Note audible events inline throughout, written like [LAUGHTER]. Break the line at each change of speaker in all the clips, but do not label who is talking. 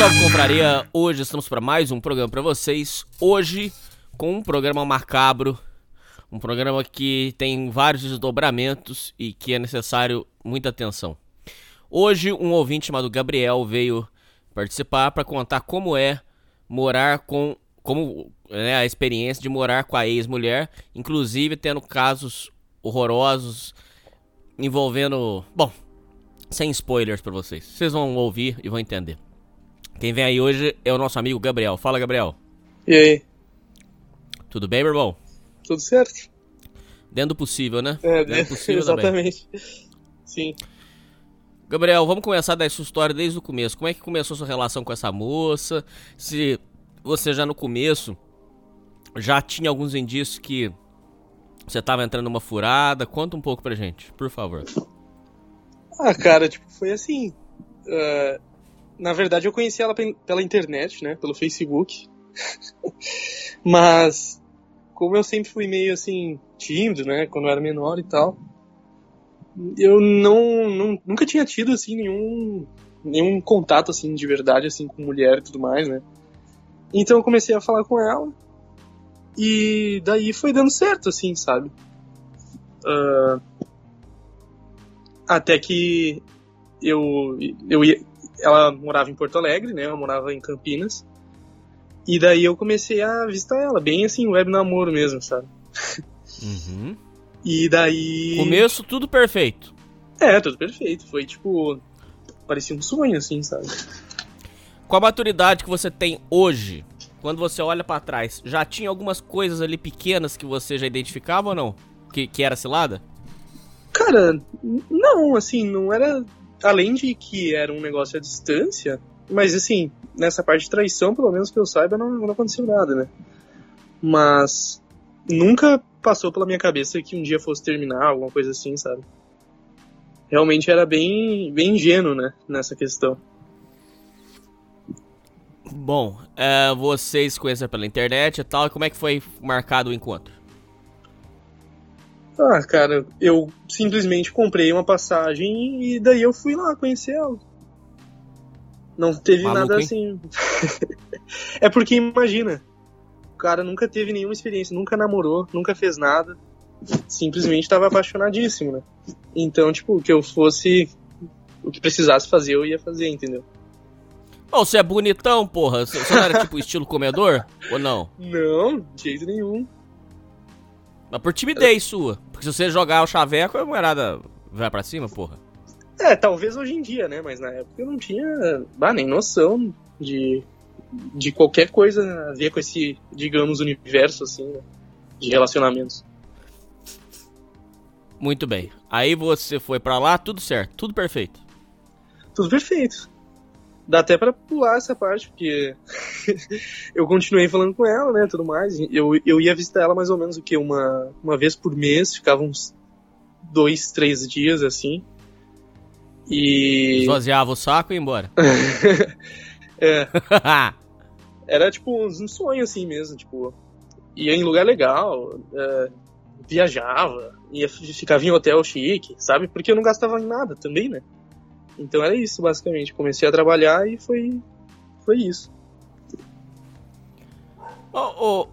Salve, compraria! Hoje estamos para mais um programa para vocês. Hoje com um programa macabro, um programa que tem vários desdobramentos e que é necessário muita atenção. Hoje um ouvinte chamado Gabriel veio participar para contar como é morar com como né, a experiência de morar com a ex-mulher, inclusive tendo casos horrorosos envolvendo, bom, sem spoilers para vocês. Vocês vão ouvir e vão entender. Quem vem aí hoje é o nosso amigo Gabriel. Fala, Gabriel.
E aí?
Tudo bem, meu irmão?
Tudo certo?
Dentro do possível, né?
É,
Dentro do possível [LAUGHS]
exatamente. Sim.
Gabriel, vamos começar da sua história desde o começo. Como é que começou sua relação com essa moça? Se você já no começo já tinha alguns indícios que você estava entrando numa furada, conta um pouco pra gente, por favor.
Ah, cara, tipo, foi assim. Uh, na verdade, eu conheci ela pela internet, né? Pelo Facebook. [LAUGHS] Mas, como eu sempre fui meio assim, tímido, né? Quando eu era menor e tal. Eu não, não nunca tinha tido assim nenhum nenhum contato assim de verdade assim com mulher e tudo mais, né? Então eu comecei a falar com ela e daí foi dando certo, assim, sabe? Uh, até que eu, eu ia, ela morava em Porto Alegre, né? Eu morava em Campinas. E daí eu comecei a visitar ela, bem assim, web namoro mesmo, sabe?
Uhum.
E daí.
Começo tudo perfeito.
É, tudo perfeito. Foi tipo. Parecia um sonho, assim, sabe?
Com a maturidade que você tem hoje, quando você olha para trás, já tinha algumas coisas ali pequenas que você já identificava ou não? Que, que era cilada?
Cara, não, assim, não era. Além de que era um negócio à distância, mas assim, nessa parte de traição, pelo menos que eu saiba, não, não aconteceu nada, né? Mas nunca passou pela minha cabeça que um dia fosse terminar, alguma coisa assim, sabe? Realmente era bem, bem ingênuo, né, nessa questão.
Bom, é, vocês conheceram pela internet e tal, como é que foi marcado o encontro?
Ah, cara, eu simplesmente comprei uma passagem e daí eu fui lá conhecer ela. Não teve
Maluco,
nada assim. [LAUGHS] é porque imagina, o cara nunca teve nenhuma experiência, nunca namorou, nunca fez nada. Simplesmente tava apaixonadíssimo, né? Então, tipo, que eu fosse o que precisasse fazer, eu ia fazer, entendeu?
Ô, você é bonitão, porra. Você você não era tipo [LAUGHS] estilo comedor? Ou não?
Não, de jeito nenhum.
Mas por timidez sua. Porque se você jogar o chaveco, a mulherada vai pra cima, porra.
É, talvez hoje em dia, né? Mas na época eu não tinha bah, nem noção de, de qualquer coisa a ver com esse, digamos, universo, assim, né? de relacionamentos.
Muito bem. Aí você foi pra lá, tudo certo, tudo perfeito.
Tudo perfeito. Dá até pra pular essa parte, porque [LAUGHS] eu continuei falando com ela, né, tudo mais. Eu, eu ia visitar ela mais ou menos o que uma, uma vez por mês, ficava uns dois, três dias assim. E
Esvaziava o saco e ia embora. [LAUGHS]
é, [LAUGHS] era tipo um sonho assim mesmo, tipo, ia em lugar legal, é, viajava, ia ficava em hotel chique, sabe? Porque eu não gastava em nada também, né? Então era isso, basicamente. Comecei a trabalhar e foi, foi isso.
Ô,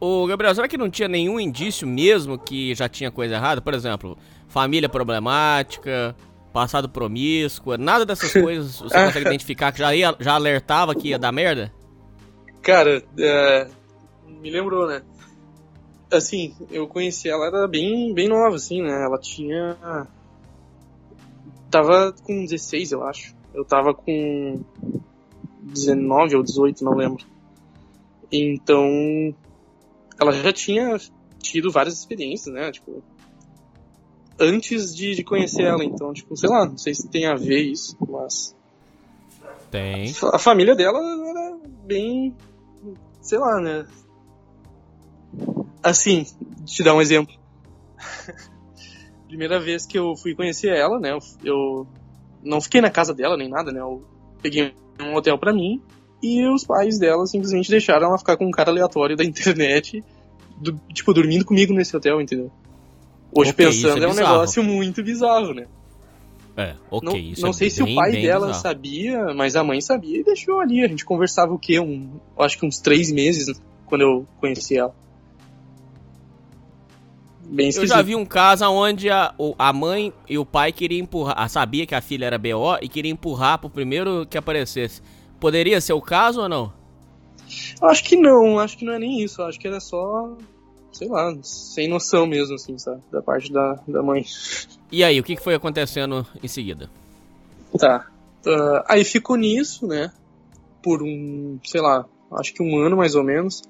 ô, ô, Gabriel, será que não tinha nenhum indício mesmo que já tinha coisa errada? Por exemplo, família problemática, Passado promíscua, nada dessas [LAUGHS] coisas você consegue [LAUGHS] identificar que já, ia, já alertava que ia dar merda?
Cara, é, me lembrou, né? Assim, eu conheci ela, era bem, bem nova, assim, né? Ela tinha. Tava com 16, eu acho. Eu tava com 19 ou 18, não lembro. Então, ela já tinha tido várias experiências, né? Tipo, antes de, de conhecer ela. Então, tipo, sei lá, não sei se tem a ver isso, mas.
Tem.
A família dela era bem. Sei lá, né? Assim, te dar um exemplo. [LAUGHS] Primeira vez que eu fui conhecer ela, né? Eu, não fiquei na casa dela nem nada, né? Eu peguei um hotel para mim e os pais dela simplesmente deixaram ela ficar com um cara aleatório da internet, do, tipo, dormindo comigo nesse hotel, entendeu? Hoje okay, pensando é, é, um negócio muito bizarro, né?
É, ok,
não,
isso
Não
é
sei
bem,
se o pai dela
bizarro.
sabia, mas a mãe sabia e deixou ali. A gente conversava o quê? Um, acho que uns três meses quando eu conheci ela.
Bem eu já vi um caso onde a, a mãe e o pai queriam empurrar, sabia que a filha era BO e queria empurrar pro primeiro que aparecesse. Poderia ser o caso ou não?
Acho que não, acho que não é nem isso. Acho que era só, sei lá, sem noção mesmo, assim, sabe? Da parte da, da mãe.
E aí, o que foi acontecendo em seguida?
Tá. Uh, aí ficou nisso, né? Por um, sei lá, acho que um ano mais ou menos.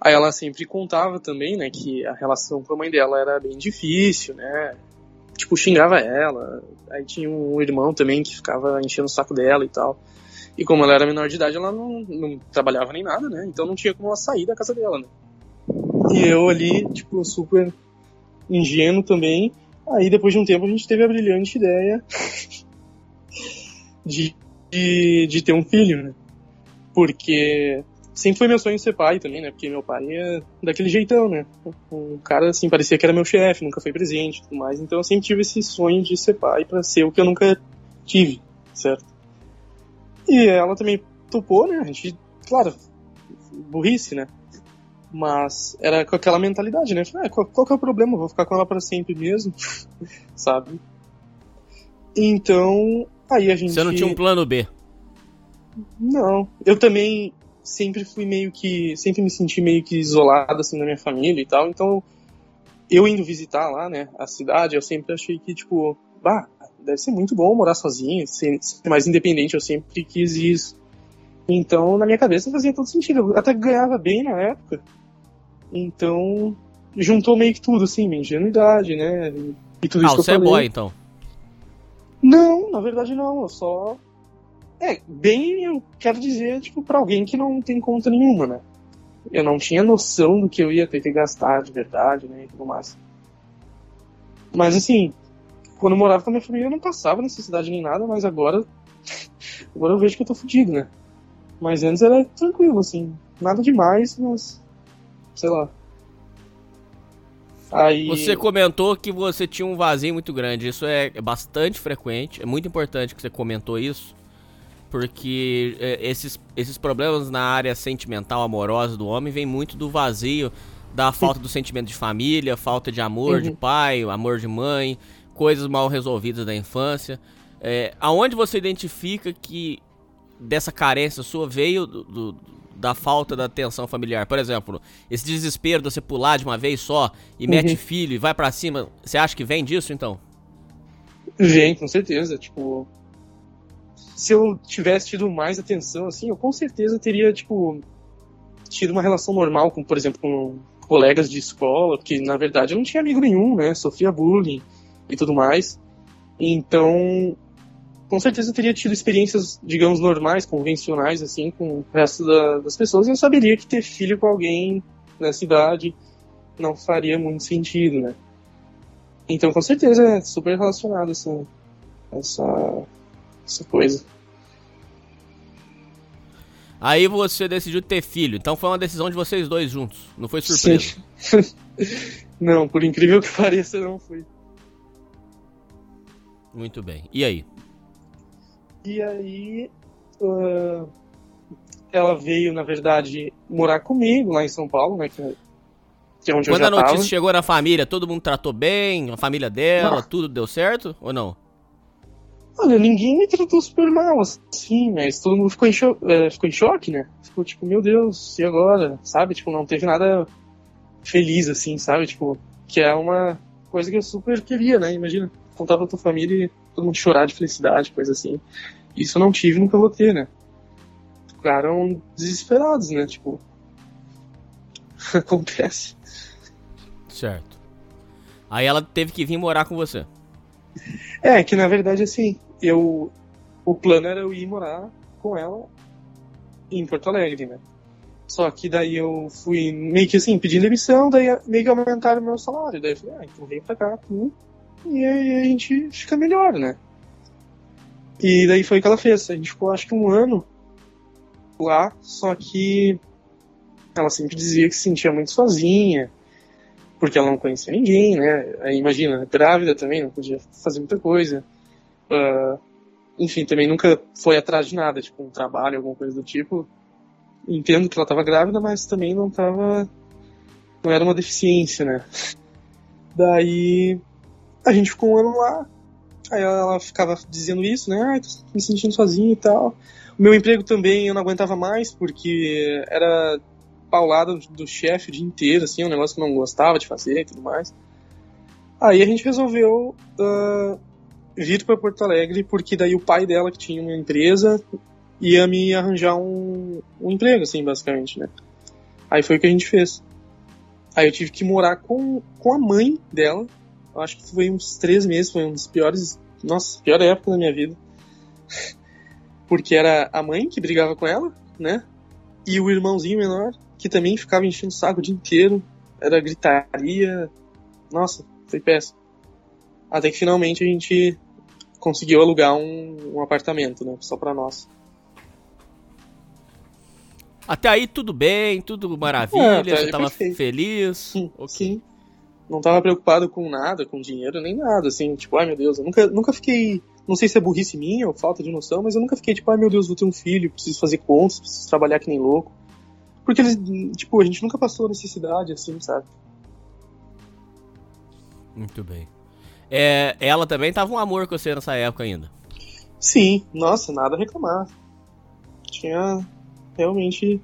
Aí ela sempre contava também, né, que a relação com a mãe dela era bem difícil, né? Tipo, xingava ela. Aí tinha um irmão também que ficava enchendo o saco dela e tal. E como ela era menor de idade, ela não, não trabalhava nem nada, né? Então não tinha como ela sair da casa dela, né? E eu ali, tipo, super ingênuo também. Aí depois de um tempo a gente teve a brilhante ideia [LAUGHS] de, de, de ter um filho, né? Porque sempre foi meu sonho ser pai também, né? Porque meu pai é daquele jeitão, né? Um cara, assim, parecia que era meu chefe, nunca foi presente e tudo mais. Então eu sempre tive esse sonho de ser pai para ser o que eu nunca tive, certo? E ela também topou, né? A gente, claro, burrice, né? Mas era com aquela mentalidade, né? Falei, ah, qual, qual que é o problema? vou ficar com ela para sempre mesmo, [LAUGHS] sabe? Então, aí a gente.
Você não tinha um plano B?
Não. Eu também sempre fui meio que. Sempre me senti meio que isolado, assim, da minha família e tal. Então, eu indo visitar lá, né, a cidade, eu sempre achei que, tipo, bah, deve ser muito bom morar sozinho, ser, ser mais independente. Eu sempre quis isso. Então, na minha cabeça fazia todo sentido. Eu até ganhava bem na época. Então, juntou meio que tudo, assim, minha ingenuidade, né? E tudo
ah,
isso
você é boy, então?
Não, na verdade não. Eu só é, bem, eu quero dizer, tipo, pra alguém que não tem conta nenhuma, né? Eu não tinha noção do que eu ia ter que gastar de verdade, né, e tudo mais. Mas, assim, quando eu morava com a minha família, eu não passava necessidade nem nada, mas agora, [LAUGHS] agora eu vejo que eu tô fudido, né? Mas antes era tranquilo, assim, nada demais, mas, sei lá.
Aí... Você comentou que você tinha um vazio muito grande. Isso é bastante frequente. É muito importante que você comentou isso porque é, esses, esses problemas na área sentimental, amorosa do homem vem muito do vazio, da falta do sentimento de família, falta de amor uhum. de pai, amor de mãe, coisas mal resolvidas da infância. É, aonde você identifica que dessa carência sua veio do, do, da falta da atenção familiar? Por exemplo, esse desespero de você pular de uma vez só e uhum. mete filho e vai para cima, você acha que vem disso então?
Vem, com certeza. Tipo, se eu tivesse tido mais atenção, assim, eu com certeza teria, tipo, tido uma relação normal com, por exemplo, com colegas de escola, porque na verdade eu não tinha amigo nenhum, né? Sofria bullying e tudo mais. Então, com certeza eu teria tido experiências, digamos, normais, convencionais, assim, com o resto da, das pessoas, e eu saberia que ter filho com alguém nessa idade não faria muito sentido, né? Então, com certeza é super relacionado essa, essa essa coisa.
Aí você decidiu ter filho, então foi uma decisão de vocês dois juntos, não foi surpresa? [LAUGHS]
não, por incrível que pareça, não foi.
Muito bem. E aí?
E aí, uh, ela veio, na verdade, morar comigo lá em São Paulo, né? Que, é,
que é onde Quando eu já a notícia tava. chegou na família, todo mundo tratou bem, a família dela, não. tudo deu certo ou não?
Olha, ninguém me tratou super mal, assim, mas todo mundo ficou em, cho é, ficou em choque, né? Ficou tipo, meu Deus, e agora? Sabe? Tipo, não teve nada feliz, assim, sabe? Tipo, que é uma coisa que eu super queria, né? Imagina, contar pra tua família e todo mundo chorar de felicidade, coisa assim. Isso eu não tive, nunca vou ter, né? Ficaram desesperados, né? Tipo, [LAUGHS] acontece.
Certo. Aí ela teve que vir morar com você.
É, que na verdade, assim, eu. O plano era eu ir morar com ela em Porto Alegre, né? Só que daí eu fui meio que assim, pedindo demissão, daí meio que aumentaram meu salário. Daí eu falei, ah, então vem pra cá, e aí a gente fica melhor, né? E daí foi o que ela fez. A gente ficou acho que um ano lá, só que ela sempre dizia que se sentia muito sozinha, porque ela não conhecia ninguém, né? Aí imagina, grávida também, não podia fazer muita coisa. Uh, enfim, também nunca foi atrás de nada, tipo um trabalho, alguma coisa do tipo. Entendo que ela estava grávida, mas também não estava, não era uma deficiência, né? Daí a gente ficou um ano lá, aí ela ficava dizendo isso, né? Ah, tô me sentindo sozinha e tal. O meu emprego também eu não aguentava mais, porque era paulada do chefe o dia inteiro, assim, um negócio que eu não gostava de fazer e tudo mais. Aí a gente resolveu uh, vir para Porto Alegre, porque daí o pai dela, que tinha uma empresa, ia me arranjar um, um emprego, assim, basicamente, né? Aí foi o que a gente fez. Aí eu tive que morar com, com a mãe dela. Eu acho que foi uns três meses, foi um dos piores. Nossa, pior época da minha vida. [LAUGHS] Porque era a mãe que brigava com ela, né? E o irmãozinho menor, que também ficava enchendo o saco o dia inteiro. Era gritaria. Nossa, foi péssimo. Até que finalmente a gente conseguiu alugar um, um apartamento, né? Só pra nós.
Até aí tudo bem, tudo maravilha, é, você tava perfeito. feliz.
Sim, okay. sim. Não tava preocupado com nada, com dinheiro, nem nada, assim, tipo, ai meu Deus, eu nunca, nunca fiquei. Não sei se é burrice minha ou falta de noção, mas eu nunca fiquei tipo, ai meu Deus, vou ter um filho, preciso fazer contas, preciso trabalhar que nem louco. Porque eles, tipo, a gente nunca passou necessidade, assim, sabe?
Muito bem. É, ela também tava um amor com você nessa época ainda.
Sim, nossa, nada a reclamar. Tinha realmente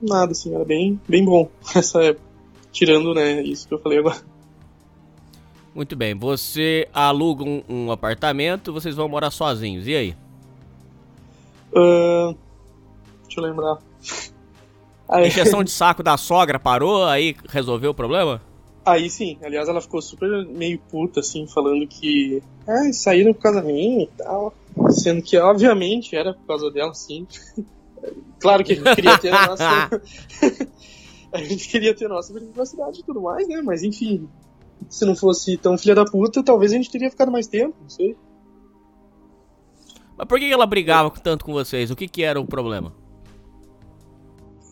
nada, assim, era bem, bem bom [LAUGHS] essa época. Tirando, né, isso que eu falei agora.
Muito bem, você aluga um, um apartamento, vocês vão morar sozinhos, e aí?
Uh, deixa eu lembrar.
A injeção [LAUGHS] de saco da sogra parou, aí resolveu o problema?
Aí sim, aliás, ela ficou super meio puta, assim, falando que ah, saíram por causa minha e tal. Sendo que, obviamente, era por causa dela, sim. [LAUGHS] claro que a gente queria ter a nossa. [LAUGHS] a gente queria ter a nossa privacidade e tudo mais, né? Mas enfim, se não fosse tão filha da puta, talvez a gente teria ficado mais tempo, não sei.
Mas por que ela brigava tanto com vocês? O que, que era o problema?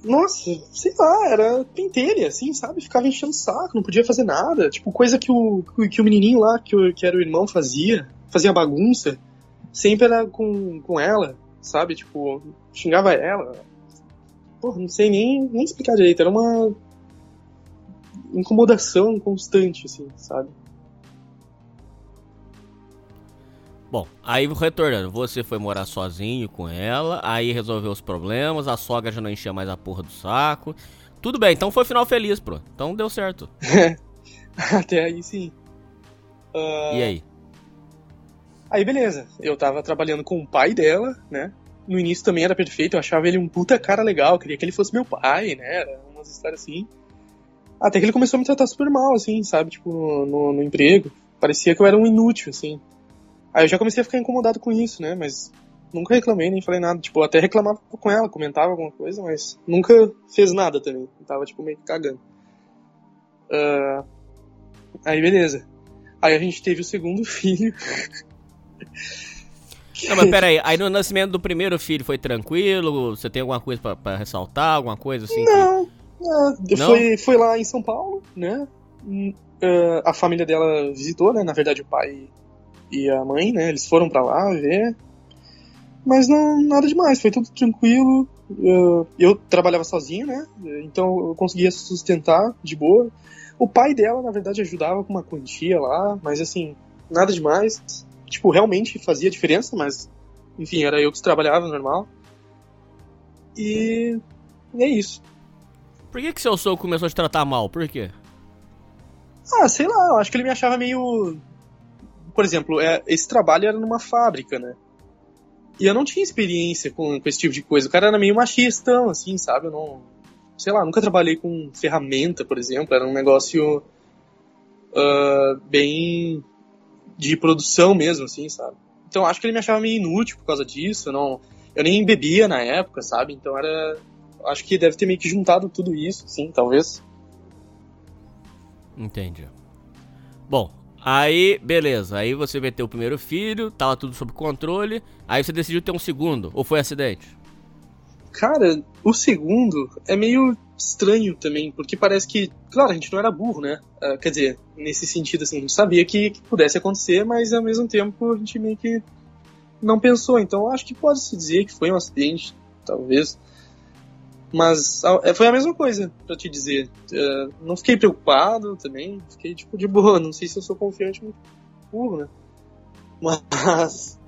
Nossa, sei lá, era pentelha, assim, sabe? Ficava enchendo o saco, não podia fazer nada. Tipo, coisa que o, que o menininho lá, que, o, que era o irmão, fazia, fazia bagunça, sempre era com, com ela, sabe? Tipo, xingava ela. Porra, não sei nem, nem explicar direito, era uma incomodação constante, assim, sabe?
Bom, aí retornando, você foi morar sozinho com ela, aí resolveu os problemas, a sogra já não enchia mais a porra do saco. Tudo bem, então foi final feliz, pô. Então deu certo. [LAUGHS]
Até aí sim.
Uh... E aí?
Aí beleza, eu tava trabalhando com o pai dela, né? No início também era perfeito, eu achava ele um puta cara legal, queria que ele fosse meu pai, né? Era umas histórias assim. Até que ele começou a me tratar super mal, assim, sabe? Tipo, no, no, no emprego. Parecia que eu era um inútil, assim. Aí eu já comecei a ficar incomodado com isso, né? Mas nunca reclamei, nem falei nada. Tipo, até reclamava com ela, comentava alguma coisa, mas nunca fez nada também. tava, tipo, meio que cagando. Uh... Aí, beleza. Aí a gente teve o segundo [LAUGHS] filho.
Não, mas peraí, aí no nascimento do primeiro filho foi tranquilo? Você tem alguma coisa para ressaltar? Alguma coisa assim?
Não, que... É, não? Foi, foi lá em São Paulo, né? Uh, a família dela visitou, né? Na verdade, o pai e a mãe, né? Eles foram para lá ver. Mas não nada demais, foi tudo tranquilo. Eu, eu, trabalhava sozinho, né? Então eu conseguia sustentar de boa. O pai dela, na verdade, ajudava com uma quantia lá, mas assim, nada demais. tipo, realmente fazia diferença, mas, enfim, era eu que trabalhava normal. E é isso.
Por que que seu sogro começou a te tratar mal? Por quê?
Ah, sei lá, eu acho que ele me achava meio. Por exemplo, é, esse trabalho era numa fábrica, né? E eu não tinha experiência com, com esse tipo de coisa. O cara era meio machista, assim, sabe? Eu não. Sei lá, nunca trabalhei com ferramenta, por exemplo. Era um negócio. Uh, bem. de produção mesmo, assim, sabe? Então acho que ele me achava meio inútil por causa disso. Eu, não, eu nem bebia na época, sabe? Então era. Acho que deve ter meio que juntado tudo isso, sim, talvez.
Entendi. Bom, aí, beleza. Aí você meteu o primeiro filho, tava tudo sob controle. Aí você decidiu ter um segundo, ou foi acidente?
Cara, o segundo é meio estranho também, porque parece que, claro, a gente não era burro, né? Uh, quer dizer, nesse sentido, assim, a gente sabia que, que, pudesse acontecer, mas ao mesmo tempo a gente meio que não pensou. Então acho que pode se dizer que foi um acidente, talvez. Mas é, foi a mesma coisa, pra te dizer. Uh, não fiquei preocupado também, fiquei tipo de boa. Não sei se eu sou confiante muito burro, né? [LAUGHS] Mas.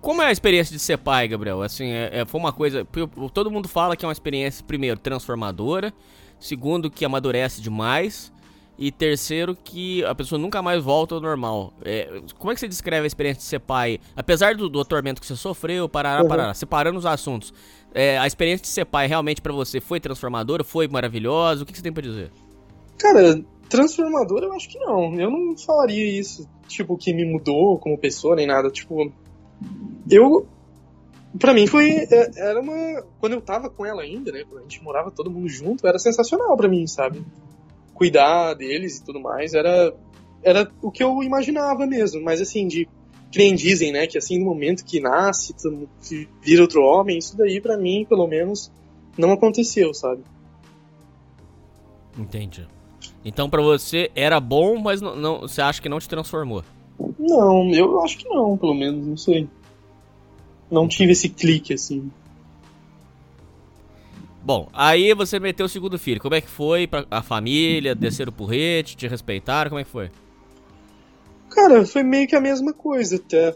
Como é a experiência de ser pai, Gabriel? Assim, é, é, foi uma coisa. Todo mundo fala que é uma experiência, primeiro, transformadora, segundo, que amadurece demais, e terceiro, que a pessoa nunca mais volta ao normal. É, como é que você descreve a experiência de ser pai? Apesar do, do atormento que você sofreu, parará, uhum. parará, separando os assuntos, é, a experiência de ser pai realmente para você foi transformadora? Foi maravilhosa? O que, que você tem pra dizer?
Cara, transformadora eu acho que não. Eu não falaria isso, tipo, que me mudou como pessoa nem nada. Tipo, eu. Pra mim foi. É, era uma. Quando eu tava com ela ainda, né? Quando a gente morava todo mundo junto, era sensacional pra mim, sabe? Cuidar deles e tudo mais, era, era o que eu imaginava mesmo. Mas assim, de que nem dizem, né, que assim, no momento que nasce, vira outro homem, isso daí para mim, pelo menos, não aconteceu, sabe?
Entendi. Então para você era bom, mas não, não, você acha que não te transformou?
Não, eu acho que não, pelo menos, não sei. Não tive esse clique assim.
Bom, aí você meteu o segundo filho. Como é que foi pra a família? Desceram o porrete? Te respeitaram? Como é que foi?
Cara, foi meio que a mesma coisa até.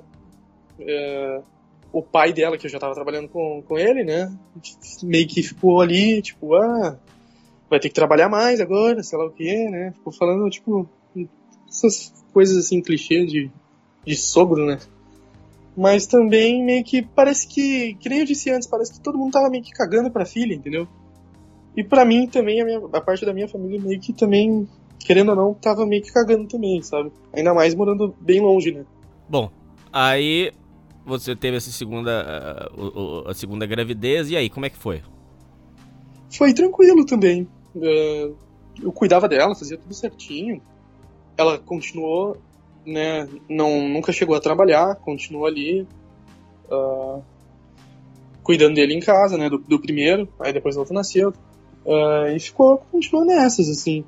É, o pai dela, que eu já tava trabalhando com, com ele, né? Meio que ficou ali, tipo, ah, vai ter que trabalhar mais agora, sei lá o que, né? Ficou falando, tipo, essas coisas assim, clichê de, de sogro, né? Mas também meio que parece que, que nem eu disse antes, parece que todo mundo tava meio que cagando pra filha, entendeu? E para mim também, a, minha, a parte da minha família meio que também, querendo ou não, tava meio que cagando também, sabe? Ainda mais morando bem longe, né?
Bom, aí você teve essa segunda, uh, a segunda gravidez, e aí, como é que foi?
Foi tranquilo também. Uh, eu cuidava dela, fazia tudo certinho. Ela continuou né, não, nunca chegou a trabalhar, continuou ali uh, cuidando dele em casa, né, do, do, primeiro, aí depois o outro nasceu, uh, e ficou, continuou nessas, assim.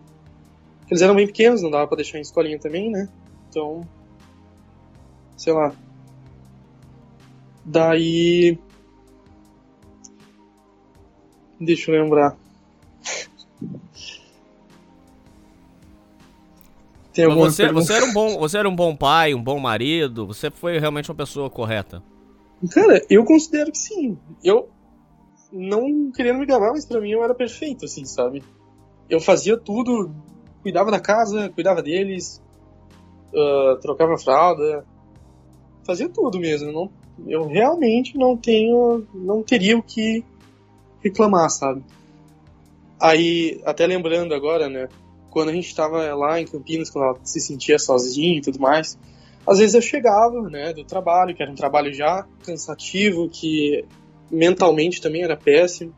Eles eram bem pequenos, não dava pra deixar em escolinha também, né, então, sei lá. Daí... Deixa eu lembrar.
Tem você, você, era um bom, você era um bom pai, um bom marido, você foi realmente uma pessoa correta.
Cara, eu considero que sim. Eu não querendo me gabar, mas para mim eu era perfeito, assim, sabe? Eu fazia tudo, cuidava da casa, cuidava deles, uh, trocava fralda, fazia tudo mesmo. Não, eu realmente não tenho, não teria o que reclamar, sabe? Aí, até lembrando agora, né? Quando a gente estava lá em Campinas, quando ela se sentia sozinha e tudo mais, às vezes eu chegava, né, do trabalho, que era um trabalho já cansativo, que mentalmente também era péssimo,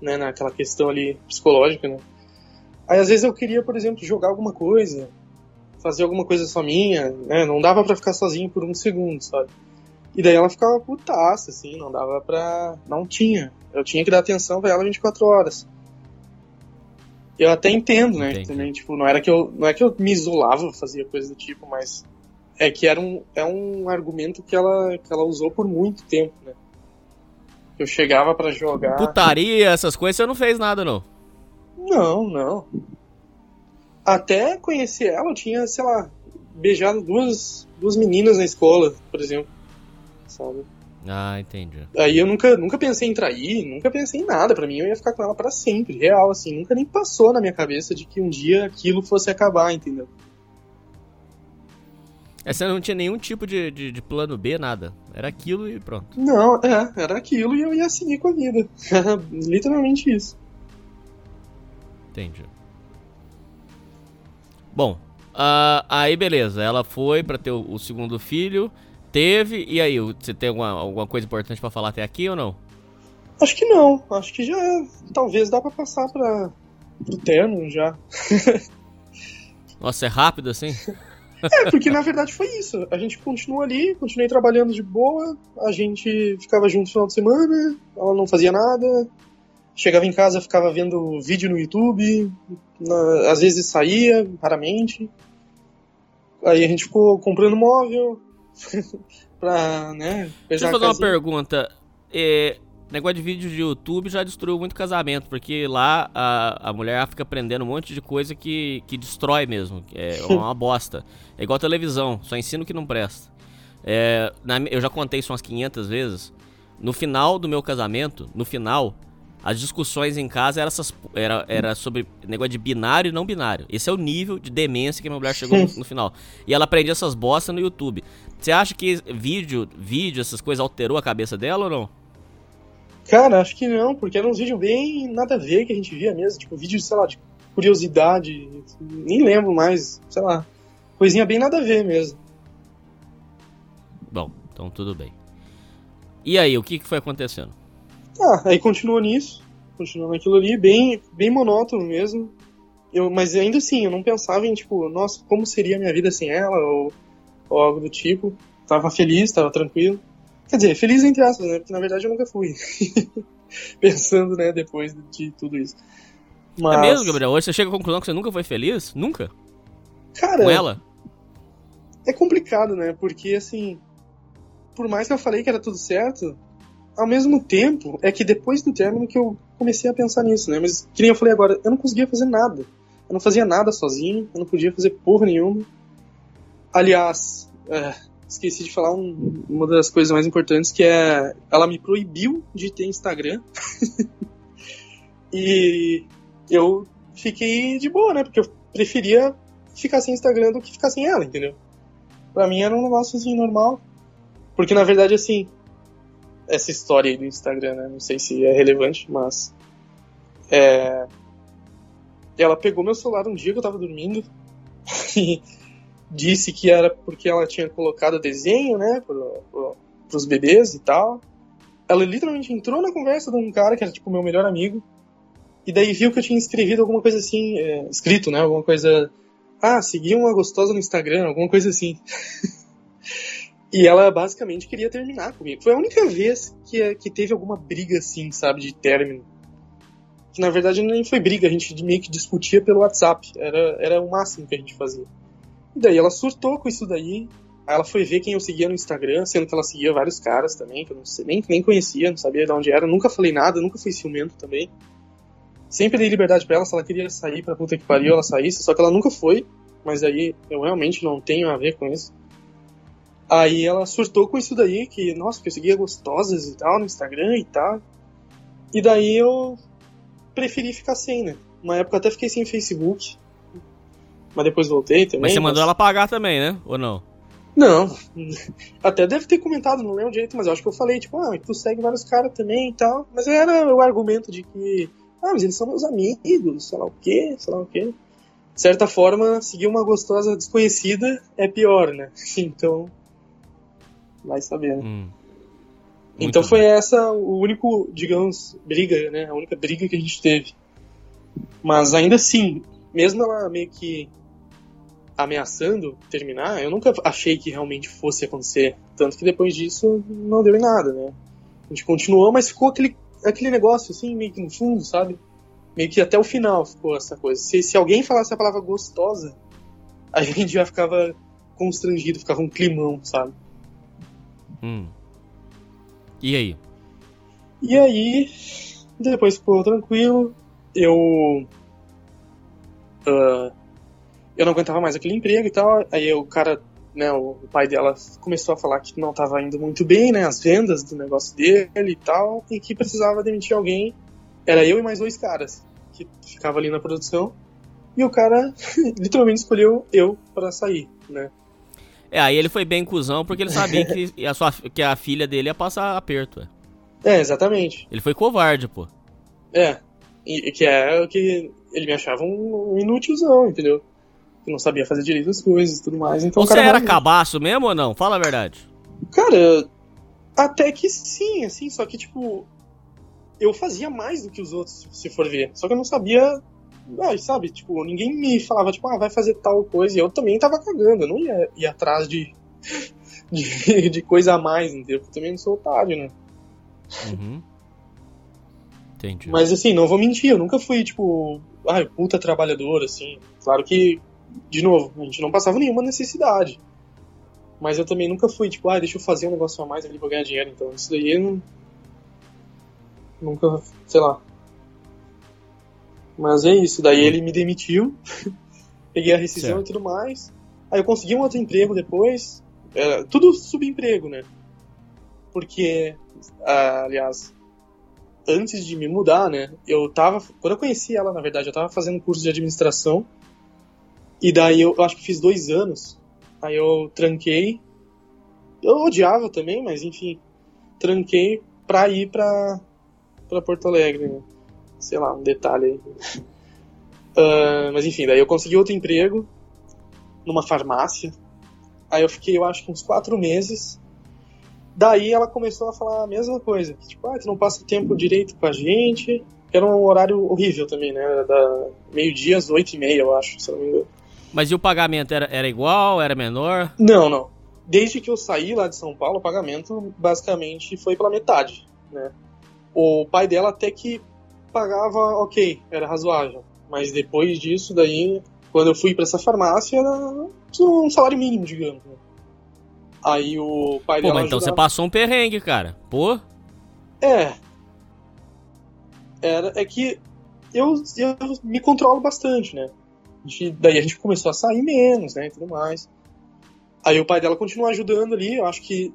né, naquela questão ali psicológica, né. Aí às vezes eu queria, por exemplo, jogar alguma coisa, fazer alguma coisa só minha, né, não dava para ficar sozinho por um segundo, sabe. E daí ela ficava putaça, assim, não dava pra... não tinha. Eu tinha que dar atenção pra ela 24 horas. Eu até entendo, né? Entendi. Também, tipo, não era que eu. Não é que eu me isolava, fazia coisa do tipo, mas. É que era um, é um argumento que ela, que ela usou por muito tempo, né? Eu chegava para jogar.
Putaria, essas coisas, você não fez nada, não?
Não, não. Até conhecer ela, eu tinha, sei lá, beijado duas, duas meninas na escola, por exemplo. Sabe?
Ah, entendi.
Aí eu nunca, nunca pensei em trair, nunca pensei em nada. Pra mim eu ia ficar com ela para sempre, real, assim. Nunca nem passou na minha cabeça de que um dia aquilo fosse acabar, entendeu?
É, você não tinha nenhum tipo de, de, de, plano B, nada. Era aquilo e pronto.
Não, é, era aquilo e eu ia seguir com a vida. [LAUGHS] Literalmente isso.
Entendi. Bom, uh, aí beleza, ela foi para ter o, o, segundo filho, teve, e aí, você tem alguma, alguma coisa importante para falar até aqui ou não?
Acho que não, acho que já talvez dá para passar para pro terno já. [LAUGHS]
Nossa, é rápido assim?
É, porque na verdade foi isso. A gente continuou ali, continuei trabalhando de boa, a gente ficava junto no final de semana, ela não fazia nada, chegava em casa, ficava vendo vídeo no YouTube, na, às vezes saía raramente. Aí a gente ficou comprando móvel [LAUGHS] pra, né,
Deixa eu fazer uma pergunta. É, negócio de vídeo de YouTube já destruiu muito casamento, porque lá a, a mulher fica aprendendo um monte de coisa que, que destrói mesmo. É [LAUGHS] uma bosta. É igual televisão, só ensino que não presta. É, na, eu já contei isso umas 500 vezes. No final do meu casamento, no final, as discussões em casa era, essas, era, era sobre negócio de binário e não binário. Esse é o nível de demência que minha mulher chegou no, no final. E ela aprendia essas bostas no YouTube. Você acha que vídeo, vídeo, essas coisas alterou a cabeça dela ou não?
Cara, acho que não, porque eram uns vídeos bem nada a ver que a gente via mesmo. Tipo, vídeos, sei lá, de curiosidade. Nem lembro mais, sei lá. Coisinha bem nada a ver mesmo.
Bom, então tudo bem. E aí, o que, que foi acontecendo?
Ah, aí continuou nisso, continuou naquilo ali, bem, bem monótono mesmo. Eu, mas ainda assim, eu não pensava em, tipo, nossa, como seria a minha vida sem ela, ou, ou algo do tipo. Tava feliz, tava tranquilo. Quer dizer, feliz entre aspas, né? Porque na verdade eu nunca fui. [LAUGHS] Pensando, né, depois de tudo isso.
Mas... É mesmo, Gabriel? Hoje você chega à conclusão que você nunca foi feliz? Nunca?
Cara.
Com ela?
É complicado, né? Porque, assim. Por mais que eu falei que era tudo certo, ao mesmo tempo, é que depois do término que eu comecei a pensar nisso, né? Mas, que nem eu falei agora, eu não conseguia fazer nada. Eu não fazia nada sozinho, eu não podia fazer porra nenhuma. Aliás, é, esqueci de falar um, uma das coisas mais importantes, que é ela me proibiu de ter Instagram. [LAUGHS] e eu fiquei de boa, né? Porque eu preferia ficar sem Instagram do que ficar sem ela, entendeu? Pra mim era um negócio assim normal. Porque na verdade, assim, essa história aí do Instagram, né? Não sei se é relevante, mas. É... Ela pegou meu celular um dia que eu tava dormindo [LAUGHS] e disse que era porque ela tinha colocado desenho, né? Pro, pro, pros bebês e tal. Ela literalmente entrou na conversa de um cara que era tipo meu melhor amigo. E daí viu que eu tinha escrevido alguma coisa assim, é, escrito, né? Alguma coisa. Ah, segui uma gostosa no Instagram, alguma coisa assim. [LAUGHS] E ela basicamente queria terminar comigo. Foi a única vez que, que teve alguma briga assim, sabe, de término. Que na verdade nem foi briga, a gente meio que discutia pelo WhatsApp. Era, era o máximo que a gente fazia. E daí ela surtou com isso daí. Aí ela foi ver quem eu seguia no Instagram, sendo que ela seguia vários caras também, que eu não sei, nem, nem conhecia, não sabia de onde era. Nunca falei nada, nunca fui ciumento também. Sempre dei liberdade pra ela, se ela queria sair pra puta que pariu, ela saísse, só que ela nunca foi. Mas aí eu realmente não tenho a ver com isso. Aí ela surtou com isso daí, que, nossa, que eu seguia gostosas e tal no Instagram e tal. E daí eu preferi ficar sem, né? Uma época até fiquei sem Facebook. Mas depois voltei também.
Mas você mandou ela pagar também, né? Ou não?
Não. [LAUGHS] Até deve ter comentado, não lembro direito, mas eu acho que eu falei, tipo, ah, tu segue vários caras também e tal. Mas era o argumento de que, ah, mas eles são meus amigos, sei lá o quê, sei lá o quê. De certa forma, seguir uma gostosa desconhecida é pior, né? [LAUGHS] Então, vai saber, né? Hum. Então foi bem. essa o único, digamos, briga, né? A única briga que a gente teve. Mas ainda assim, mesmo ela meio que ameaçando terminar, eu nunca achei que realmente fosse acontecer. Tanto que depois disso não deu em nada, né? A gente continuou, mas ficou aquele, aquele negócio assim, meio que no fundo, sabe? Meio que até o final ficou essa coisa. Se, se alguém falasse a palavra gostosa, [LAUGHS] a gente já ficava constrangido, ficava um climão, sabe?
Hum. E aí?
E aí, depois ficou tranquilo. Eu. Uh, eu não aguentava mais aquele emprego e tal. Aí o cara, né, o pai dela começou a falar que não estava indo muito bem, né, as vendas do negócio dele e tal, e que precisava demitir alguém. Era eu e mais dois caras que ficava ali na produção. E o cara [LAUGHS] literalmente escolheu eu para sair, né?
É, aí ele foi bem cuzão porque ele sabia que [LAUGHS] a, sua, que a filha dele ia passar aperto.
É, exatamente.
Ele foi covarde, pô.
É, e, que é o que ele me achava um, um inútilzão, entendeu? Que não sabia fazer direito as coisas e tudo mais. Então,
Você era cabaço mesmo ou não? Fala a verdade.
Cara, até que sim, assim, só que tipo. Eu fazia mais do que os outros, se for ver. Só que eu não sabia ah, sabe, tipo, ninguém me falava, tipo, ah, vai fazer tal coisa. E eu também tava cagando, eu não ia ir atrás de, [LAUGHS] de, de coisa a mais, entendeu? Porque eu também não sou otário, né?
Uhum. Entendi.
Mas assim, não vou mentir, eu nunca fui, tipo, ah, puta trabalhador, assim. Claro que, de novo, a gente não passava nenhuma necessidade. Mas eu também nunca fui, tipo, ah, deixa eu fazer um negócio a mais ali pra ganhar dinheiro. Então, isso daí eu não. Nunca, sei lá, mas é isso, daí ele me demitiu, [LAUGHS] peguei a rescisão certo. e tudo mais. Aí eu consegui um outro emprego depois, é, tudo subemprego, né? Porque, aliás, antes de me mudar, né, eu tava, quando eu conheci ela, na verdade, eu tava fazendo curso de administração, e daí eu, eu acho que fiz dois anos, aí eu tranquei, eu odiava também, mas enfim, tranquei pra ir pra, pra Porto Alegre, né? Sei lá, um detalhe aí. Uh, mas enfim, daí eu consegui outro emprego numa farmácia. Aí eu fiquei, eu acho que uns quatro meses. Daí ela começou a falar a mesma coisa. Tipo, ah, tu não passa tempo direito com a gente. Era um horário horrível também, né? Era da meio-dia às oito e meia, eu acho, se não me engano.
Mas e o pagamento era, era igual? Era menor?
Não, não. Desde que eu saí lá de São Paulo, o pagamento basicamente foi pela metade, né? O pai dela até que pagava ok, era razoável. Mas depois disso, daí, quando eu fui para essa farmácia, era um salário mínimo, digamos. Né? Aí o pai
Pô,
dela.
mas então você passou um perrengue, cara. Pô.
É. Era, é que eu, eu me controlo bastante, né? Gente, daí a gente começou a sair menos, né? E tudo mais. Aí o pai dela continuou ajudando ali. Eu acho que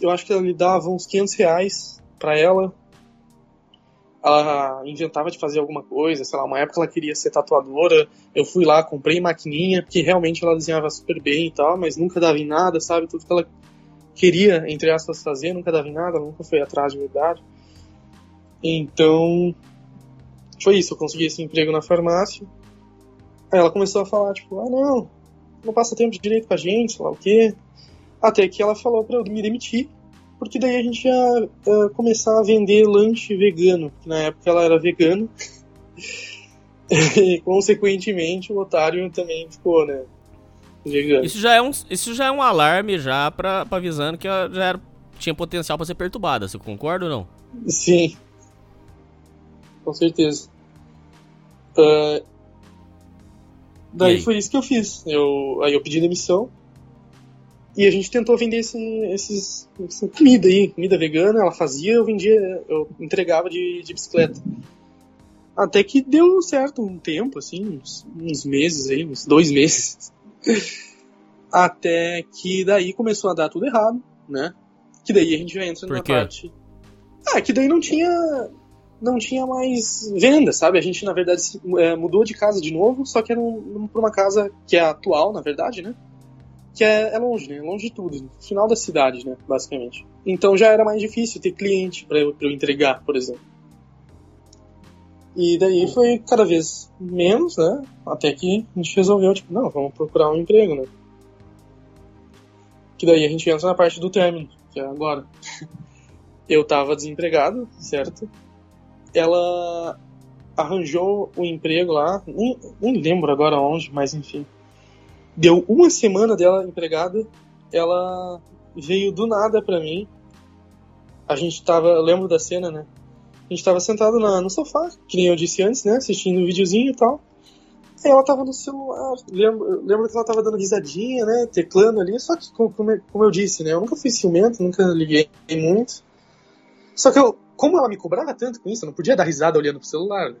eu acho que ele dava uns 500 reais pra ela ela inventava de fazer alguma coisa, sei lá, uma época ela queria ser tatuadora, eu fui lá, comprei maquininha, que realmente ela desenhava super bem e tal, mas nunca dava em nada, sabe? Tudo que ela queria, entre aspas, fazer, nunca dava em nada, nunca foi atrás de verdade. Então, foi isso, eu consegui esse emprego na farmácia. Aí ela começou a falar, tipo, ah não, não passa tempo direito com a gente, sei lá o quê. Até que ela falou pra eu me demitir porque daí a gente ia uh, começar a vender lanche vegano, que na época ela era vegana. e [LAUGHS] consequentemente o otário também ficou, né? Vegano.
Isso já é um, isso já é um alarme já para avisando que ela já era, tinha potencial para ser perturbada, você concorda ou não?
Sim. Com certeza. Uh, daí foi isso que eu fiz. Eu, aí eu pedi demissão e a gente tentou vender esse, esses, essa comida aí, comida vegana, ela fazia, eu vendia, eu entregava de, de bicicleta. Até que deu certo um tempo, assim, uns, uns meses aí, uns dois meses. [LAUGHS] Até que daí começou a dar tudo errado, né? Que daí a gente já entra na parte. Ah, que daí não tinha. Não tinha mais venda, sabe? A gente, na verdade, é, mudou de casa de novo, só que era um, pra uma casa que é atual, na verdade, né? Que é, é, longe, né? Longe de tudo, final da cidade, né? Basicamente. Então já era mais difícil ter cliente para eu, eu entregar, por exemplo. E daí foi cada vez menos, né? Até que a gente resolveu, tipo, não, vamos procurar um emprego, né? Que daí a gente entra na parte do término, que é agora. [LAUGHS] eu tava desempregado, certo? Ela arranjou o um emprego lá, nem, nem lembro agora onde, mas enfim Deu uma semana dela empregada, ela veio do nada pra mim. A gente tava, eu lembro da cena, né? A gente tava sentado na, no sofá, que nem eu disse antes, né? Assistindo um videozinho e tal. Aí ela tava no celular, lembro, lembro que ela tava dando risadinha, né? Teclando ali, só que, como, como eu disse, né? Eu nunca fui ciumento, nunca liguei muito. Só que eu, como ela me cobrava tanto com isso, eu não podia dar risada olhando pro celular, né?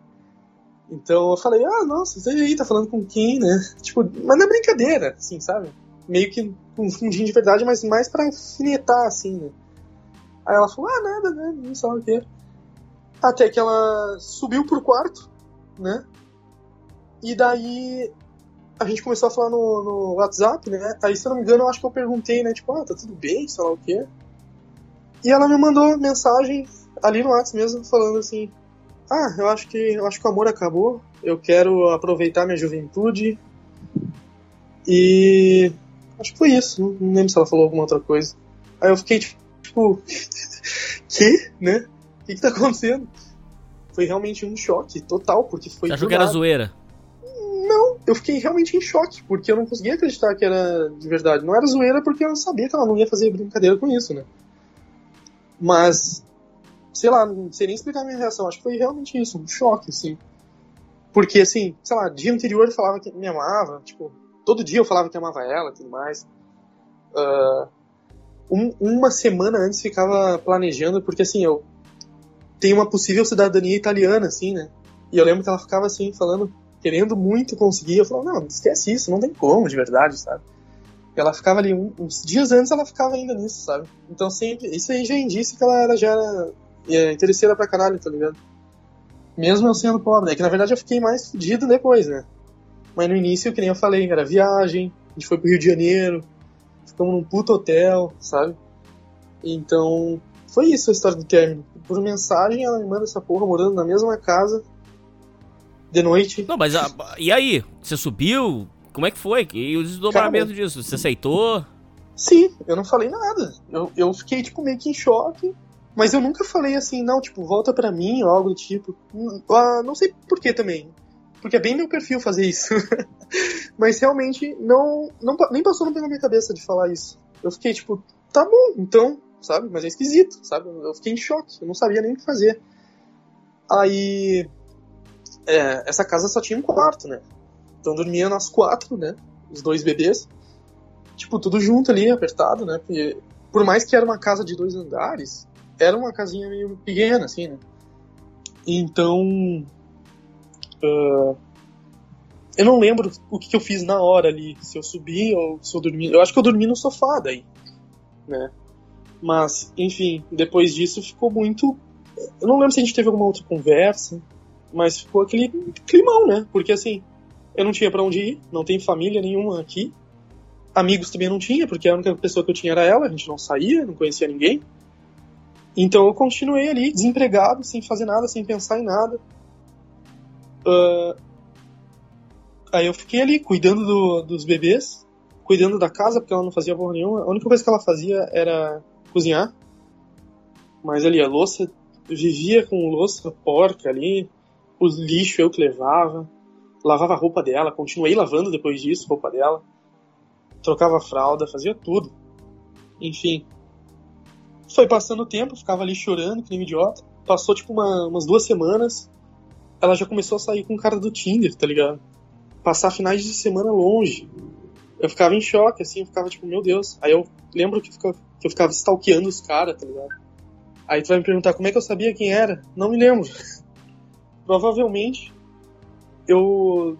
Então eu falei, ah, nossa, você aí tá falando com quem, né? Tipo, mas é brincadeira, assim, sabe? Meio que um fundinho de verdade, mas mais pra alfinetar, assim, né? Aí ela falou, ah, nada, né? Não sabe o quê. Até que ela subiu pro quarto, né? E daí a gente começou a falar no, no WhatsApp, né? Aí, se eu não me engano, eu acho que eu perguntei, né? Tipo, ah, tá tudo bem, sei lá o quê. E ela me mandou mensagem ali no WhatsApp mesmo, falando assim: Ah, eu acho que eu acho que o amor acabou. Eu quero aproveitar minha juventude. E acho que foi isso. Não lembro se ela falou alguma outra coisa. Aí eu fiquei tipo, [LAUGHS] que, né? O que, que tá acontecendo? Foi realmente um choque total, porque foi.
Você achou que era zoeira?
Não, eu fiquei realmente em choque, porque eu não conseguia acreditar que era de verdade. Não era zoeira porque eu sabia que ela não ia fazer brincadeira com isso, né? Mas, sei lá, não sei nem explicar a minha reação. Acho que foi realmente isso, um choque, assim. Porque, assim, sei lá, dia anterior eu falava que me amava, tipo, todo dia eu falava que amava ela e tudo mais. Uh, um, uma semana antes ficava planejando, porque, assim, eu tenho uma possível cidadania italiana, assim, né? E eu lembro que ela ficava, assim, falando, querendo muito conseguir. Eu falava, não, esquece isso, não tem como, de verdade, sabe? ela ficava ali uns dias antes ela ficava ainda nisso, sabe? Então sempre. Isso aí já indica que ela já era é, interesseira pra caralho, tá ligado? Mesmo eu sendo pobre, é que na verdade eu fiquei mais fudido depois, né? Mas no início, que nem eu falei, era viagem, a gente foi pro Rio de Janeiro, ficamos num puto hotel, sabe? Então, foi isso a história do término. Por mensagem, ela me manda essa porra morando na mesma casa, de noite.
Não, mas a, e aí? Você subiu? Como é que foi? E o desdobramento Cara, disso? Você aceitou?
Sim, eu não falei nada. Eu, eu fiquei, tipo, meio que em choque. Mas eu nunca falei assim, não, tipo, volta pra mim ou algo do tipo. Uh, não sei por que também. Porque é bem meu perfil fazer isso. [LAUGHS] mas realmente não, não nem passou pela minha cabeça de falar isso. Eu fiquei tipo, tá bom, então, sabe? Mas é esquisito, sabe? Eu fiquei em choque, eu não sabia nem o que fazer. Aí. É, essa casa só tinha um quarto, né? Então dormia nós quatro, né? Os dois bebês. Tipo, tudo junto ali, apertado, né? Porque, por mais que era uma casa de dois andares, era uma casinha meio pequena, assim, né? Então. Uh, eu não lembro o que, eu fiz na hora ali, se eu subi ou se eu dormi. Eu acho que eu dormi no sofá daí, né? Mas, enfim, depois disso ficou muito. Eu não lembro se a gente teve alguma outra conversa, mas ficou aquele climão, né? Porque assim, eu não tinha para onde ir, não tem família nenhuma aqui. Amigos também não tinha, porque a única pessoa que eu tinha era ela, a gente não saía, não conhecia ninguém. Então eu continuei ali, desempregado, sem fazer nada, sem pensar em nada. Uh, aí eu fiquei ali, cuidando do, dos bebês, cuidando da casa, porque ela não fazia porra nenhuma. A única coisa que ela fazia era cozinhar. Mas ali, a louça, vivia com louça porca ali, os lixo eu que levava lavava a roupa dela, continuei lavando depois disso a roupa dela, trocava a fralda, fazia tudo. Enfim. Foi passando o tempo, ficava ali chorando, que nem um idiota. Passou tipo uma, umas duas semanas, ela já começou a sair com o cara do Tinder, tá ligado? Passar finais de semana longe. Eu ficava em choque, assim, eu ficava tipo, meu Deus. Aí eu lembro que, ficava, que eu ficava stalkeando os caras, tá ligado? Aí tu vai me perguntar como é que eu sabia quem era? Não me lembro. [LAUGHS] Provavelmente eu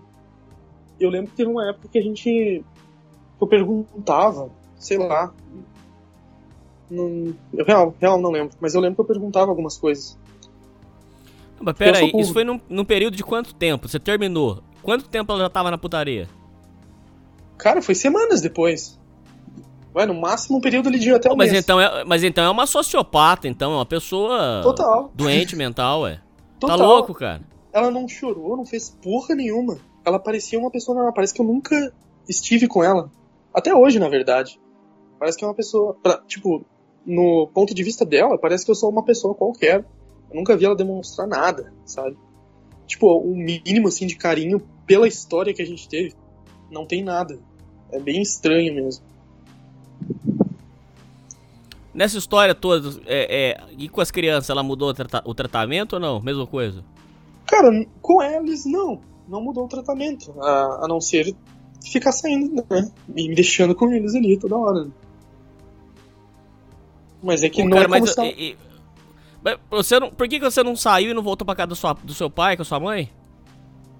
eu lembro que teve uma época que a gente eu perguntava, sei lá, não, eu real, real não lembro, mas eu lembro que eu perguntava algumas coisas.
Mas pera aí, isso foi num, num, período de quanto tempo? Você terminou? Quanto tempo ela já tava na putaria?
Cara, foi semanas depois. Ué, no máximo um período ali de até um
mas
mês.
Então é, mas então é uma sociopata, então, é uma pessoa
Total.
doente mental, ué. Tá Total. Tá louco, cara?
Ela não chorou, não fez porra nenhuma. Ela parecia uma pessoa normal. Parece que eu nunca estive com ela. Até hoje, na verdade. Parece que é uma pessoa. Pra, tipo, no ponto de vista dela, parece que eu sou uma pessoa qualquer. Eu nunca vi ela demonstrar nada, sabe? Tipo, o um mínimo assim de carinho pela história que a gente teve. Não tem nada. É bem estranho mesmo.
Nessa história toda, é, é, e com as crianças, ela mudou o, trata o tratamento ou não? Mesma coisa?
Cara, com eles, não. Não mudou o tratamento. A, a não ser ficar saindo, né? E me deixando com eles ali toda hora. Mas é que não cara, é mas, e,
e, você não, por que você não saiu e não voltou pra casa do, sua, do seu pai, com a sua mãe?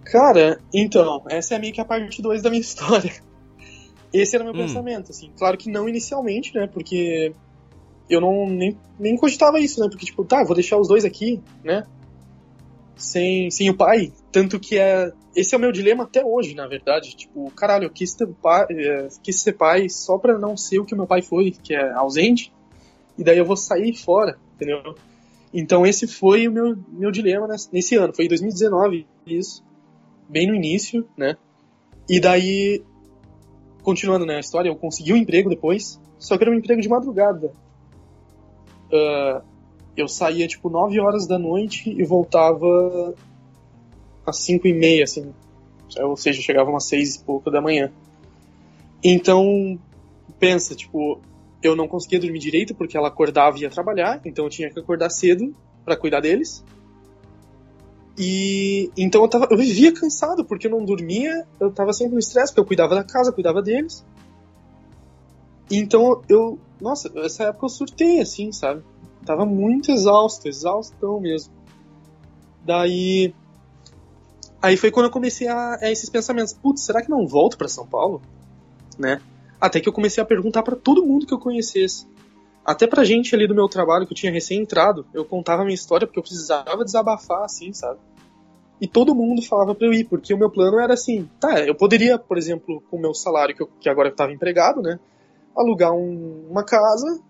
Cara, então, essa é meio que a parte 2 da minha [LAUGHS] história. Esse era o meu
Hum.
pensamento, assim. Claro que não inicialmente, né? Porque eu não nem, nem cogitava isso, né? Porque, tipo, tá, vou deixar os dois aqui, né? Sem, sem o pai. Tanto que é. Esse é o meu dilema até hoje, na verdade. Tipo, caralho, eu quis, ter pai, é, quis ser pai só pra não ser o que meu pai foi, que é ausente. E daí eu vou sair fora, entendeu? Então esse foi o meu, meu dilema nesse, ano. Foi em 2019, isso. Bem no início, né? E daí, continuando né, a história, eu consegui um emprego depois. Só que era um emprego de madrugada. Ah, eu saía tipo 9 horas da noite e voltava às 5 e meia, assim. Ou seja, chegava umas 6 e pouco da manhã. Então, pensa, tipo, eu não conseguia dormir direito porque ela acordava e ia trabalhar, então eu tinha que acordar cedo pra cuidar deles. E então eu, tava, eu vivia cansado porque eu não dormia, eu tava sempre no estresse, porque eu cuidava da casa, cuidava deles. Então eu, nossa, essa época eu surtei assim, sabe? Tava muito exausto, exaustão mesmo. Daí aí foi quando eu comecei a, a esses pensamentos, putz, será que não volto pra São Paulo? Né? Até que eu comecei a perguntar pra todo mundo que eu conhecesse. Até pra gente ali do meu trabalho, que eu tinha recém entrado, eu contava a minha história porque eu precisava desabafar, assim, sabe? E todo mundo falava pra eu ir, porque o meu plano era assim, tá, eu poderia, por exemplo, com o meu salário, que, eu, que agora eu tava empregado, né? Alugar um- uma casa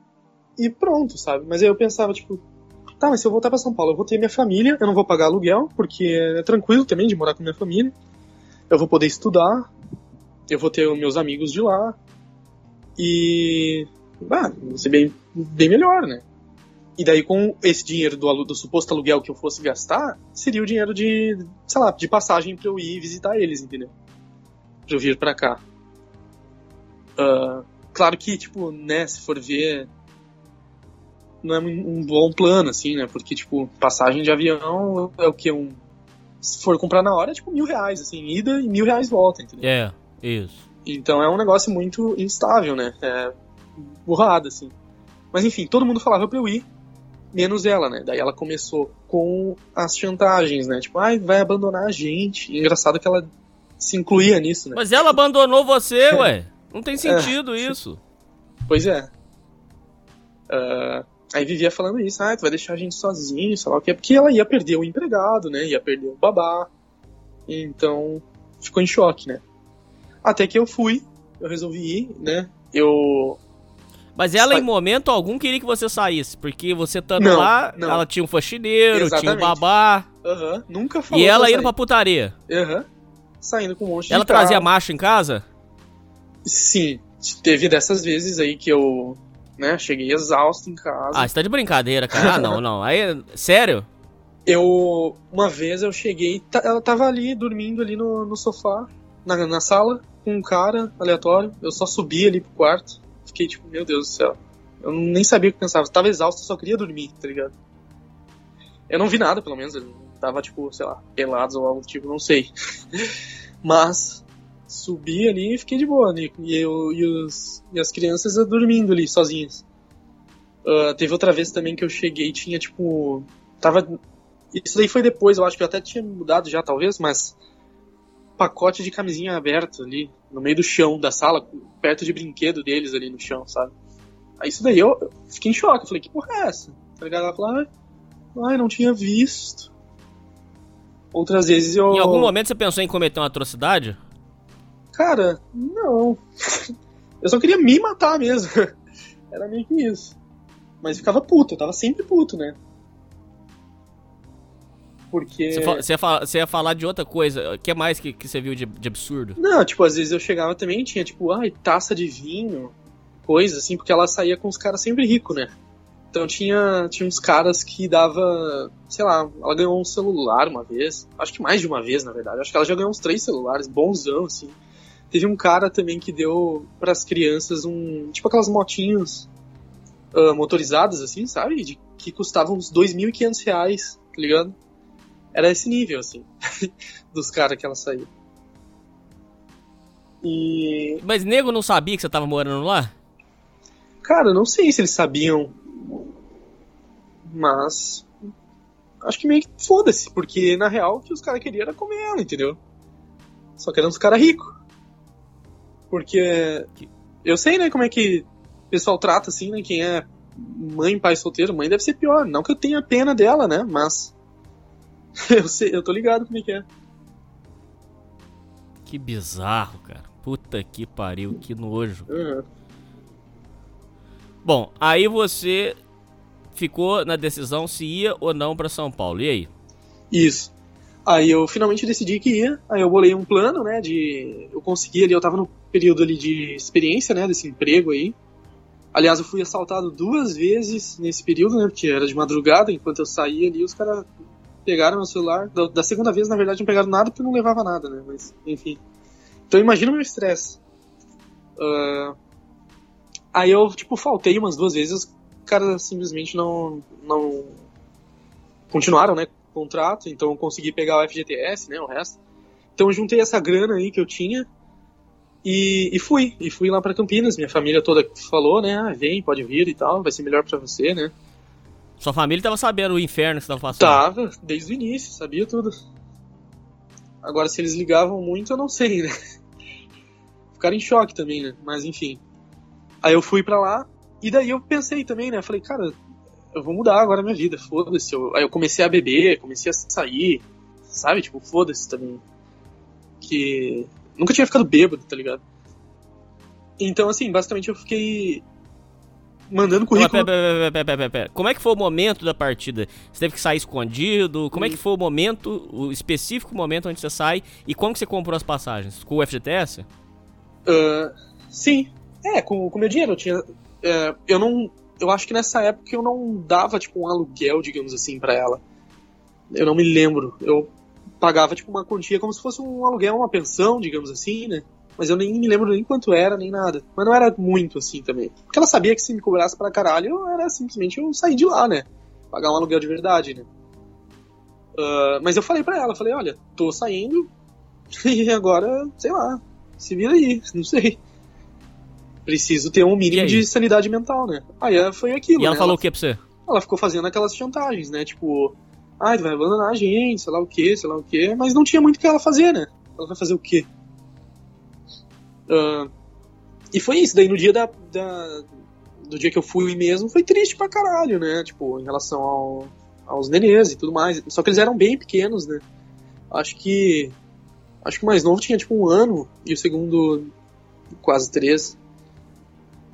e pronto, sabe? Mas aí eu pensava, tipo, tá, mas se eu voltar pra São Paulo, eu vou ter minha família, eu não vou pagar aluguel, porque é tranquilo também de morar com minha família. Eu vou poder estudar, eu vou ter meus amigos de lá. E. Ah, vai ser bem, bem melhor, né? E daí, com esse dinheiro do, do suposto aluguel que eu fosse gastar, seria o dinheiro de, sei lá, de passagem pra eu ir visitar eles, entendeu? Pra eu vir pra cá. Ah, claro que, tipo, né, se for ver, não é um um bom plano, assim, né? Porque, tipo, passagem de avião é o que? Um, se for comprar na hora, é tipo mil reais, assim, ida e mil reais volta, entendeu?
É, isso.
Então é um negócio muito instável, né? É burrada, assim. Mas enfim, todo mundo falava pra eu ir, menos ela, né? Daí ela começou com as chantagens, né? Tipo, ai, vai abandonar a gente. E engraçado que ela se incluía nisso, né?
Mas ela abandonou você, [LAUGHS] ué. Não tem sentido isso.
Pois é. Ah, aí vivia falando isso, ah, tu vai deixar a gente sozinho, sei lá o que, porque ela ia perder o empregado, né? Ia perder o babá. Então, ficou em choque, né? Até que eu fui, eu resolvi ir, né? Eu.
Mas ela,
Sai-
em momento algum, queria que você saísse. Porque você estando
Não,
lá,
não.
ela tinha um faxineiro, tinha um
Exatamente.
babá.
Aham, nunca falou.
E ela indo
sair.
pra putaria.
Aham. Saindo com um monte
Ela
de carro.
trazia macho em casa?
Sim, teve dessas vezes aí que eu, né, cheguei exausto em casa.
Ah, você tá de brincadeira, cara. Ah, não, [LAUGHS] não. Aí, sério?
Eu, uma vez eu cheguei, ela tava ali, dormindo ali no, no sofá, na, na sala, com um cara aleatório. Eu só subi ali pro quarto. Fiquei tipo, meu Deus do céu. Eu nem sabia o que pensava. Eu tava exausto, eu só queria dormir, tá ligado? Eu não vi nada, pelo menos. Eu tava, tipo, sei lá, pelados ou algo tipo, não sei. [LAUGHS] Mas subi ali e fiquei de boa, né? E, eu, e, os, e as crianças dormindo ali, sozinhas. Ah, teve outra vez também que eu cheguei e tinha, tipo. Tava. Isso daí foi depois, eu acho que eu até tinha mudado já, talvez, mas. Pacote de camisinha aberto ali, no meio do chão da sala, perto de brinquedo deles ali no chão, sabe? Aí isso daí eu eu fiquei em choque, eu falei, que porra é essa? Tá ligado? Ela falou, ai, ai, não tinha visto. Outras vezes eu.
Em algum momento você pensou em cometer uma atrocidade?
Cara, não. [LAUGHS] Eu só queria me matar mesmo. [LAUGHS] Era meio que isso. Mas ficava puto, eu tava sempre puto, né? Porque.
Você, fa- você ia fa- você ia falar de outra coisa. O que mais que, que você viu de, de absurdo?
Não, tipo, às vezes eu chegava também e tinha, tipo, ai, taça de vinho, coisa assim, porque ela saía com os caras sempre ricos, né? Então tinha, tinha uns caras que dava, sei lá, ela ganhou um celular uma vez, acho que mais de uma vez, na verdade. Acho que ela já ganhou uns três celulares, bonzão, assim. Teve um cara também que deu pras crianças um, tipo aquelas motinhos ah, motorizadas, assim, sabe? De, que custavam uns 2.500 reais, tá ligado? Era esse nível, assim, [LAUGHS] dos caras que ela saía. E.
Mas nego não sabia que você tava morando lá?
Cara, não sei se eles sabiam. Mas. acho que meio que foda-se, porque na real o que os caras queriam era comer ela, entendeu? Só que eram uns caras ricos. Porque eu sei, né, como é que o pessoal trata, assim, né, quem é mãe, pai solteiro, mãe deve ser pior. Não que eu tenha pena dela, né, mas [LAUGHS] eu sei, eu tô ligado como é que é.
Que bizarro, cara. Puta que pariu, que nojo.
Uhum.
Bom, aí você ficou na decisão se ia ou não para São Paulo. E aí?
Isso. Aí eu finalmente decidi que ia. Aí eu bolei um plano, né, de eu consegui ali, eu tava no período ali de experiência, né, desse emprego aí. Aliás, eu fui assaltado duas vezes nesse período, né, porque era de madrugada, enquanto eu saía ali, os caras pegaram meu celular. Da, da, segunda vez, na verdade, não pegaram nada porque não levava nada, né, mas enfim. Então imagina o meu estresse. Uh, aí eu, tipo, faltei umas duas vezes, os caras simplesmente não, não continuaram, né, contrato, então eu consegui pegar o FGTS, né, o resto. Então eu juntei essa grana aí que eu tinha e, e fui. E fui lá para Campinas, minha família toda falou, né, ah, vem, pode vir e tal, vai ser melhor para você, né.
Sua família tava sabendo o inferno que você tava passando?
Tava, desde o início, sabia tudo. Agora, se eles ligavam muito, eu não sei, né. [LAUGHS] Ficaram em choque também, né, mas enfim. Aí eu fui para lá, e daí eu pensei também, né, falei, cara, eu vou mudar agora a minha vida, foda-se. Aí eu comecei a beber, comecei a sair, sabe? Tipo, foda-se também. Que. Nunca tinha ficado bêbado, tá ligado? Então, assim, basicamente eu fiquei. Mandando currículo.
Pera, pera, pera, pera, Como é que foi o momento da partida? Você teve que sair escondido? Como hum. é que foi o momento, o específico momento onde você sai? E como que você comprou as passagens? Com o FGTS?
Uh, sim. É, com o meu dinheiro. Eu tinha. Uh, eu não eu acho que nessa época eu não dava, tipo, um aluguel, digamos assim, para ela. Eu não me lembro. Eu pagava, tipo, uma quantia como se fosse um aluguel, uma pensão, digamos assim, né? Mas eu nem me lembro nem quanto era, nem nada. Mas não era muito assim também. Porque ela sabia que se me cobrasse pra caralho, era simplesmente eu sair de lá, né? Pagar um aluguel de verdade, né? Uh, mas eu falei pra ela, falei, olha, tô saindo [LAUGHS] e agora, sei lá, se vira aí, [LAUGHS] não sei preciso ter um mínimo de sanidade mental, né? Aí foi aquilo.
E ela
né?
falou
ela,
o que pra você?
Ela ficou fazendo aquelas chantagens, né? Tipo, ah, tu vai abandonar a gente, sei lá o que, sei lá o que, mas não tinha muito o que ela fazer, né? Ela vai fazer o quê? Uh, e foi isso, daí no dia da, da, do dia que eu fui mesmo, foi triste pra caralho, né? Tipo, em relação ao, aos nenês e tudo mais. Só que eles eram bem pequenos, né? Acho que. Acho que o mais novo tinha tipo um ano e o segundo quase três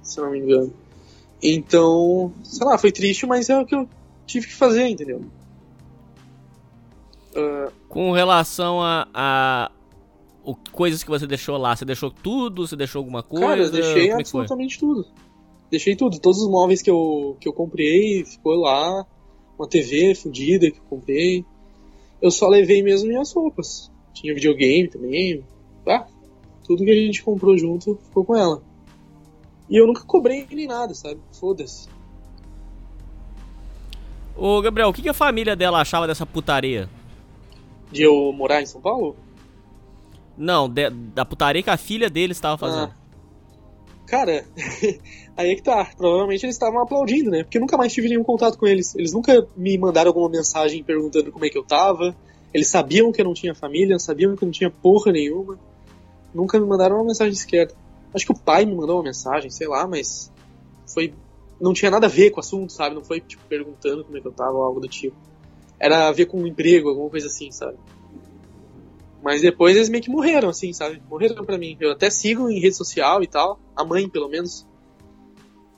se não me engano. Então, sei lá, foi triste, mas é o que eu tive que fazer, entendeu?
Uh... Com relação a, a o, coisas que você deixou lá, você deixou tudo? Você deixou alguma coisa?
Cara, eu deixei Como é absolutamente tudo. Deixei tudo. Todos os móveis que eu, que eu comprei ficou lá. Uma TV fodida que eu comprei. Eu só levei mesmo minhas roupas. Tinha videogame também. Ah, tudo que a gente comprou junto ficou com ela. E eu nunca cobrei nem nada, sabe? Foda-se.
Ô, Gabriel, o que, que a família dela achava dessa putaria?
De eu morar em São Paulo?
Não, de, da putaria que a filha dele estava fazendo. Ah.
Cara, [LAUGHS] aí é que tá. Provavelmente eles estavam aplaudindo, né? Porque eu nunca mais tive nenhum contato com eles. Eles nunca me mandaram alguma mensagem perguntando como é que eu tava. Eles sabiam que eu não tinha família, sabiam que eu não tinha porra nenhuma. Nunca me mandaram uma mensagem sequer. Acho que o pai me mandou uma mensagem, sei lá, mas foi. Não tinha nada a ver com o assunto, sabe? Não foi, tipo, perguntando como é que eu tava ou algo do tipo. Era a ver com um emprego, alguma coisa assim, sabe? Mas depois eles meio que morreram, assim, sabe? Morreram pra mim. Eu até sigo em rede social e tal. A mãe, pelo menos.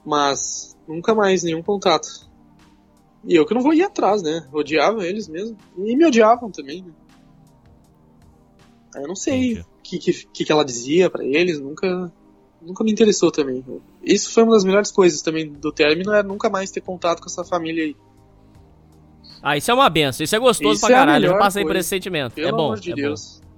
Mas nunca mais nenhum contato. E eu que não vou ir atrás, né? odiava eles mesmo. E me odiavam também, né? Eu não sei o que, que, que ela dizia para eles, nunca nunca me interessou também. Isso foi uma das melhores coisas também do término, era nunca mais ter contato com essa família aí.
Ah, isso é uma benção, isso é gostoso isso pra é caralho, eu passei por esse sentimento.
Pelo
é bom.
Amor de
é
Deus.
Bom.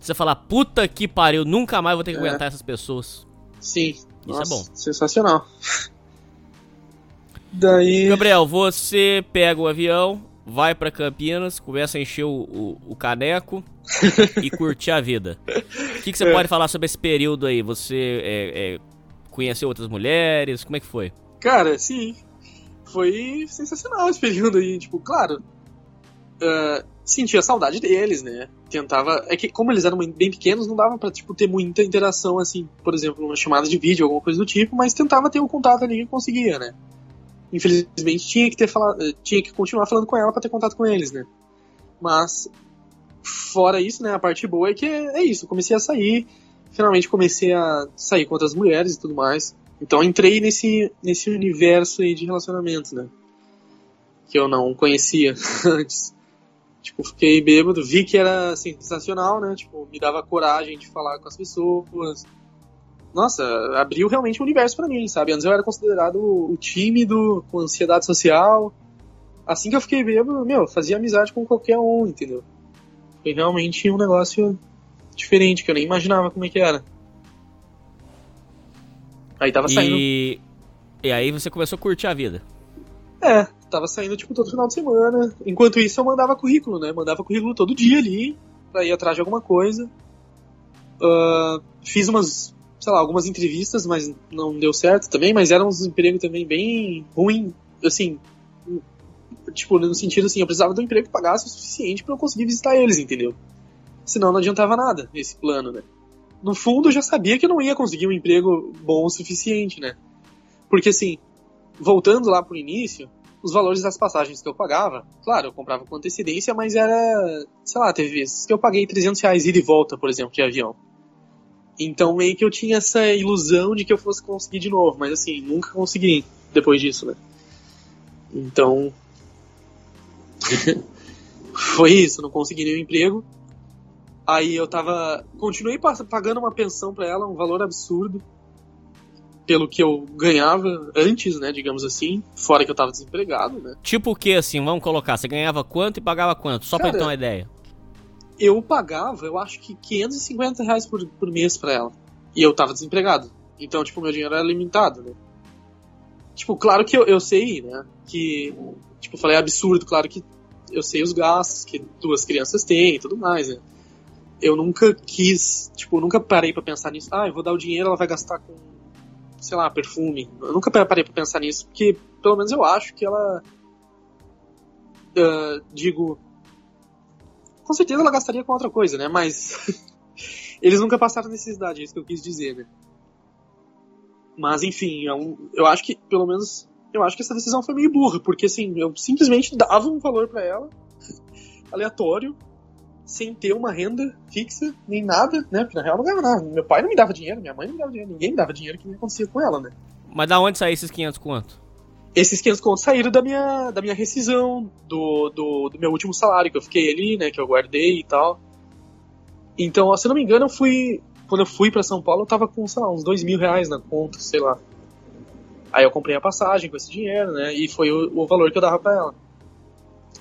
Você falar, puta que pariu, nunca mais vou ter que é. aguentar essas pessoas.
Sim.
Isso é
Nossa,
é bom.
Sensacional. [LAUGHS] Daí.
Gabriel, você pega o avião, vai para Campinas, começa a encher o, o, o caneco e curtir a vida. O que, que você [LAUGHS] é. pode falar sobre esse período aí? Você é, é, conheceu outras mulheres? Como é que foi?
Cara, sim. Foi sensacional esse [LAUGHS] período aí. Tipo, claro, uh, sentia saudade deles, né? Tentava. É que, como eles eram bem pequenos, não dava pra tipo, ter muita interação, assim, por exemplo, uma chamada de vídeo, alguma coisa do tipo, mas tentava ter um contato ali que conseguia, né? Infelizmente tinha que ter falado, tinha que continuar falando com ela para ter contato com eles, né? Mas fora isso, né, a parte boa é que é isso, comecei a sair, finalmente comecei a sair com outras mulheres e tudo mais. Então entrei nesse nesse universo aí de relacionamentos, né? Que eu não conhecia [LAUGHS] antes. Tipo, fiquei bêbado, vi que era sensacional, né? Tipo, me dava coragem de falar com as pessoas. Nossa, abriu realmente um universo para mim, sabe? Antes eu era considerado o tímido, com ansiedade social. Assim que eu fiquei bêbado, meu, fazia amizade com qualquer um, entendeu? Foi realmente um negócio diferente, que eu nem imaginava como é que era. Aí tava saindo.
E, e aí você começou a curtir a vida.
É, tava saindo, tipo, todo final de semana. Enquanto isso, eu mandava currículo, né? Mandava currículo todo dia ali, pra ir atrás de alguma coisa. Uh, fiz umas, sei lá, algumas entrevistas, mas não deu certo também, mas eram uns empregos também bem ruim, assim, tipo, no sentido assim, eu precisava de um emprego que pagasse o suficiente para eu conseguir visitar eles, entendeu? Senão não adiantava nada esse plano, né? No fundo, eu já sabia que eu não ia conseguir um emprego bom o suficiente, né? Porque assim, voltando lá pro início, os valores das passagens que eu pagava, claro, eu comprava com antecedência, mas era, sei lá, teve vezes que eu paguei 300 reais ida e volta, por exemplo, de avião. Então meio que eu tinha essa ilusão de que eu fosse conseguir de novo, mas assim, nunca consegui depois disso, né? Então. [LAUGHS] foi isso, não consegui nenhum emprego. Aí eu tava. Continuei pagando uma pensão para ela, um valor absurdo pelo que eu ganhava antes, né, digamos assim, fora que eu tava desempregado, né?
Tipo o que, assim, vamos colocar, você ganhava quanto e pagava quanto? Só Cara, pra ter uma ideia.
Eu pagava, eu acho que 550 reais por, por mês pra ela. E eu tava desempregado. Então, tipo, meu dinheiro era limitado, né? Tipo, claro que eu, eu sei, né, que, tipo, eu falei é absurdo, claro que eu sei os gastos que duas crianças têm e tudo mais, né? Eu nunca quis, tipo, nunca parei para pensar nisso. Ah, eu vou dar o dinheiro, ela vai gastar com sei lá, perfume. Eu nunca parei pra pensar nisso, porque pelo menos eu acho que ela. Uh, digo. Com certeza ela gastaria com outra coisa, né? Mas. [LAUGHS] eles nunca passaram necessidade, é isso que eu quis dizer, né? Mas enfim, eu, é eu acho que, pelo menos, eu acho que essa decisão foi meio burra, porque assim, eu simplesmente dava um valor para ela, [LAUGHS] aleatório, sem ter uma renda fixa, nem nada, né? Porque na real não ganhava nada. Meu pai não me dava dinheiro, minha mãe não me dava dinheiro, ninguém me dava dinheiro que acontecia com ela, né?
Mas da onde saíram esses 500 conto?
Esses 500 contos saíram da minha, da minha rescisão, do, do, do, meu último salário, que eu fiquei ali, né? Que eu guardei e tal. Então, se eu não me engano, eu fui. Quando eu fui para São Paulo, eu tava com, sei lá, uns dois mil reais na conta, sei lá. Aí eu comprei a passagem com esse dinheiro, né? E foi o, o valor que eu dava para ela.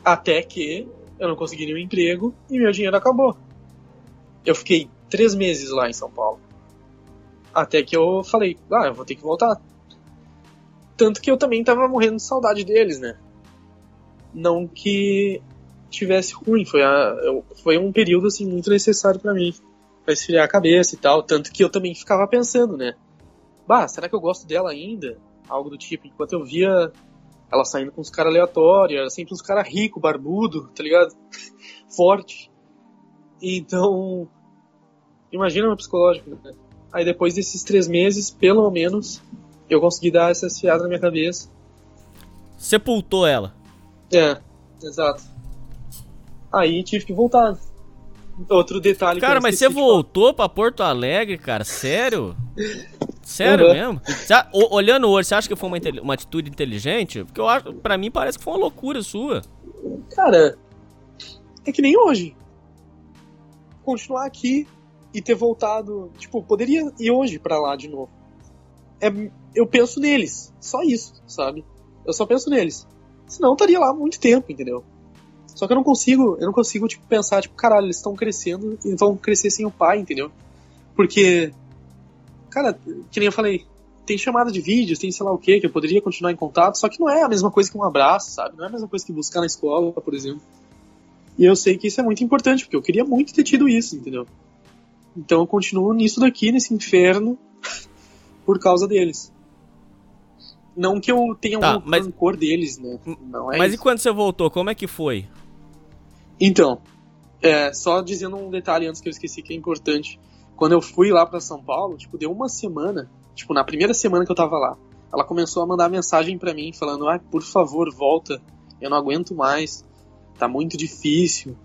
Até que eu não consegui nenhum emprego e meu dinheiro acabou. Eu fiquei três meses lá em São Paulo. Até que eu falei, ah, eu vou ter que voltar. Tanto que eu também tava morrendo de saudade deles, né? Não que tivesse ruim, foi, a, eu, foi um período assim muito necessário para mim, para esfriar a cabeça e tal, tanto que eu também ficava pensando, né? Bah, será que eu gosto dela ainda? Algo do tipo, enquanto eu via ela saindo com uns caras aleatórios, era sempre uns caras ricos, barbudo, tá ligado? [LAUGHS] Forte. Então, imagina meu psicológico, né? Aí depois desses três meses, pelo menos, eu consegui dar essa esfiada na minha cabeça.
Sepultou ela.
É, exato. Aí tive que voltar. Outro detalhe
Cara, mas você voltou pra Porto Alegre, cara? Sério? [LAUGHS] Sério uhum. mesmo? Você, olhando hoje, você acha que foi uma, uma atitude inteligente? Porque eu acho, pra mim parece que foi uma loucura sua.
Cara, é que nem hoje. Continuar aqui e ter voltado. Tipo, poderia ir hoje pra lá de novo. É, eu penso neles. Só isso, sabe? Eu só penso neles. Senão eu estaria lá muito tempo, entendeu? Só que eu não consigo, eu não consigo, tipo, pensar, tipo, caralho, eles estão crescendo e vão crescer sem o pai, entendeu? Porque cara, que nem eu falei, tem chamada de vídeos, tem sei lá o que, que eu poderia continuar em contato, só que não é a mesma coisa que um abraço, sabe? Não é a mesma coisa que buscar na escola, por exemplo. E eu sei que isso é muito importante, porque eu queria muito ter tido isso, entendeu? Então eu continuo nisso daqui, nesse inferno, [LAUGHS] por causa deles. Não que eu tenha
Tá,
algum
mas-
rancor deles, né? Não é
Mas
isso.
e quando você voltou, como é que foi?
Então, é, só dizendo um detalhe antes que eu esqueci que é importante. Quando eu fui lá pra São Paulo, tipo, deu uma semana, tipo, na primeira semana que eu tava lá, ela começou a mandar mensagem pra mim falando: "Ah, por favor, volta. Eu não aguento mais. Tá muito difícil.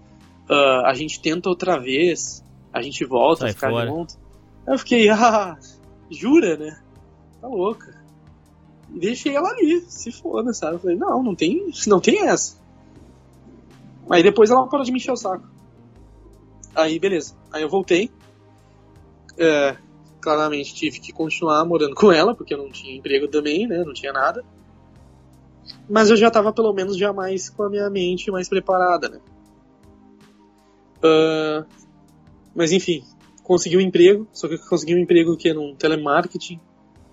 Ah, a gente tenta outra vez. A gente volta
Sai
a ficar
fora.
junto." Eu fiquei: [LAUGHS] "Ah, jura, né? Tá louca." E deixei ela ali, se foda, sabe? Eu falei: "Não, não tem, [LAUGHS] não tem essa." Aí depois ela parou de me encher o saco. Aí, beleza. Aí eu voltei. É, claramente tive que continuar morando com ela, porque eu não tinha emprego também, né? Não tinha nada. Mas eu já tava pelo menos já mais com a minha mente mais preparada, né? Ah, mas enfim, consegui um emprego, só que consegui um emprego que num telemarketing,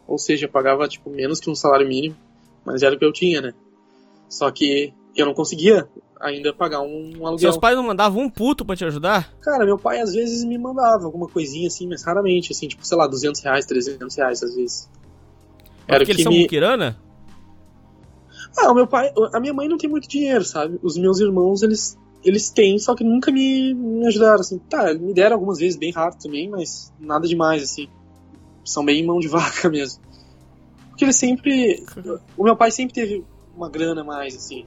ou seja, pagava tipo menos que um salário mínimo, mas era o que eu tinha, né? Só que eu não conseguia ainda pagar um aluguel.
Seus pais não mandavam um puto pra te ajudar?
Cara, meu pai às vezes me mandava alguma coisinha assim, mas raramente, assim, tipo, sei lá, 200 reais, 300 reais às vezes.
É
Era
porque eles são
me...
muquirana?
Ah, o meu pai, a minha mãe não tem muito dinheiro, sabe? Os meus irmãos, eles, eles têm, só que nunca me, me ajudaram, assim. Tá, me deram algumas vezes bem rápido também, mas nada demais, assim. São bem mão de [LAUGHS] vaca mesmo. Porque eles sempre... O meu pai sempre teve uma grana mais, assim.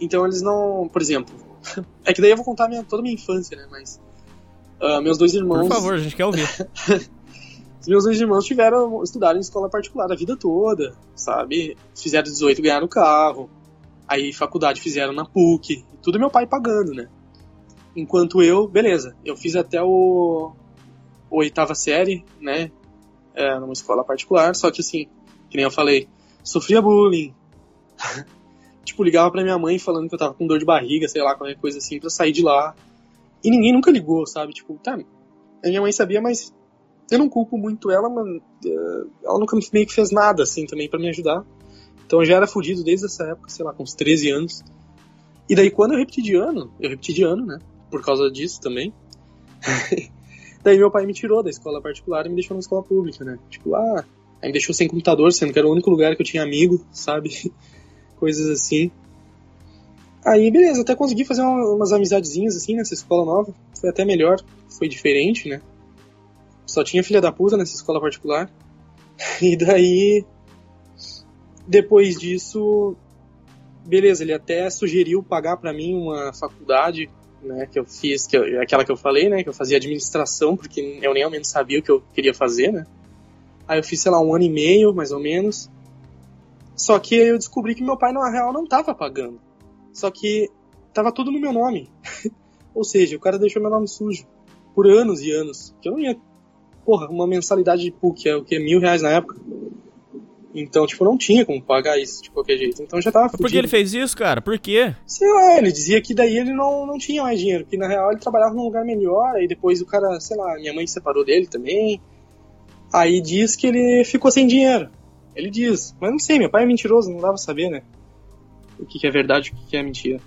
Então eles não... Por exemplo... [LAUGHS] É que daí eu vou contar minha, toda a minha infância, né? Mas... ah, meus dois irmãos...
Por favor, a gente quer ouvir. [LAUGHS]
Meus dois irmãos tiveram, estudaram em escola particular a vida toda, sabe? Fizeram 18, ganharam carro. Aí faculdade fizeram na PUC. Tudo meu pai pagando, né? Enquanto eu, beleza, eu fiz até o, o oitava série, né? É, numa escola particular, só que assim, que nem eu falei, sofria bullying. [LAUGHS] tipo, ligava pra minha mãe falando que eu tava com dor de barriga, sei lá, qualquer coisa assim, pra sair de lá. E ninguém nunca ligou, sabe? Tipo, tá, a minha mãe sabia, mas eu não culpo muito ela, mas eh, ela nunca meio que fez nada assim também pra me ajudar. Então eu já era fudido desde essa época, sei lá, com uns 13 anos. E daí quando eu repeti de ano, eu repeti de ano, né? Por causa disso também. [LAUGHS] daí meu pai me tirou da escola particular e me deixou na escola pública, né? Tipo, ah, aí me deixou sem computador, sendo que era o único lugar que eu tinha amigo, sabe? [LAUGHS] Coisas assim. Aí, beleza, até consegui fazer uma- umas amizadezinhas assim nessa escola nova. Foi até melhor, foi diferente, né? Só tinha filha da puta nessa escola particular. [LAUGHS] E daí, depois disso, beleza, ele até sugeriu pagar pra mim uma faculdade, né, que eu fiz, que eu- aquela que eu falei, né, que eu fazia administração, porque eu nem ao menos sabia o que eu queria fazer, né. Aí eu fiz, sei lá, um ano e meio, mais ou menos. Só que eu descobri que meu pai, na real, não tava pagando. Só que tava tudo no meu nome. [LAUGHS] Ou seja, o cara deixou meu nome sujo. Por anos e anos. Que eu não ia. Porra, uma mensalidade de PUC é o que? Mil reais na época. Então, tipo, não tinha como pagar isso de qualquer jeito. Então já tava
Por que
fudido.
ele fez isso, cara? Por quê?
Sei lá, ele dizia que daí ele não, não tinha mais dinheiro, porque na real ele trabalhava num lugar melhor, aí depois o cara, sei lá, minha mãe se separou dele também. Aí diz que ele ficou sem dinheiro. Ele diz, mas não sei, meu pai é mentiroso, não dá pra saber, né? O que, que é verdade e o que, que é mentira.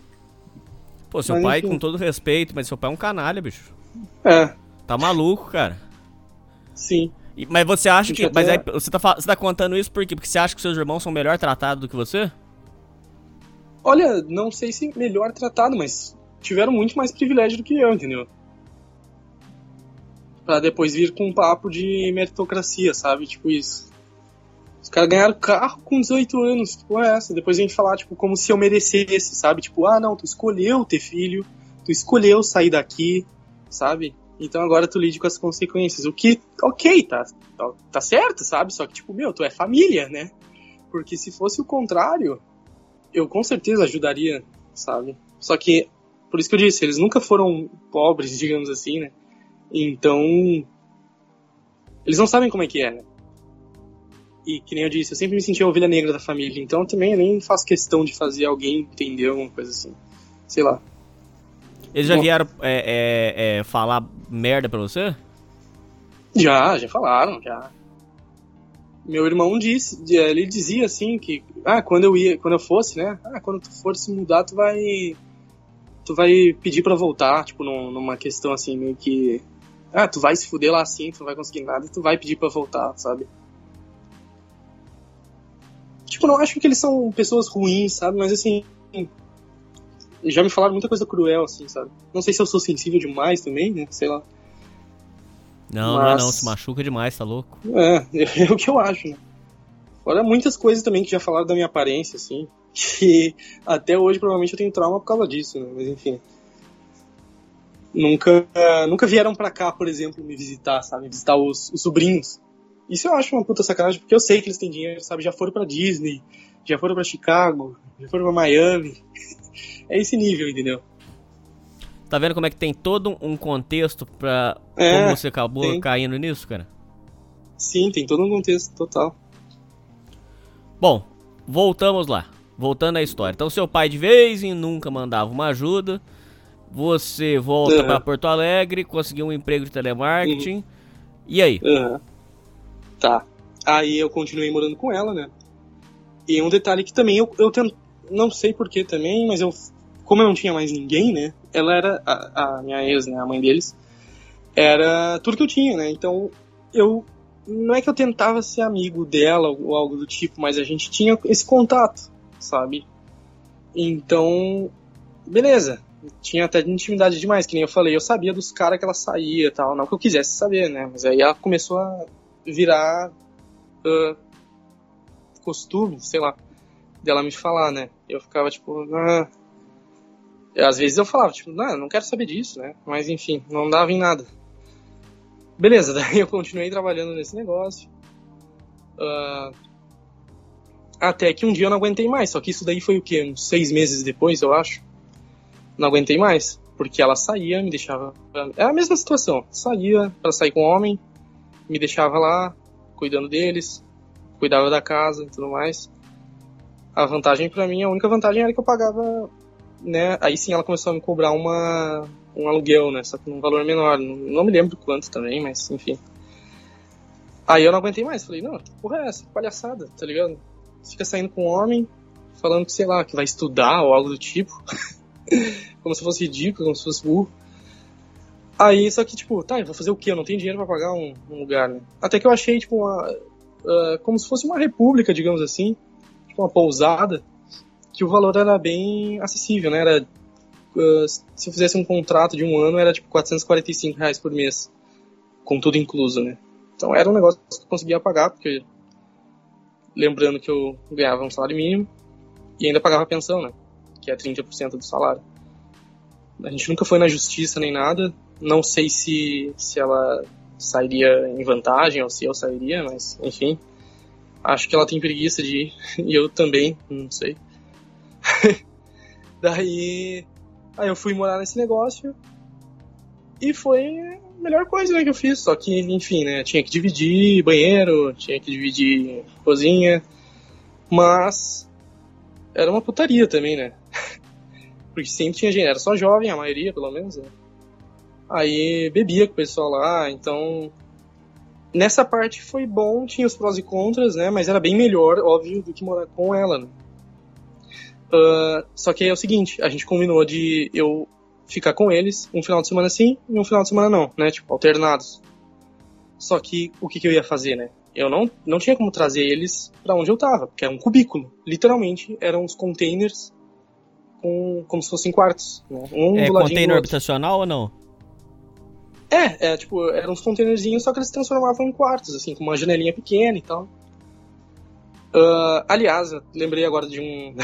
Pô, seu
Mas,
pai,
enfim.
com todo respeito, mas seu pai é um canalha, bicho.
É,
Tá maluco, cara.
sim.
E- mas você acha que. Mas aí,
até-
você tá, você tá contando isso por quê? Porque você acha que seus irmãos são melhor tratados do que você?
Olha, não sei se melhor tratado, mas tiveram muito mais privilégio do que eu, entendeu? Pra depois vir com um papo de meritocracia, sabe? Tipo isso. Os caras ganharam carro com 18 anos, tipo é essa. Depois vem falar, tipo, como se eu merecesse, sabe? Tipo, ah, não, tu escolheu ter filho, tu escolheu sair daqui, sabe? Então agora tu lide com as consequências. O que, ok, tá, tá, tá certo, sabe? Só que, tipo, meu, tu é família, né? Porque se fosse o contrário, eu com certeza ajudaria, sabe? Só que, por isso que eu disse, eles nunca foram pobres, digamos assim, né? Então, eles não sabem como é que é, né? E que nem eu disse, eu sempre me senti a ovelha negra da família, então também nem faço questão de fazer alguém entender alguma coisa assim. Sei lá.
Eles já
Bom.
vieram é, é, é, falar merda pra você?
Já, já falaram, já. Meu irmão disse, ele dizia assim que, ah, quando eu ia, quando eu fosse, né? Ah, quando tu for se mudar, tu vai tu vai pedir pra voltar, tipo, num- numa questão assim meio que ah, tu vai se fuder lá assim, tu não vai conseguir nada, tu vai pedir pra voltar, sabe? Tipo, não acho que eles são pessoas ruins, sabe? Mas assim. Já me falaram muita coisa cruel, assim, sabe? Não sei se eu sou sensível demais também, né? Sei lá.
Não, Mas... não é não, se machuca demais, tá louco? [LAUGHS]
É, é o que eu acho, né? Fora muitas coisas também que já falaram da minha aparência, assim, que até hoje provavelmente eu tenho trauma por causa disso, né? Mas enfim. Nunca, nunca vieram pra cá, por exemplo, me visitar, sabe? Visitar os, os sobrinhos. Isso eu acho uma puta sacanagem, porque eu sei que eles têm dinheiro, sabe? Já foram pra Disney, já foram pra Chicago, já foram pra Miami. [LAUGHS] é esse nível, entendeu?
Tá vendo como é que tem todo um contexto pra é, como você acabou tem. caindo nisso, cara?
Sim, tem todo um contexto total.
Bom, voltamos lá. Voltando à história. Então, seu pai de vez em nunca mandava uma ajuda. Você volta uhum. para Porto Alegre, conseguiu um emprego de telemarketing. Uhum. E aí?
Uhum. Tá. Aí eu continuei morando com ela, né? E um detalhe que também eu, eu tento, não sei porquê também, mas eu, como eu não tinha mais ninguém, né? Ela era, a, a minha ex, né? A mãe deles, era tudo que eu tinha, né? Então eu, não é que eu tentava ser amigo dela ou algo do tipo, mas a gente tinha esse contato, sabe? Então, beleza. Tinha até intimidade demais, que nem eu falei. Eu sabia dos caras que ela saía tal. Não que eu quisesse saber, né? Mas aí ela começou a virar uh, costume, sei lá, dela me falar, né? Eu ficava tipo, ah. às vezes eu falava, tipo, não, não quero saber disso, né? Mas enfim, não dava em nada. Beleza, [LAUGHS] daí eu continuei trabalhando nesse negócio. Uh, até que um dia eu não aguentei mais, só que isso daí foi o quê? Uns seis meses depois, eu acho. Não aguentei mais, porque ela saía, me deixava. É a mesma situação. Saía para sair com o homem, me deixava lá, cuidando deles, cuidava da casa e tudo mais. A vantagem para mim, a única vantagem era que eu pagava, né? Aí sim ela começou a me cobrar uma, um aluguel, né? Só que num valor menor. Não, não me lembro quanto também, mas enfim. Aí eu não aguentei mais. Falei, não, que porra é essa? Que palhaçada, tá ligado? Fica saindo com um homem, falando que, sei lá, que vai estudar ou algo do tipo. [LAUGHS] como se fosse ridículo, como se fosse burro. Aí, só que, tipo, tá, eu vou fazer o quê? Eu não tenho dinheiro para pagar um, um, lugar, né? Até que eu achei, tipo, uma, uh, como se fosse uma república, digamos assim, tipo uma pousada, que o valor era bem acessível, né? Era, uh, se eu fizesse um contrato de um ano, era, tipo, 445 reais por mês, com tudo incluso, né? Então era um negócio que eu conseguia pagar, porque, lembrando que eu ganhava um salário mínimo, e ainda pagava pensão, né? Que é 30% do salário. A gente nunca foi na justiça nem nada, não sei se, se ela sairia em vantagem ou se eu sairia, mas enfim. Acho que ela tem preguiça de ir, [LAUGHS] e eu também, não sei. [LAUGHS] Daí, aí eu fui morar nesse negócio e foi a melhor coisa né, que eu fiz. Só que, enfim, né, tinha que dividir banheiro, tinha que dividir cozinha, mas era uma putaria também, né? [LAUGHS] Porque sempre tinha gente, era só jovem a maioria, pelo menos, né? Aí bebia com o pessoal lá, então. Nessa parte foi bom, tinha os prós e contras, né? Mas era bem melhor, óbvio, do que morar com ela, né? Uh, só que é o seguinte, a gente combinou de eu ficar com eles um final de semana sim e um final de semana não, né? Tipo, alternados. Só que o que, que eu ia fazer, né? Eu não, não tinha como trazer eles para onde eu tava, porque era um cubículo. Literalmente, eram uns containers com, como se fossem quartos. Né?
Um é container habitacional ou não?
É, é, tipo, eram uns containerzinhos, só que eles se transformavam em quartos, assim, com uma janelinha pequena e tal. Uh, aliás, lembrei agora de um.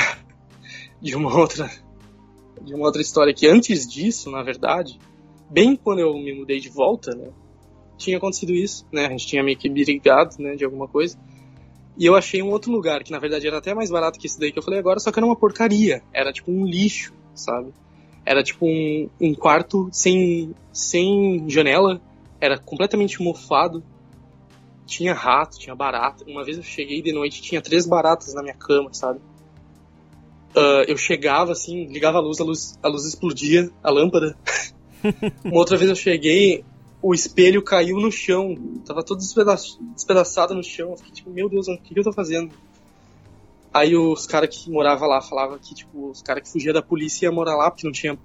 [LAUGHS] de uma outra. De uma outra história que antes disso, na verdade, bem quando eu me mudei de volta, né? Tinha acontecido isso, né? A gente tinha meio que brigado, né? De alguma coisa. E eu achei um outro lugar, que na verdade era até mais barato que esse daí que eu falei agora, só que era uma porcaria. Era tipo um lixo, sabe? Era tipo um, um quarto sem, sem janela, era completamente mofado. Tinha rato, tinha barata. Uma vez eu cheguei de noite tinha três baratas na minha cama, sabe? Uh, eu chegava assim, ligava a luz, a luz, a luz explodia, a lâmpada. [LAUGHS] Uma outra vez eu cheguei, o espelho caiu no chão, tava todo despedaç, despedaçado no chão. Eu fiquei tipo, meu Deus, o que eu tô fazendo? Aí os caras que moravam lá falavam que, tipo, os caras que fugiam da polícia iam morar lá porque não tinha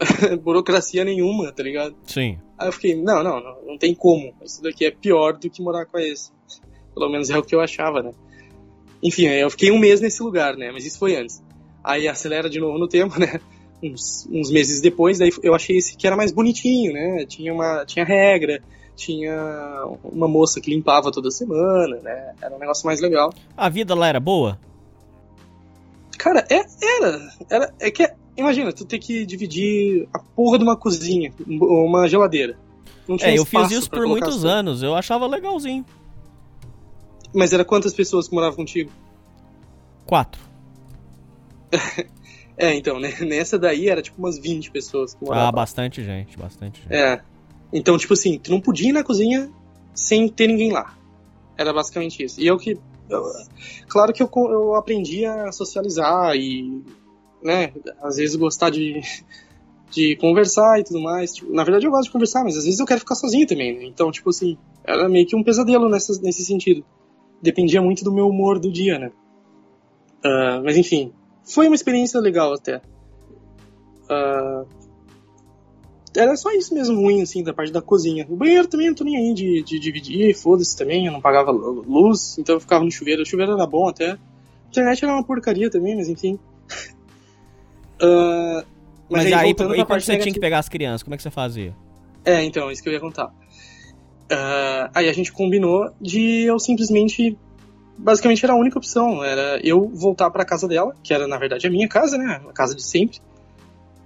[LAUGHS] burocracia nenhuma, tá ligado?
Sim.
Aí eu fiquei, não, não, não, não tem como. Isso daqui é pior do que morar com esse. Pelo menos é o que eu achava, né? Enfim, eu fiquei um mês nesse lugar, né? Mas isso foi antes. Aí acelera de novo no tempo, né? Uns, uns meses depois, daí eu achei esse que era mais bonitinho, né? Tinha uma tinha regra, tinha uma moça que limpava toda semana, né? Era um negócio mais legal.
A vida lá era boa?
Cara, é, era. era é que, imagina, tu ter que dividir a porra de uma cozinha, uma geladeira.
Não tinha é, eu fiz isso por muitos anos, eu achava legalzinho.
Mas era quantas pessoas que moravam contigo?
Quatro. [LAUGHS]
é, então, né, nessa daí era tipo umas 20 pessoas que moravam.
Ah, bastante gente, bastante gente.
É. Então, tipo assim, tu não podia ir na cozinha sem ter ninguém lá. Era basicamente isso. E eu que. Eu, claro que eu, eu aprendi a socializar e, né, às vezes gostar de, de conversar e tudo mais. Tipo, na verdade eu gosto de conversar, mas às vezes eu quero ficar sozinho também, né? Então, tipo assim, era meio que um pesadelo nessa, nesse sentido. Dependia muito do meu humor do dia, né? Uh, mas enfim, foi uma experiência legal até. Uh, era só isso mesmo ruim, assim, da parte da cozinha. O banheiro também não tô nem aí de, de dividir, foda-se também, eu não pagava luz, então eu ficava no chuveiro. O chuveiro era bom até. A internet era uma porcaria também, mas enfim.
Uh, [LAUGHS] mas, mas aí, aí e quando você tinha que pegar as crianças, como é que você fazia?
É, então, isso que eu ia contar. Uh, aí a gente combinou de eu simplesmente. Basicamente era a única opção, era eu voltar para casa dela, que era na verdade a minha casa, né? A casa de sempre,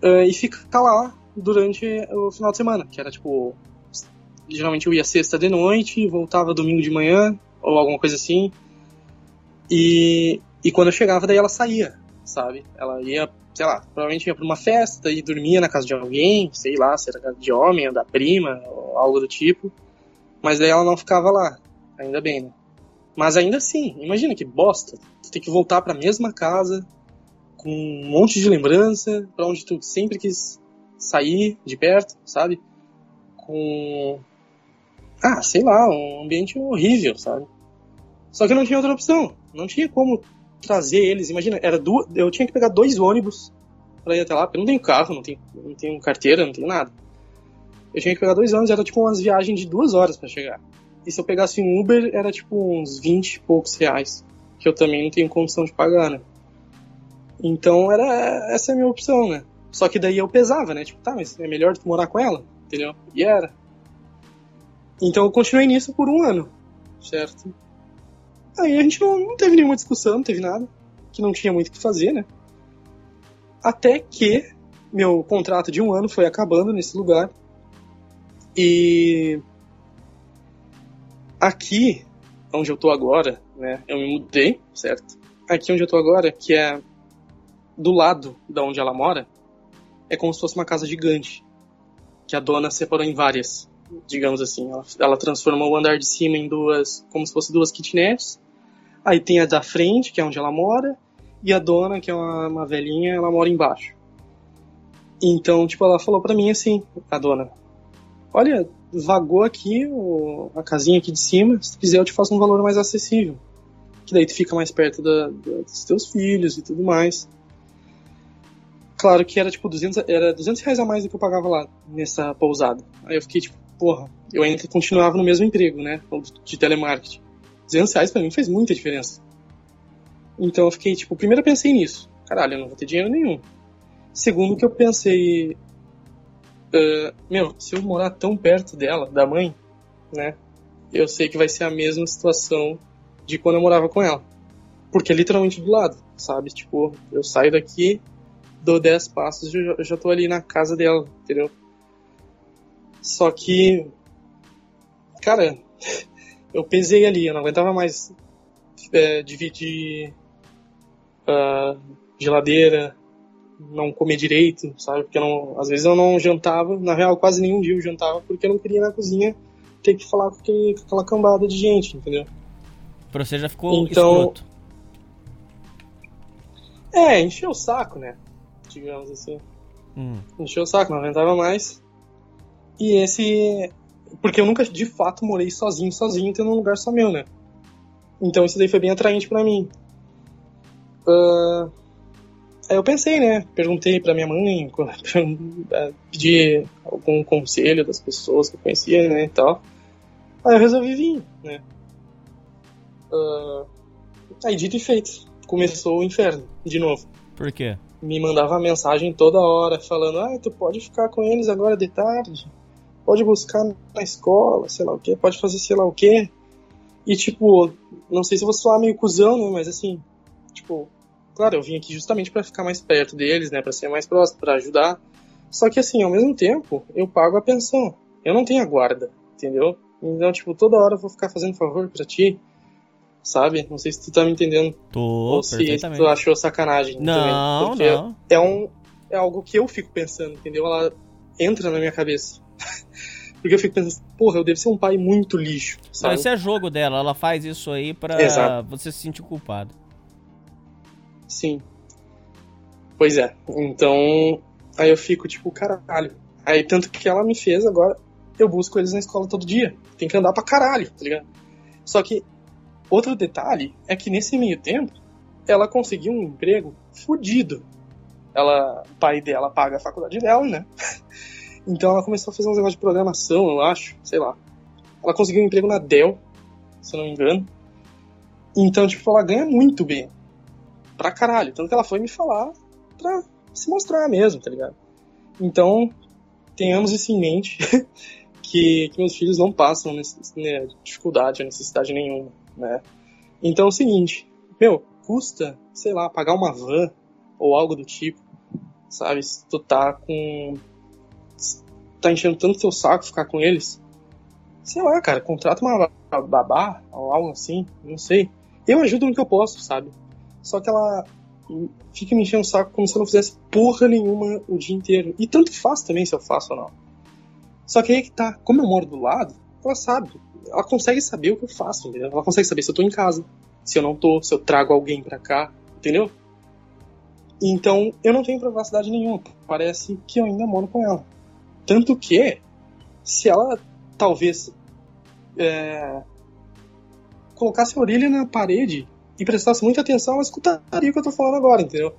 uh, e ficar lá durante o final de semana, que era tipo. Geralmente eu ia sexta de noite, voltava domingo de manhã, ou alguma coisa assim. E, e quando eu chegava, daí ela saía, sabe? Ela ia, sei lá, provavelmente ia pra uma festa e dormia na casa de alguém, sei lá, se era casa de homem, da prima, ou algo do tipo. Mas daí ela não ficava lá, ainda bem, né? Mas ainda assim, imagina que bosta. Tu tem que voltar para a mesma casa, com um monte de lembrança, para onde tu sempre quis sair de perto, sabe? Com. Ah, sei lá, um ambiente horrível, sabe? Só que não tinha outra opção. Não tinha como trazer eles. Imagina, era duas, eu tinha que pegar dois ônibus para ir até lá, porque eu não tenho carro, não tenho, não tenho carteira, não tenho nada. Eu tinha que pegar dois ônibus, era tipo umas viagens de duas horas para chegar. E se eu pegasse um Uber, era tipo uns 20 e poucos reais, que eu também não tenho condição de pagar, né? Então era essa é a minha opção, né? Só que daí eu pesava, né? Tipo, tá, mas é melhor tu morar com ela, entendeu? E era. Então eu continuei nisso por um ano, certo? Aí a gente não, não teve nenhuma discussão, não teve nada, que não tinha muito o que fazer, né? Até que meu contrato de um ano foi acabando nesse lugar. E aqui, onde eu tô agora, né? Eu me mudei, certo? Aqui onde eu tô agora, que é do lado da onde ela mora, é como se fosse uma casa gigante, que a dona separou em várias, digamos assim. Ela, ela transformou o andar de cima em duas, como se fosse duas kitnets. Aí tem a da frente, que é onde ela mora, e a dona, que é uma, uma velhinha, ela mora embaixo. Então, tipo, ela falou pra mim assim, a dona, olha, vagou aqui o, a casinha aqui de cima, se quiser eu te faço um valor mais acessível. Que daí tu fica mais perto da, da, dos teus filhos e tudo mais. Claro que era tipo 200, era 200 reais a mais do que eu pagava lá nessa pousada. Aí eu fiquei tipo, porra, eu ainda continuava no mesmo emprego, né? De telemarketing. 200 reais pra mim fez muita diferença. Então eu fiquei tipo, primeiro eu pensei nisso. Caralho, eu não vou ter dinheiro nenhum. Segundo que eu pensei, uh, meu, se eu morar tão perto dela, da mãe, né? Eu sei que vai ser a mesma situação de quando eu morava com ela. Porque é literalmente do lado, sabe? Tipo, eu saio daqui, dou 10 passos e eu já tô ali na casa dela, entendeu? Só que, cara, [LAUGHS] eu pesei ali, eu não aguentava mais é, dividir uh, geladeira, não comer direito, sabe? Porque não, às vezes eu não jantava, na real quase nenhum dia eu jantava porque eu não queria ir na cozinha ter que falar com, aquele, com aquela cambada de gente, entendeu?
Pra você já ficou então, escroto.
É, encheu o saco, né? Digamos assim. Hum. Encheu o saco, não aguentava mais. E esse. Porque eu nunca de fato morei sozinho, sozinho, tendo um lugar só meu, né? Então isso daí foi bem atraente para mim. Uh... Aí eu pensei, né? Perguntei pra minha mãe, [LAUGHS] pedi algum conselho das pessoas que eu conhecia, né? E tal. Aí eu resolvi vir, né? Uh... Aí, dito e feito, começou o inferno, de novo.
Por quê?
Me mandava mensagem toda hora, falando, ah, tu pode ficar com eles agora de tarde, pode buscar na escola, sei lá o quê, pode fazer sei lá o quê. E, tipo, não sei se eu vou soar meio cuzão, né, mas assim, tipo, claro, eu vim aqui justamente para ficar mais perto deles, né, para ser mais próximo, para ajudar. Só que assim, ao mesmo tempo, eu pago a pensão. Eu não tenho a guarda, entendeu? Então, tipo, toda hora eu vou ficar fazendo favor para ti sabe? Não sei se tu tá me entendendo.
Tô,
Ou se tu achou sacanagem.
Não,
também,
não.
É, um, é algo que eu fico pensando, entendeu? Ela entra na minha cabeça. [LAUGHS] Porque eu fico pensando, porra, eu devo ser um pai muito lixo, sabe?
Não, esse é jogo dela, ela faz isso aí pra Exato. você se sentir culpado.
Sim. Pois é. Então, aí eu fico tipo, caralho. Aí tanto que ela me fez agora, eu busco eles na escola todo dia. Tem que andar pra caralho, tá ligado? Só que Outro detalhe é que nesse meio tempo, ela conseguiu um emprego fudido. Ela, o pai dela paga a faculdade dela, né? [LAUGHS] Então ela começou a fazer uns negócios de programação, eu acho, sei lá. Ela conseguiu um emprego na Dell, se eu não me engano. Então, tipo, ela ganha muito bem. Pra caralho. Tanto que ela foi me falar pra se mostrar mesmo, tá ligado? Então, tenhamos isso em mente, [LAUGHS] que, que meus filhos não passam nesse, né, dificuldade ou necessidade nenhuma né? Então é o seguinte, meu, custa, sei lá, pagar uma van ou algo do tipo, sabe? Se tu tá com. tá enchendo tanto teu saco ficar com eles, sei lá, cara, contrata uma babá ou algo assim, não sei. Eu ajudo no que eu posso, sabe? Só que ela fica me enchendo o saco como se eu não fizesse porra nenhuma o dia inteiro. E tanto faz também se eu faço ou não. Só que aí que tá, como eu moro do lado, ela sabe ela consegue saber o que eu faço, entendeu? Ela consegue saber se eu tô em casa, se eu não tô, se eu trago alguém pra cá, entendeu? Então, eu não tenho privacidade nenhuma. Parece que eu ainda moro com ela. Tanto que, se ela talvez é, colocasse a orelha na parede e prestasse muita atenção, ela escutaria o que eu tô falando agora, entendeu?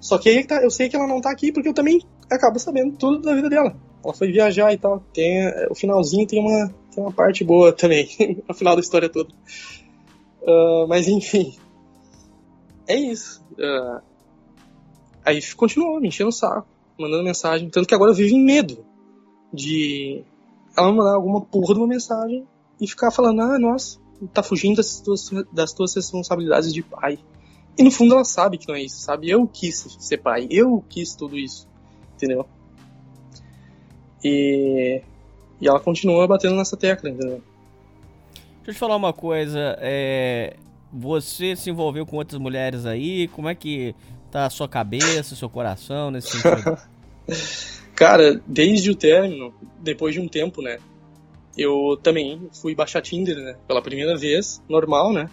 Só que aí tá, eu sei que ela não tá aqui porque eu também acabo sabendo tudo da vida dela. Ela foi viajar e tal. Tem, o finalzinho tem uma, tem uma parte boa também, [LAUGHS] no final da história toda. Uh, mas enfim. É isso. Uh, aí continuou me enchendo o saco, mandando mensagem. Tanto que agora eu vivo em medo de ela mandar alguma porra de uma mensagem e ficar falando, ah, nossa, tá fugindo das tuas, das tuas responsabilidades de pai. E no fundo ela sabe que não é isso, sabe? Eu quis ser pai, eu quis tudo isso, entendeu? E e ela continua batendo nessa tecla, entendeu?
Deixa eu te falar uma coisa. É... Você se envolveu com outras mulheres aí? Como é que tá a sua cabeça, seu coração nesse sentido? [LAUGHS]
Cara, desde o término, depois de um tempo, né? Eu também fui baixar Tinder, né? Pela primeira vez, normal, né?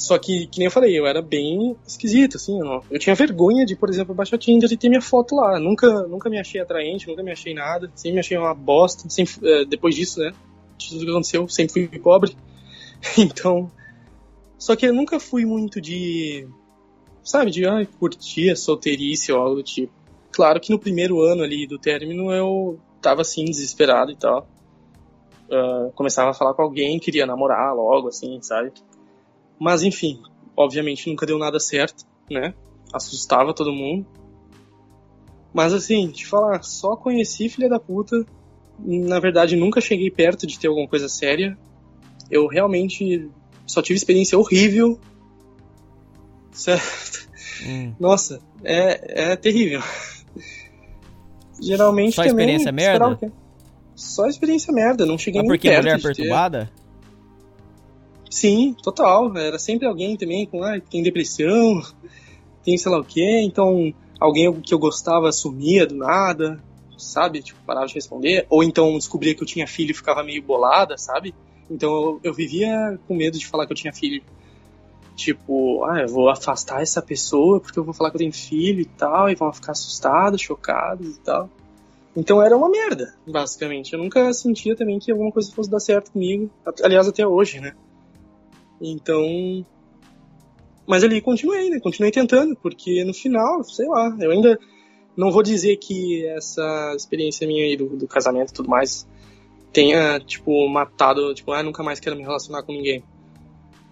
Só que, que nem eu falei, eu era bem esquisito, assim, eu, não, eu tinha vergonha de, por exemplo, baixar Tinder e ter minha foto lá. Nunca, nunca me achei atraente, nunca me achei nada, sempre me achei uma bosta. Sempre, é, depois disso, né, de tudo que aconteceu, sempre fui pobre. [LAUGHS] então, só que eu nunca fui muito de, sabe, de ah, curtir a solteirice ou algo do tipo. Claro que no primeiro ano ali do término eu tava assim, desesperado e tal. Uh, começava a falar com alguém, queria namorar logo, assim, sabe? Mas enfim, obviamente nunca deu nada certo, né? Assustava todo mundo. Mas assim, te falar, só conheci filha da puta. Na verdade, nunca cheguei perto de ter alguma coisa séria. Eu realmente só tive experiência horrível. Certo? Hum. Nossa, é, é terrível. Geralmente
só
também.
Experiência merda?
Só experiência merda, não cheguei
Mas
nem
porque
mulher
perturbada?
Sim, total. Era sempre alguém também com, ah, tem depressão, [LAUGHS] tem sei lá o quê. Então, alguém que eu gostava sumia do nada, sabe? Tipo, parava de responder. Ou então descobria que eu tinha filho e ficava meio bolada, sabe? Então eu, eu vivia com medo de falar que eu tinha filho. Tipo, ah, eu vou afastar essa pessoa porque eu vou falar que eu tenho filho e tal, e vão ficar assustados, chocados e tal. Então era uma merda, basicamente. Eu nunca sentia também que alguma coisa fosse dar certo comigo. Aliás, até hoje, né? Então. Mas ali continuei, né? Continuei tentando, porque no final, sei lá, eu ainda não vou dizer que essa experiência minha aí do, do casamento e tudo mais tenha, tipo, matado, tipo, ah, nunca mais quero me relacionar com ninguém.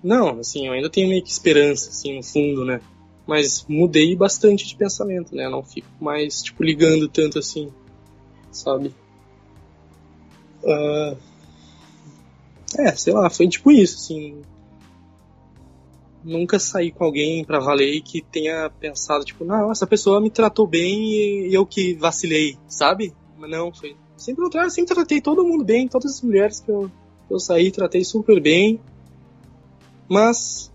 Não, assim, eu ainda tenho meio que esperança, assim, no fundo, né? Mas mudei bastante de pensamento, né? Eu não fico mais, tipo, ligando tanto assim, sabe? Uh... É, sei lá, foi tipo isso, assim. Nunca saí com alguém pra valer que tenha pensado, tipo, não, essa pessoa me tratou bem e eu que vacilei, sabe? Mas não, foi sempre o contrário, sempre tratei todo mundo bem, todas as mulheres que eu, que eu saí, tratei super bem. Mas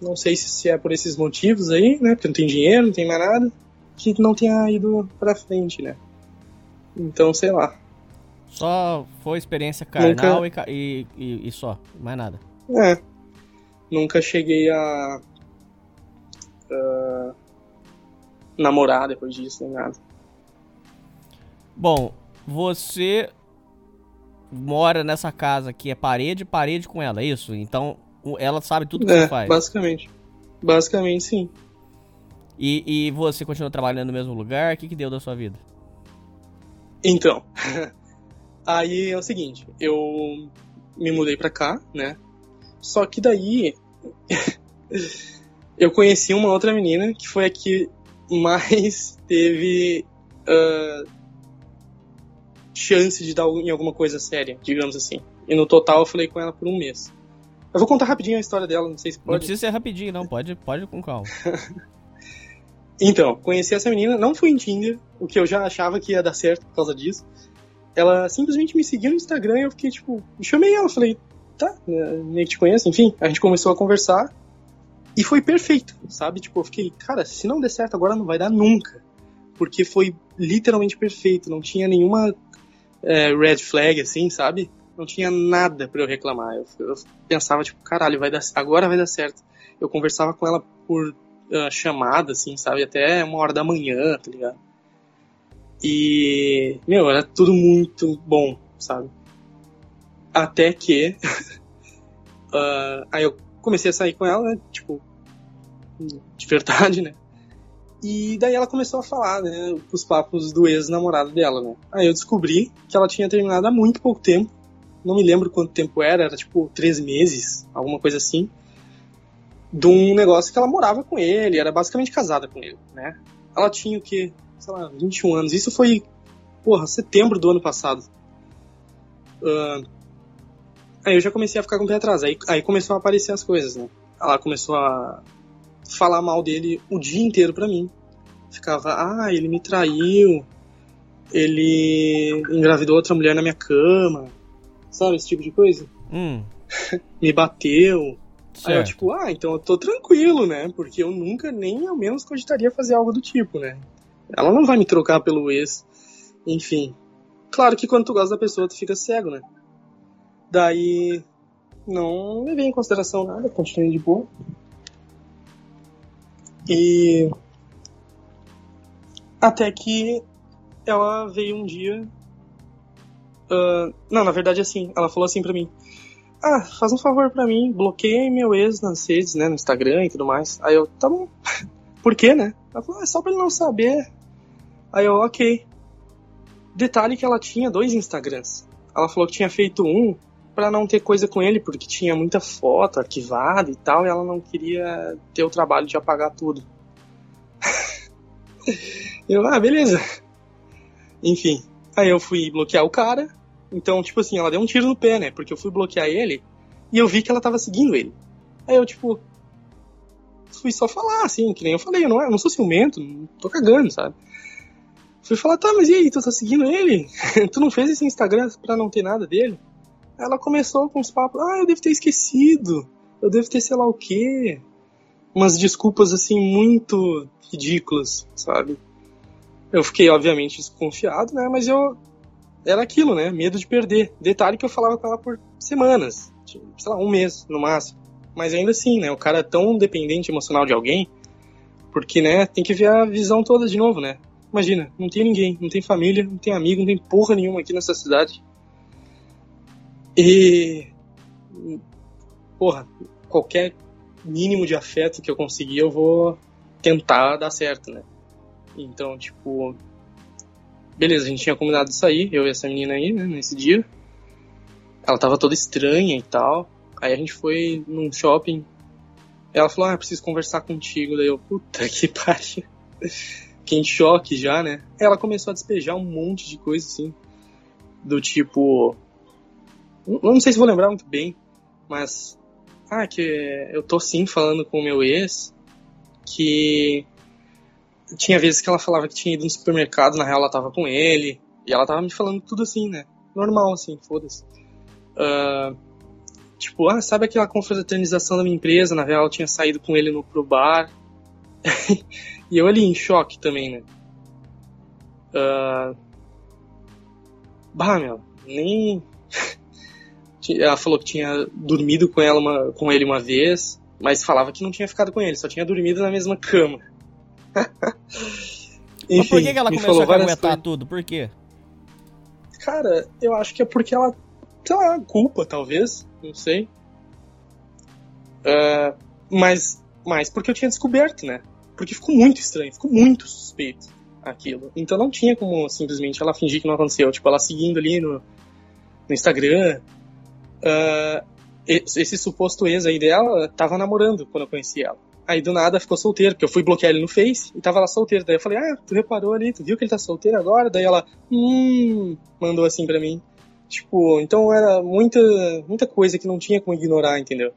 não sei se é por esses motivos aí, né? Porque não tem dinheiro, não tem mais nada, que não tenha ido pra frente, né? Então, sei lá.
Só foi experiência carnal Nunca... e, e, e, só, mais nada.
É. Nunca cheguei a. Namorar depois disso, nem nada.
Bom, você mora nessa casa que é parede parede com ela, é isso? Então ela sabe tudo que é, você faz.
Basicamente. Basicamente, sim.
E, e você continua trabalhando no mesmo lugar? O que, que deu da sua vida?
Então, [LAUGHS] aí é o seguinte, eu me mudei pra cá, né? Só que daí eu conheci uma outra menina que foi a que mais [LAUGHS] teve uh, chance de dar em alguma coisa séria, digamos assim. E no total eu falei com ela por um mês. Eu vou contar rapidinho a história dela, não sei se pode.
Não precisa ser rapidinho, não, pode, pode com calma. [LAUGHS]
então, conheci essa menina, não fui em Tinder, o que eu já achava que ia dar certo por causa disso. Ela simplesmente me seguiu no Instagram e eu fiquei, tipo, chamei ela, falei, tá, nem te conheço, enfim, a gente começou a conversar e foi perfeito, sabe? Tipo, eu fiquei, cara, se não der certo agora não vai dar nunca. Porque foi literalmente perfeito, não tinha nenhuma é, red flag, assim, sabe? Não tinha nada para eu reclamar. Eu, eu, pensava, tipo, caralho, vai dar, agora vai dar certo. Eu conversava com ela por uh, chamada, assim, sabe? Até uma hora da manhã, tá ligado? E, meu, era tudo muito bom, sabe? Até que. uh, [LAUGHS] aí eu comecei a sair com ela, né? Tipo, de verdade, né? E daí ela começou a falar, né, os papos do ex-namorado dela, né? Aí eu descobri que ela tinha terminado há muito pouco tempo. Não me lembro quanto tempo era, era tipo três meses, alguma coisa assim. De um negócio que ela morava com ele, era basicamente casada com ele, né? Ela tinha o que, sei lá, 21 anos. Isso foi, porra, setembro do ano passado. Uh, aí eu já comecei a ficar com o pé atrás. Aí, aí começou a aparecer as coisas, né? Ela começou a falar mal dele o dia inteiro pra mim. Ficava, ah, ele me traiu, ele engravidou outra mulher na minha cama, sabe, esse tipo de coisa.
Hum. [LAUGHS]
me bateu. Certo. Aí eu, tipo, ah, então eu tô tranquilo, né? Porque eu nunca nem ao menos cogitaria fazer algo do tipo, né? Ela não vai me trocar pelo ex. Enfim. Claro que quando tu gosta da pessoa, tu fica cego, né? Daí. Não levei em consideração nada, continuei de boa. E até que ela veio um dia. Uh, não, na verdade, assim, ela falou assim pra mim: Ah, faz um favor pra mim, bloqueie meu ex nas redes, né, no Instagram e tudo mais. Aí eu, tá bom. [LAUGHS] Por quê, né? Ela falou: É só pra ele não saber. Aí eu, ok. Detalhe que ela tinha dois Instagrams. Ela falou que tinha feito um para não ter coisa com ele, porque tinha muita foto arquivada e tal, e ela não queria ter o trabalho de apagar tudo. [LAUGHS] eu, ah, beleza. Enfim, aí eu fui bloquear o cara, então, tipo assim, ela deu um tiro no pé, né? Porque eu fui bloquear ele e eu vi que ela tava seguindo ele. Aí eu, tipo, fui só falar, assim, que nem eu falei, eu não, eu não sou ciumento, não tô cagando, sabe? Fui falar, tá, mas e aí, tu tá seguindo ele? [LAUGHS] tu não fez esse Instagram pra não ter nada dele? Ela começou com os papos, ah, eu devo ter esquecido, eu devo ter sei lá o quê. Umas desculpas assim muito ridículas, sabe? Eu fiquei obviamente desconfiado, né? Mas eu era aquilo, né? Medo de perder. Detalhe que eu falava com ela por semanas, tipo, sei lá, um mês no máximo. Mas ainda assim, né? O cara é tão dependente emocional de alguém, porque, né? Tem que ver a visão toda de novo, né? Imagina, não tem ninguém, não tem família, não tem amigo, não tem porra nenhuma aqui nessa cidade. E. Porra, qualquer mínimo de afeto que eu conseguir, eu vou tentar dar certo, né? Então, tipo. Beleza, a gente tinha combinado de sair, eu e essa menina aí, né, nesse dia. Ela tava toda estranha e tal. Aí a gente foi num shopping. Ela falou, ah, preciso conversar contigo. Daí eu, puta que [LAUGHS] pariu. Fiquei em choque já, né? Ela começou a despejar um monte de coisa, assim. Do tipo. Não sei se vou lembrar muito bem, mas. Ah, que eu tô sim falando com o meu ex. Que. Tinha vezes que ela falava que tinha ido no supermercado, na real ela tava com ele. E ela tava me falando tudo assim, né? Normal, assim, foda-se. Uh, tipo, ah, sabe aquela confraternização da minha empresa? Na real, eu tinha saído com ele no, pro bar. [LAUGHS] e eu ali em choque também, né? Uh, bah, meu, nem. Ela falou que tinha dormido com, ela uma, com ele uma vez, mas falava que não tinha ficado com ele, só tinha dormido na mesma cama.
Enfim, [LAUGHS] mas por que, que ela começou a caguetar tudo? Por quê?
Cara, eu acho que é porque ela. Sei lá, culpa, talvez. Não sei. Uh, mas, mas porque eu tinha descoberto, né? Porque ficou muito estranho, ficou muito suspeito aquilo. Então não tinha como simplesmente ela fingir que não aconteceu. Tipo, ela seguindo ali no, no Instagram. Uh, esse suposto ex aí dela tava namorando quando eu conheci ela. Aí do nada ficou solteiro, porque eu fui bloquear ele no Face e tava lá solteiro. Daí eu falei, ah, tu reparou ali, tu viu que ele tá solteiro agora? Daí ela, hum, mandou assim pra mim. Tipo, então era muita, muita coisa que não tinha como ignorar, entendeu?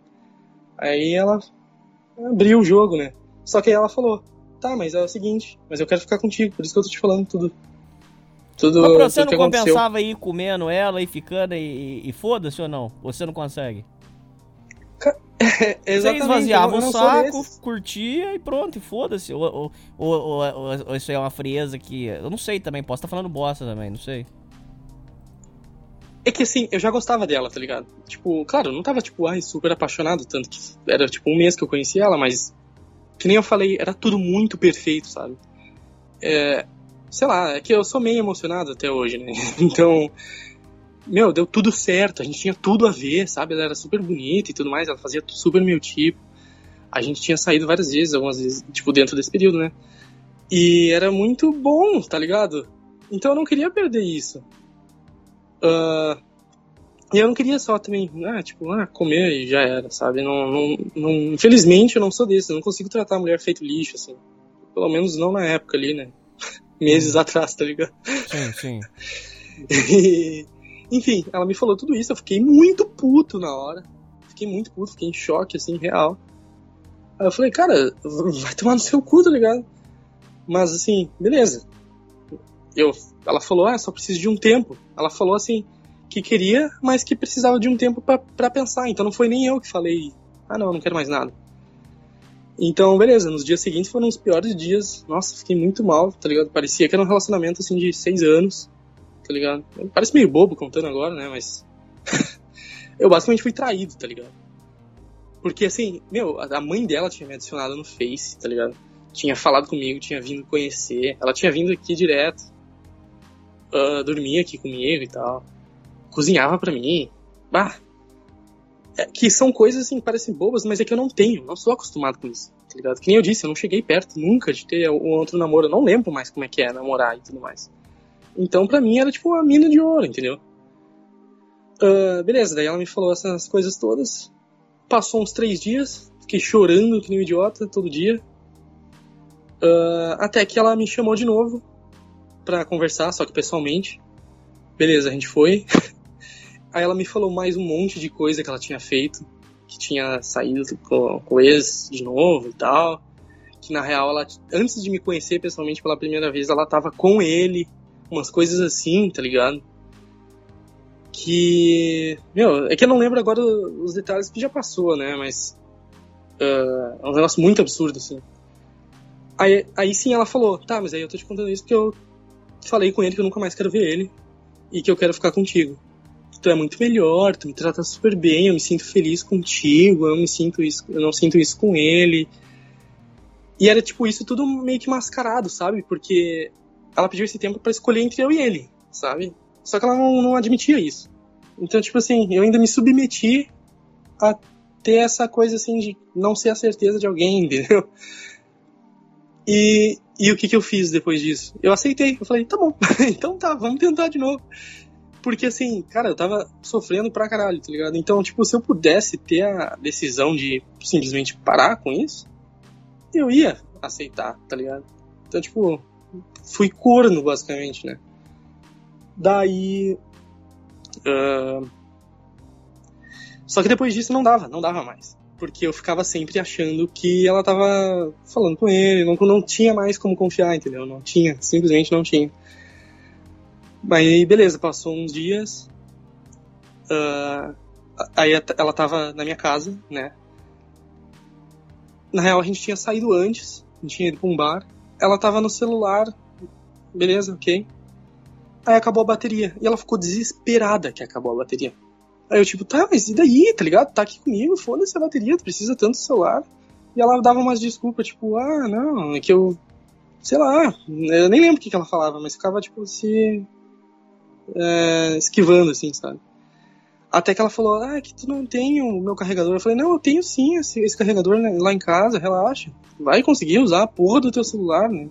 Aí ela abriu o jogo, né? Só que aí ela falou, tá, mas é o seguinte, mas eu quero ficar contigo, por isso que eu tô te falando tudo.
Tudo, mas pra você não compensava ir comendo ela e ficando e, e foda-se ou não? Você não consegue?
É, [LAUGHS]
Você esvaziava o saco, curtia e pronto, e foda-se. Ou, ou, ou, ou, isso é uma frieza que. Eu não sei também, posso estar falando bosta também, não sei.
É que assim, eu já gostava dela, tá ligado? Tipo, claro, eu não tava, tipo, ai, super apaixonado, tanto que era tipo um mês que eu conheci ela, mas. Que nem eu falei, era tudo muito perfeito, sabe? É. Sei lá, é que eu sou meio emocionado até hoje, né? [LAUGHS] Então meu, deu tudo certo, a gente tinha tudo a ver, sabe? Ela era super bonita e tudo mais, ela fazia super meu tipo. A gente tinha saído várias vezes, algumas vezes, tipo, dentro desse período, né? E era muito bom, tá ligado? Então eu não queria perder isso. Uh, e eu não queria só também, ah, tipo, ah, comer e já era, sabe? Não, não, não, infelizmente eu não sou desse, eu não consigo tratar a mulher feito lixo, assim. Pelo menos não na época ali, né? Meses [LAUGHS] atrás, tá ligado?
Sim, sim.
e, enfim, ela me falou tudo isso, eu fiquei muito puto na hora. Fiquei muito puto, fiquei em choque, assim, real. Aí eu falei, cara, vai tomar no seu cu, tá ligado? Mas assim, beleza. Eu, ela falou, ah, só preciso de um tempo. Ela falou assim, que queria, mas que precisava de um tempo para pensar. Então não foi nem eu que falei, ah não, não quero mais nada. Então, beleza, nos dias seguintes foram os piores dias. Nossa, fiquei muito mal, tá ligado? Parecia que era um relacionamento assim de seis anos tá ligado? Parece meio bobo contando agora, né? Mas. [LAUGHS] eu basicamente fui traído, tá ligado? Porque assim, meu, a mãe dela tinha me adicionado no Face, tá ligado? Tinha falado comigo, tinha vindo conhecer. Ela tinha vindo aqui direto. Uh, dormia aqui comigo e tal. Cozinhava para mim. Bah. É, que são coisas assim, parecem bobas, mas é que eu não tenho, não sou acostumado com isso, tá ligado? Que nem eu disse, eu não cheguei perto nunca de ter um outro namoro, eu não lembro mais como é que é namorar e tudo mais. Então, pra mim, era tipo uma mina de ouro, entendeu? Uh, beleza, daí ela me falou essas coisas todas. Passou uns três dias, fiquei chorando que nem um idiota todo dia. Uh, até que ela me chamou de novo pra conversar, só que pessoalmente. Beleza, a gente foi. [LAUGHS] Aí ela me falou mais um monte de coisa que ela tinha feito, que tinha saído com, com o ex de novo e tal. Que na real, ela, antes de me conhecer pessoalmente pela primeira vez, ela tava com ele umas coisas assim, tá ligado? Que. Meu, é que eu não lembro agora os detalhes que já passou, né? Mas. Uh, é um negócio muito absurdo, assim. Aí, aí sim ela falou: tá, mas aí eu tô te contando isso porque eu falei com ele que eu nunca mais quero ver ele e que eu quero ficar contigo. Tu é muito melhor, tu me trata super bem, eu me sinto feliz contigo, eu me sinto isso, eu não sinto isso com ele. E era tipo isso tudo meio que mascarado, sabe? Porque ela pediu esse tempo para escolher entre eu e ele, sabe? Só que ela não, não admitia isso. Então, tipo assim, eu ainda me submeti a ter essa coisa assim de não ser a certeza de alguém, [LAUGHS] entendeu? E, e o que, que eu fiz depois disso? Eu aceitei, eu falei, tá bom, [LAUGHS] então tá, vamos tentar de novo. Porque assim, cara, eu tava sofrendo pra caralho, tá ligado? Então, tipo, se eu pudesse ter a decisão de simplesmente parar com isso, eu ia aceitar, tá ligado? Então, tipo, fui corno, basicamente, né? Daí. Uh... Só que depois disso não dava, não dava mais. Porque eu ficava sempre achando que ela tava falando com ele, não, não tinha mais como confiar, entendeu? Não tinha, simplesmente não tinha. Aí, beleza, passou uns dias. Uh, aí ela tava na minha casa, né? Na real, a gente tinha saído antes, a gente tinha ido pra um bar. Ela tava no celular, beleza, ok. Aí acabou a bateria. E ela ficou desesperada que acabou a bateria. Aí eu, tipo, tá, mas e daí, tá ligado? Tá aqui comigo, foda-se a bateria, tu precisa tanto do celular. E ela dava umas desculpas, tipo, ah, não, é que eu. Sei lá, eu nem lembro o que, que ela falava, mas ficava, tipo, se é, esquivando, assim, sabe? Até que ela falou, ah, que tu não tem o meu carregador. Eu falei, não, eu tenho sim esse, esse carregador né, lá em casa, relaxa. Vai conseguir usar a porra do teu celular, né?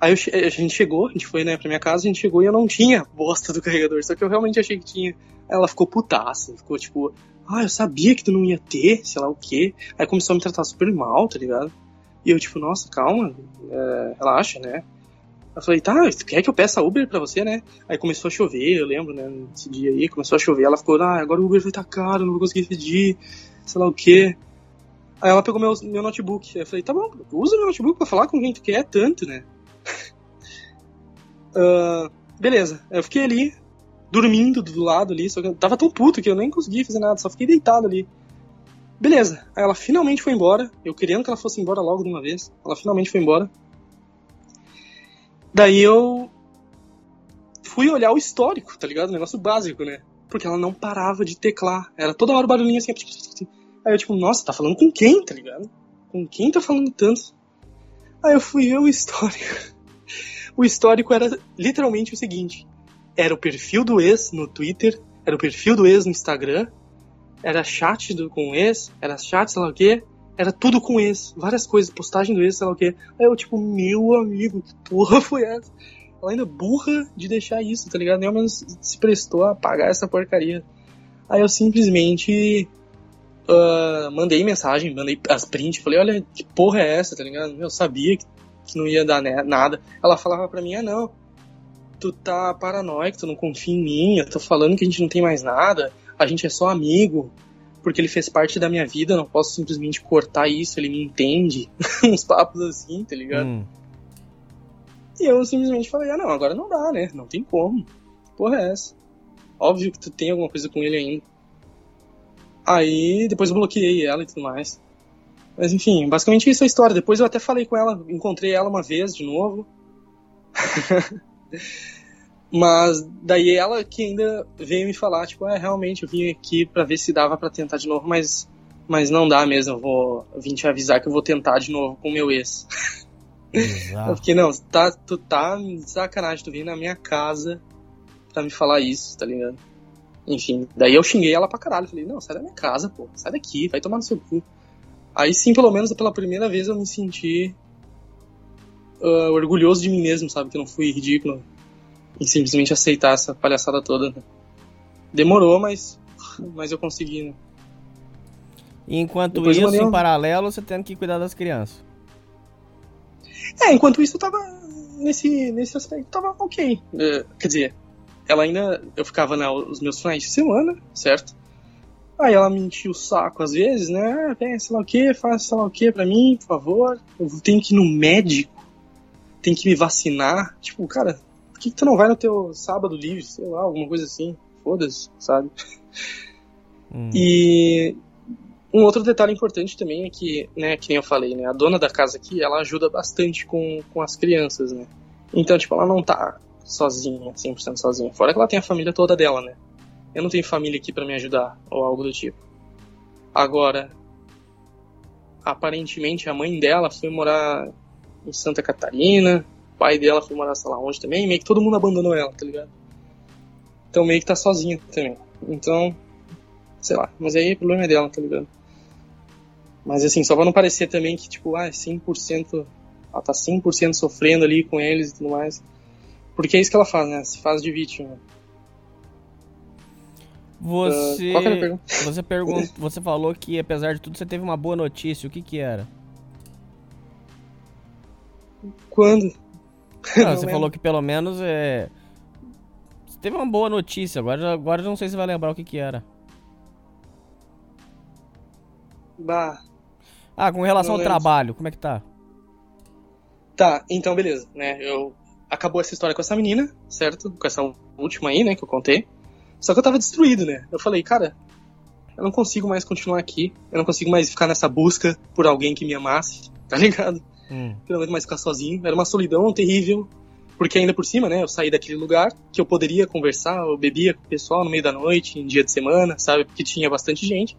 Aí eu, a gente chegou, a gente foi, né, pra minha casa, a gente chegou e eu não tinha bosta do carregador, só que eu realmente achei que tinha. Aí ela ficou putaça, ficou tipo, ah, eu sabia que tu não ia ter, sei lá o quê. Aí começou a me tratar super mal, tá ligado? E eu, tipo, nossa, calma, é, relaxa, né? Eu falei, tá, quer que eu peça Uber pra você, né? Aí começou a chover, eu lembro, né? Nesse dia aí, começou a chover. Ela ficou, ah, agora o Uber vai estar tá caro, não vou conseguir pedir, sei lá o quê. Aí ela pegou meu, meu notebook. Aí eu falei, tá bom, usa meu notebook pra falar com quem tu quer tanto, né? uh, [LAUGHS] beleza, eu fiquei ali, dormindo do lado ali, só que eu tava tão puto que eu nem consegui fazer nada, só fiquei deitado ali. Beleza, aí ela finalmente foi embora, eu querendo que ela fosse embora logo de uma vez, ela finalmente foi embora. Daí eu fui olhar o histórico, tá ligado? O negócio básico, né? Porque ela não parava de teclar. Era toda hora o barulhinho assim. Aí eu, tipo, nossa, tá falando com quem, tá ligado? Com quem tá falando tanto? Aí eu fui ver o histórico. O histórico era literalmente o seguinte: era o perfil do ex no Twitter, era o perfil do ex no Instagram, era chat do, com o ex, era chat, sei lá o quê, era tudo com ex, várias coisas, postagem do ex, sei lá o quê. Aí eu, tipo, meu amigo, que porra [LAUGHS] foi essa? Ela ainda burra de deixar isso, tá ligado? Nem ao menos se prestou a pagar essa porcaria. Aí eu simplesmente uh, mandei mensagem, mandei as prints, falei, olha, que porra é essa, tá ligado? Eu sabia que, que não ia dar nada. Ela falava pra mim, ah não, tu tá paranoico, tu não confia em mim, eu tô falando que a gente não tem mais nada, a gente é só amigo porque ele fez parte da minha vida, não posso simplesmente cortar isso, ele me entende. [LAUGHS] Uns papos assim, tá ligado? Hum. E eu simplesmente falei, ah não, agora não dá, né? Não tem como. Porra é essa? Óbvio que tu tem alguma coisa com ele ainda. Aí depois eu bloqueei ela e tudo mais. Mas enfim, basicamente isso é a história. Depois eu até falei com ela, encontrei ela uma vez de novo. [LAUGHS] Mas daí ela que ainda veio me falar, tipo, é, realmente, eu vim aqui para ver se dava para tentar de novo, mas, mas não dá mesmo, eu vou eu vim te avisar que eu vou tentar de novo com o meu ex. [LAUGHS] Exato. Eu fiquei, não, tá, tu tá sacanagem, tu vem na minha casa pra me falar isso, tá ligado? Enfim, daí eu xinguei ela pra caralho, falei, não, sai da minha casa, pô, sai daqui, vai tomar no seu cu. Aí sim, pelo menos pela primeira vez eu me senti uh, orgulhoso de mim mesmo, sabe, que eu não fui ridículo e simplesmente aceitar essa palhaçada toda. Né? Demorou, mas, mas eu consegui. Né?
E enquanto Depois isso, em paralelo, você tendo que cuidar das crianças.
É, enquanto isso eu tava nesse, nesse aspecto, tava ok. Uh, quer dizer, ela ainda. Eu ficava né, os meus finais de semana, certo? Aí ela me enchia o saco às vezes, né? Ah, sei lá o que, faz sei lá o que pra mim, por favor. Eu tenho que ir no médico, tem que me vacinar. Tipo, cara, por que, que tu não vai no teu sábado livre, sei lá, alguma coisa assim? Foda-se, sabe? Hum. E um outro detalhe importante também é que, né, que nem eu falei, né, a dona da casa aqui, ela ajuda bastante com, com as crianças, né? Então, tipo, ela não tá sozinha, 100% sozinha. Fora que ela tem a família toda dela, né? Eu não tenho família aqui para me ajudar, ou algo do tipo. Agora, aparentemente a mãe dela foi morar em Santa Catarina, pai dela foi morar, sei lá onde também, meio que todo mundo abandonou ela, tá ligado? Então meio que tá sozinha também. Então, sei lá, mas aí o problema é dela, tá ligado? Mas assim, só pra não parecer também que, tipo, ah, 100%, ela tá 100% sofrendo ali com eles e tudo mais. Porque é isso que ela faz, né? Se faz de vítima.
Você,
Uh, qual que era a pergunta?
você pergun- [LAUGHS] você falou que apesar de tudo você teve uma boa notícia. O que que era?
Quando?
Não, você falou que pelo menos é você teve uma boa notícia. Agora agora eu não sei se você vai lembrar o que que era.
Bah.
Ah, com relação ao trabalho, como é que tá?
Tá, então beleza, né? Eu acabou essa história com essa menina, certo? Com essa última aí, né, que eu contei. Só que eu tava destruído, né? Eu falei, cara, eu não consigo mais continuar aqui. Eu não consigo mais ficar nessa busca por alguém que me amasse, [LAUGHS] tá ligado?
Hum.
Eu não aguento mais ficar sozinho. Era uma solidão terrível. Porque ainda por cima, né, eu saí daquele lugar que eu poderia conversar, eu bebia com o pessoal no meio da noite, em dia de semana, sabe? Porque tinha bastante gente.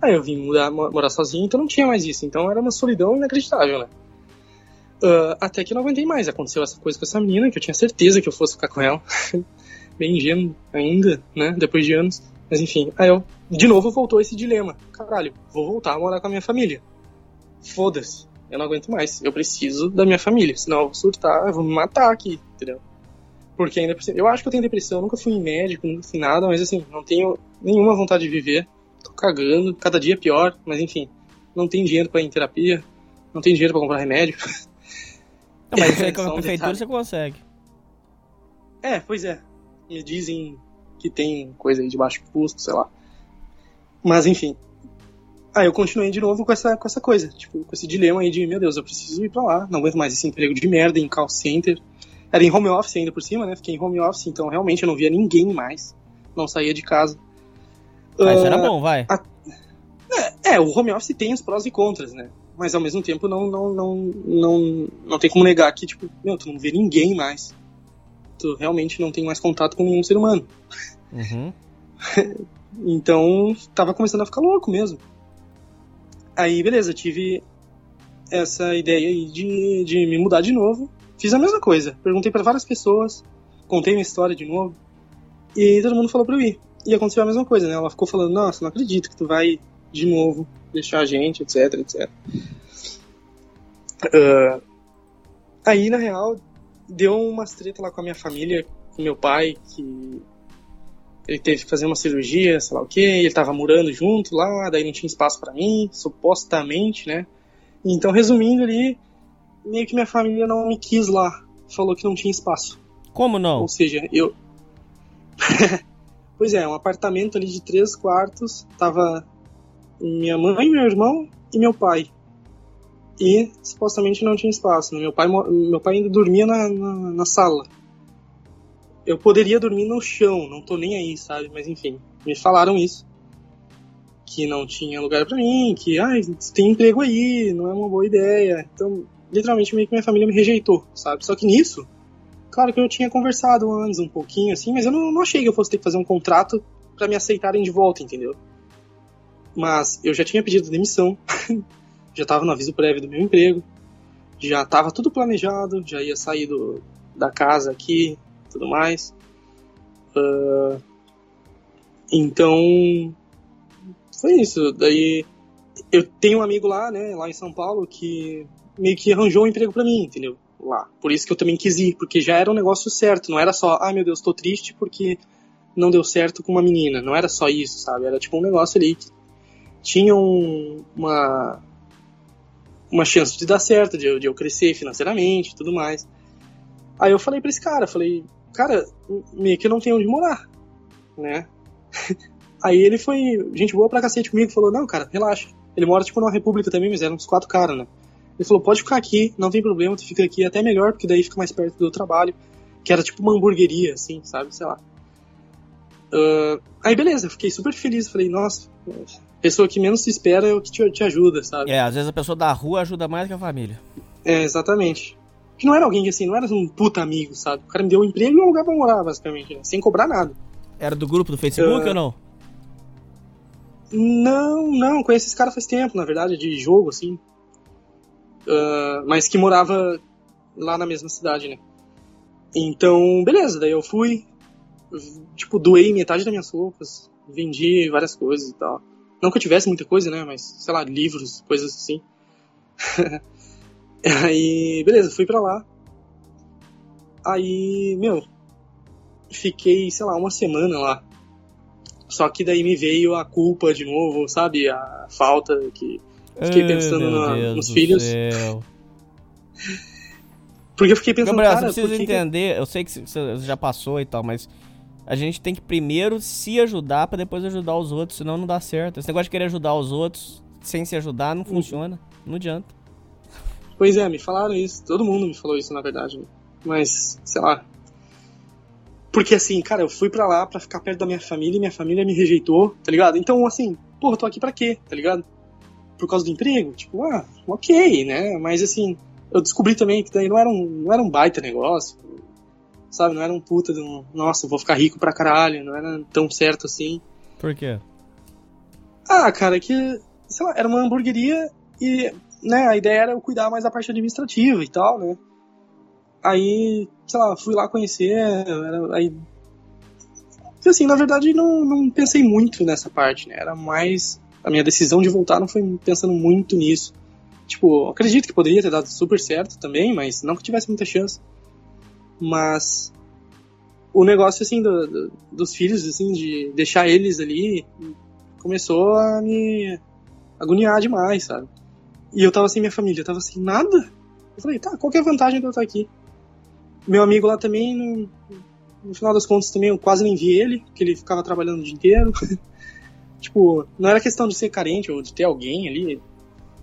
Aí eu vim mudar, mo- morar sozinho, então não tinha mais isso. Então era uma solidão inacreditável, né? Ah, até que eu não aguentei mais. Aconteceu essa coisa com essa menina, que eu tinha certeza que eu fosse ficar com ela. [LAUGHS] Bem ingênuo ainda, né? Depois de anos. Mas enfim, aí eu, de novo voltou esse dilema. Caralho, vou voltar a morar com a minha família. Foda-se. Eu não aguento mais. Eu preciso da minha família. Senão eu vou surtar, eu vou me matar aqui, entendeu? Porque ainda Eu acho que eu tenho depressão, nunca fui em médico, nunca fui nada, mas assim, não tenho nenhuma vontade de viver. Tô cagando, cada dia é pior, mas enfim. Não tenho dinheiro pra ir em terapia, não tenho dinheiro pra comprar remédio.
Não, mas isso [LAUGHS] aí com a prefeitura você consegue.
É, pois é. Me dizem que tem coisa aí de baixo custo, sei lá. Mas enfim. Aí eu continuei de novo com essa, com essa coisa, tipo, com esse dilema aí de, meu Deus, eu preciso ir pra lá, não aguento mais esse emprego de merda em call center. Era em home office ainda por cima, né? Fiquei em home office, então realmente eu não via ninguém mais. Não saía de casa.
Ah, isso
Ah,
era bom, vai.
É, o home office tem os prós e contras, né? Mas ao mesmo tempo não, não, não, não, não tem como negar que, tipo, meu, tu não vê ninguém mais. Tu realmente não tem mais contato com nenhum ser humano.
Uhum. [LAUGHS]
Então, tava começando a ficar louco mesmo. Aí, beleza, tive essa ideia aí de, de me mudar de novo. Fiz a mesma coisa. Perguntei pra várias pessoas, contei minha história de novo. E todo mundo falou pra eu ir. E aconteceu a mesma coisa, né? Ela ficou falando, nossa, não acredito que tu vai de novo deixar a gente, etc, etc. Ah, aí, na real, deu umas treta lá com a minha família, com meu pai, que ele teve que fazer uma cirurgia, sei lá o que, ele tava morando junto lá, daí não tinha espaço pra mim, supostamente, né? Então, resumindo ali, meio que minha família não me quis lá, falou que não tinha espaço.
Como não?
Ou seja, eu. [LAUGHS] pois é, um apartamento ali de três quartos, tava minha mãe, meu irmão e meu pai. E supostamente não tinha espaço. né? Meu pai, meu pai ainda dormia na, na, na sala. Eu poderia dormir no chão, não tô nem aí, sabe? Mas enfim, me falaram isso. Que não tinha lugar pra mim, que, ai, tem emprego aí, não é uma boa ideia. Então, literalmente, meio que minha família me rejeitou, sabe? Só que nisso, Claro que eu tinha conversado antes um pouquinho assim, mas eu não, não achei que eu fosse ter que fazer um contrato pra me aceitarem de volta, entendeu? Mas eu já tinha pedido demissão, [LAUGHS] já tava no aviso prévio do meu emprego, já tava tudo planejado, já ia sair do, da casa aqui, tudo mais. Ah, então, foi isso. Daí eu tenho um amigo lá, né, lá em São Paulo, que meio que arranjou um emprego pra mim, entendeu? Lá. Por isso que eu também quis ir, porque já era um negócio certo, não era só, ai meu Deus, tô triste porque não deu certo com uma menina. Não era só isso, sabe? Era tipo um negócio ali que tinha um- uma uma chance de dar certo, de eu, de eu crescer financeiramente e tudo mais. Aí eu falei pra esse cara, falei, cara, meio que não tenho onde morar, né? [LAUGHS] Aí ele foi gente boa pra cacete comigo, falou, não, cara, relaxa. Ele mora tipo numa república também, mas eram uns quatro caras, né? Ele falou, pode ficar aqui, não tem problema, tu fica aqui até melhor, porque daí fica mais perto do trabalho. Que era tipo uma hamburgueria, assim, sabe? Sei lá. Ah, aí beleza, fiquei super feliz. Falei, nossa, pessoa que menos se espera é o que te, te ajuda, sabe?
É, às vezes a pessoa da rua ajuda mais que a família.
É, exatamente. Que não era alguém assim, não era um puta amigo, sabe? O cara me deu um emprego e um lugar pra morar, basicamente, né? sem cobrar nada.
Era do grupo do Facebook
Ah.
ou não?
Não, não, conheço esse cara faz tempo, na verdade, de jogo, assim. Ah, mas que morava lá na mesma cidade, né? Então, beleza, daí eu fui, tipo, doei metade das minhas roupas, vendi várias coisas e tal. Não que eu tivesse muita coisa, né? Mas, sei lá, livros, coisas assim. [LAUGHS] Aí, beleza, fui pra lá. Aí, meu, fiquei, sei lá, uma semana lá. Só que daí me veio a culpa de novo, sabe? A falta que. Fiquei pensando na, nos filhos. Céu. [LAUGHS] Porque eu fiquei pensando,
Gabriel,
cara,
você precisa entender, eu sei que você já passou e tal, mas a gente tem que primeiro se ajudar para depois ajudar os outros, senão não dá certo. Esse negócio de querer ajudar os outros sem se ajudar não funciona, não adianta.
Pois é, me falaram isso, todo mundo me falou isso na verdade, mas sei lá. Porque assim, cara, eu fui para lá para ficar perto da minha família e minha família me rejeitou, tá ligado? Então, assim, porra, tô aqui pra quê, tá ligado? Por causa do emprego? Tipo, ah, ok, né? Mas assim, eu descobri também que daí não era um, não era um baita negócio, sabe? Não era um puta de um, nossa, vou ficar rico pra caralho, não era tão certo assim.
Por quê?
Ah, cara, que, sei lá, era uma hamburgueria e, né, a ideia era eu cuidar mais da parte administrativa e tal, né? Aí, sei lá, fui lá conhecer, era, aí... Assim, na verdade, não, não pensei muito nessa parte, né? Era mais... A minha decisão de voltar não foi pensando muito nisso. Tipo, acredito que poderia ter dado super certo também, mas não que tivesse muita chance. Mas o negócio, assim, do, do, dos filhos, assim, de deixar eles ali, começou a me agoniar demais, sabe? E eu tava sem minha família, tava assim, nada? Eu falei, tá, qual que é a vantagem de eu estar aqui? Meu amigo lá também, no, no final das contas, também eu quase nem vi ele, porque ele ficava trabalhando o dia inteiro. [LAUGHS] tipo, não era questão de ser carente ou de ter alguém ali,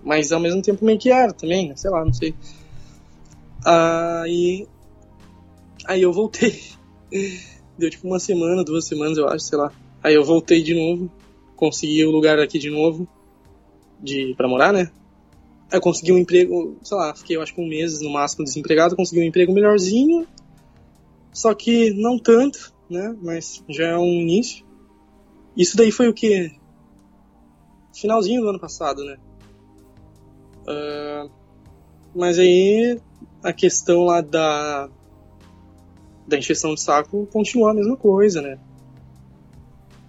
mas ao mesmo tempo meio que era também, né? sei lá, não sei. Aí, aí eu voltei. [LAUGHS] Deu tipo uma semana, duas semanas, eu acho, sei lá. Aí eu voltei de novo, consegui o lugar aqui de novo, de para morar, né? Eu consegui um emprego, sei lá, fiquei eu acho que um mês no máximo desempregado, consegui um emprego melhorzinho, só que não tanto, né? Mas já é um início. Isso daí foi o que? Finalzinho do ano passado, né? Uh, mas aí a questão lá da da encheção de saco continua a mesma coisa, né?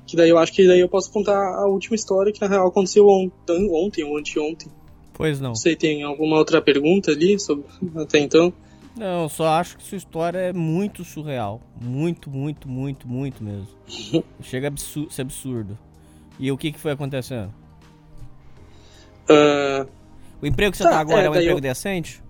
Que daí eu acho que daí eu posso contar a última história que na real aconteceu ontem, ontem ou anteontem.
Pois não.
Você tem alguma outra pergunta ali sobre [LAUGHS] até então?
Não, só acho que sua história é muito surreal. Muito, muito, muito, muito mesmo. [LAUGHS] Chega a ser absurdo. E o que, que foi acontecendo?
Uh,
o emprego que você tá, tá agora é, é um emprego eu... decente?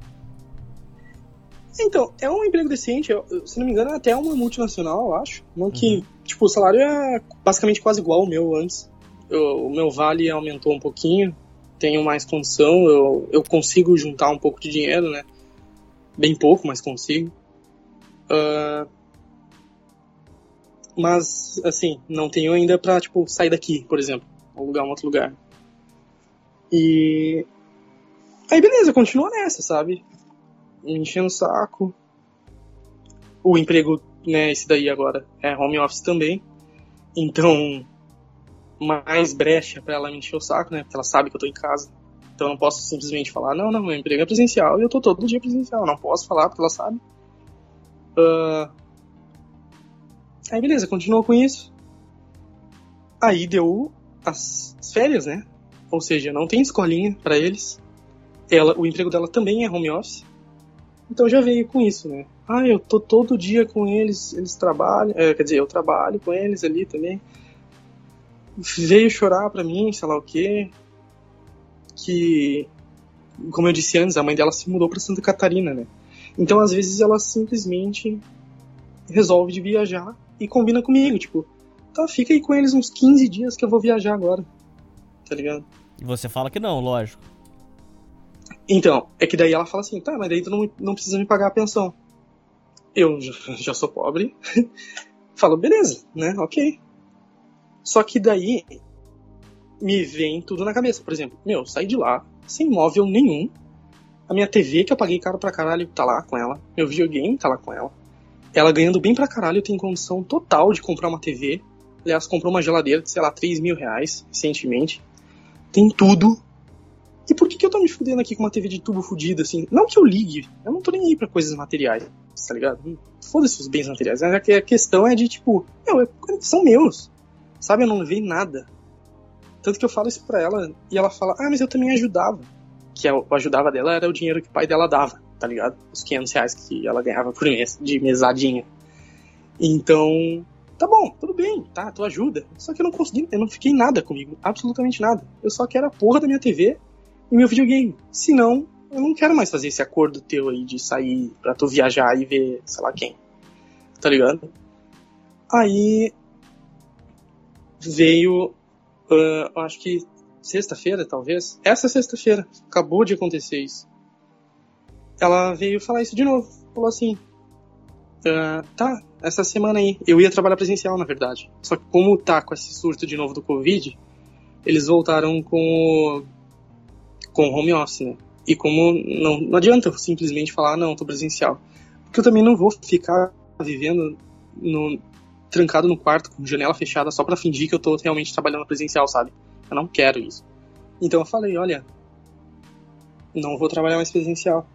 Então, é um emprego decente, se não me engano, é até uma multinacional, eu acho. Não que, uhum. tipo, o salário é basicamente quase igual ao meu antes. Eu, o meu vale aumentou um pouquinho, tenho mais condição, eu, eu consigo juntar um pouco de dinheiro, né? Bem pouco, mas consigo. Uh, mas, assim, não tenho ainda pra, tipo, sair daqui, por exemplo, alugar um outro lugar. E Aí beleza, continua nessa, sabe? Enchendo o saco. O emprego, né, esse daí agora é home office também. Então, mais brecha para ela me encher o saco, né? Porque ela sabe que eu tô em casa. Então eu não posso simplesmente falar, não, não, meu emprego é presencial e eu tô todo dia presencial. Não posso falar porque ela sabe. Uh... Aí beleza, continuou com isso. Aí deu as férias, né? Ou seja, não tem escolinha para eles ela, o emprego dela também é home office. Então já veio com isso, né? Ah, eu tô todo dia com eles, eles trabalham, é, quer dizer, eu trabalho com eles ali também. Veio chorar pra mim, sei lá o quê. Que, como eu disse antes, a mãe dela se mudou pra Santa Catarina, né? Então às vezes ela simplesmente resolve de viajar e combina comigo, tipo, tá, fica aí com eles uns 15 dias que eu vou viajar agora. Tá ligado?
E você fala que não, lógico.
Então, é que daí ela fala assim, tá, mas daí tu não, não precisa me pagar a pensão. Eu já, [LAUGHS] já sou pobre. [LAUGHS] Falo, beleza, né, ok. Só que daí me vem tudo na cabeça. Por exemplo, meu, saí de lá sem móvel nenhum. A minha TV, que eu paguei caro pra caralho, tá lá com ela. Meu videogame tá lá com ela. Ela ganhando bem pra caralho, tem condição total de comprar uma TV. Aliás, comprou uma geladeira de, sei lá, 3 mil reais recentemente. Tem tudo e por que, que eu tô me fudendo aqui com uma TV de tubo fudida, assim? Não que eu ligue, eu não tô nem aí pra coisas materiais, tá ligado? Foda-se os bens materiais. A questão é de, tipo, meu, é, são meus. Sabe, eu não levei nada. Tanto que eu falo isso pra ela e ela fala, ah, mas eu também ajudava. Que eu ajudava dela era o dinheiro que o pai dela dava, tá ligado? Os 500 reais que ela ganhava por mês, de mesadinha. Então, tá bom, tudo bem, tá, tu ajuda. Só que eu não consegui, eu não fiquei nada comigo, absolutamente nada. Eu só quero a porra da minha TV e meu videogame. Senão, eu não quero mais fazer esse acordo teu aí de sair pra tu viajar e ver, sei lá quem. Tá ligado? Aí veio, uh, acho que sexta-feira, talvez. Essa sexta-feira, acabou de acontecer isso. Ela veio falar isso de novo. Falou assim: uh, tá, essa semana aí. Eu ia trabalhar presencial, na verdade. Só que como tá com esse surto de novo do Covid, eles voltaram com com home office, né? E como não, não adianta eu simplesmente falar, ah, não, tô presencial. Porque eu também não vou ficar vivendo no, trancado no quarto com janela fechada só para fingir que eu tô realmente trabalhando presencial, sabe? Eu não quero isso. Então eu falei, olha, não vou trabalhar mais presencial.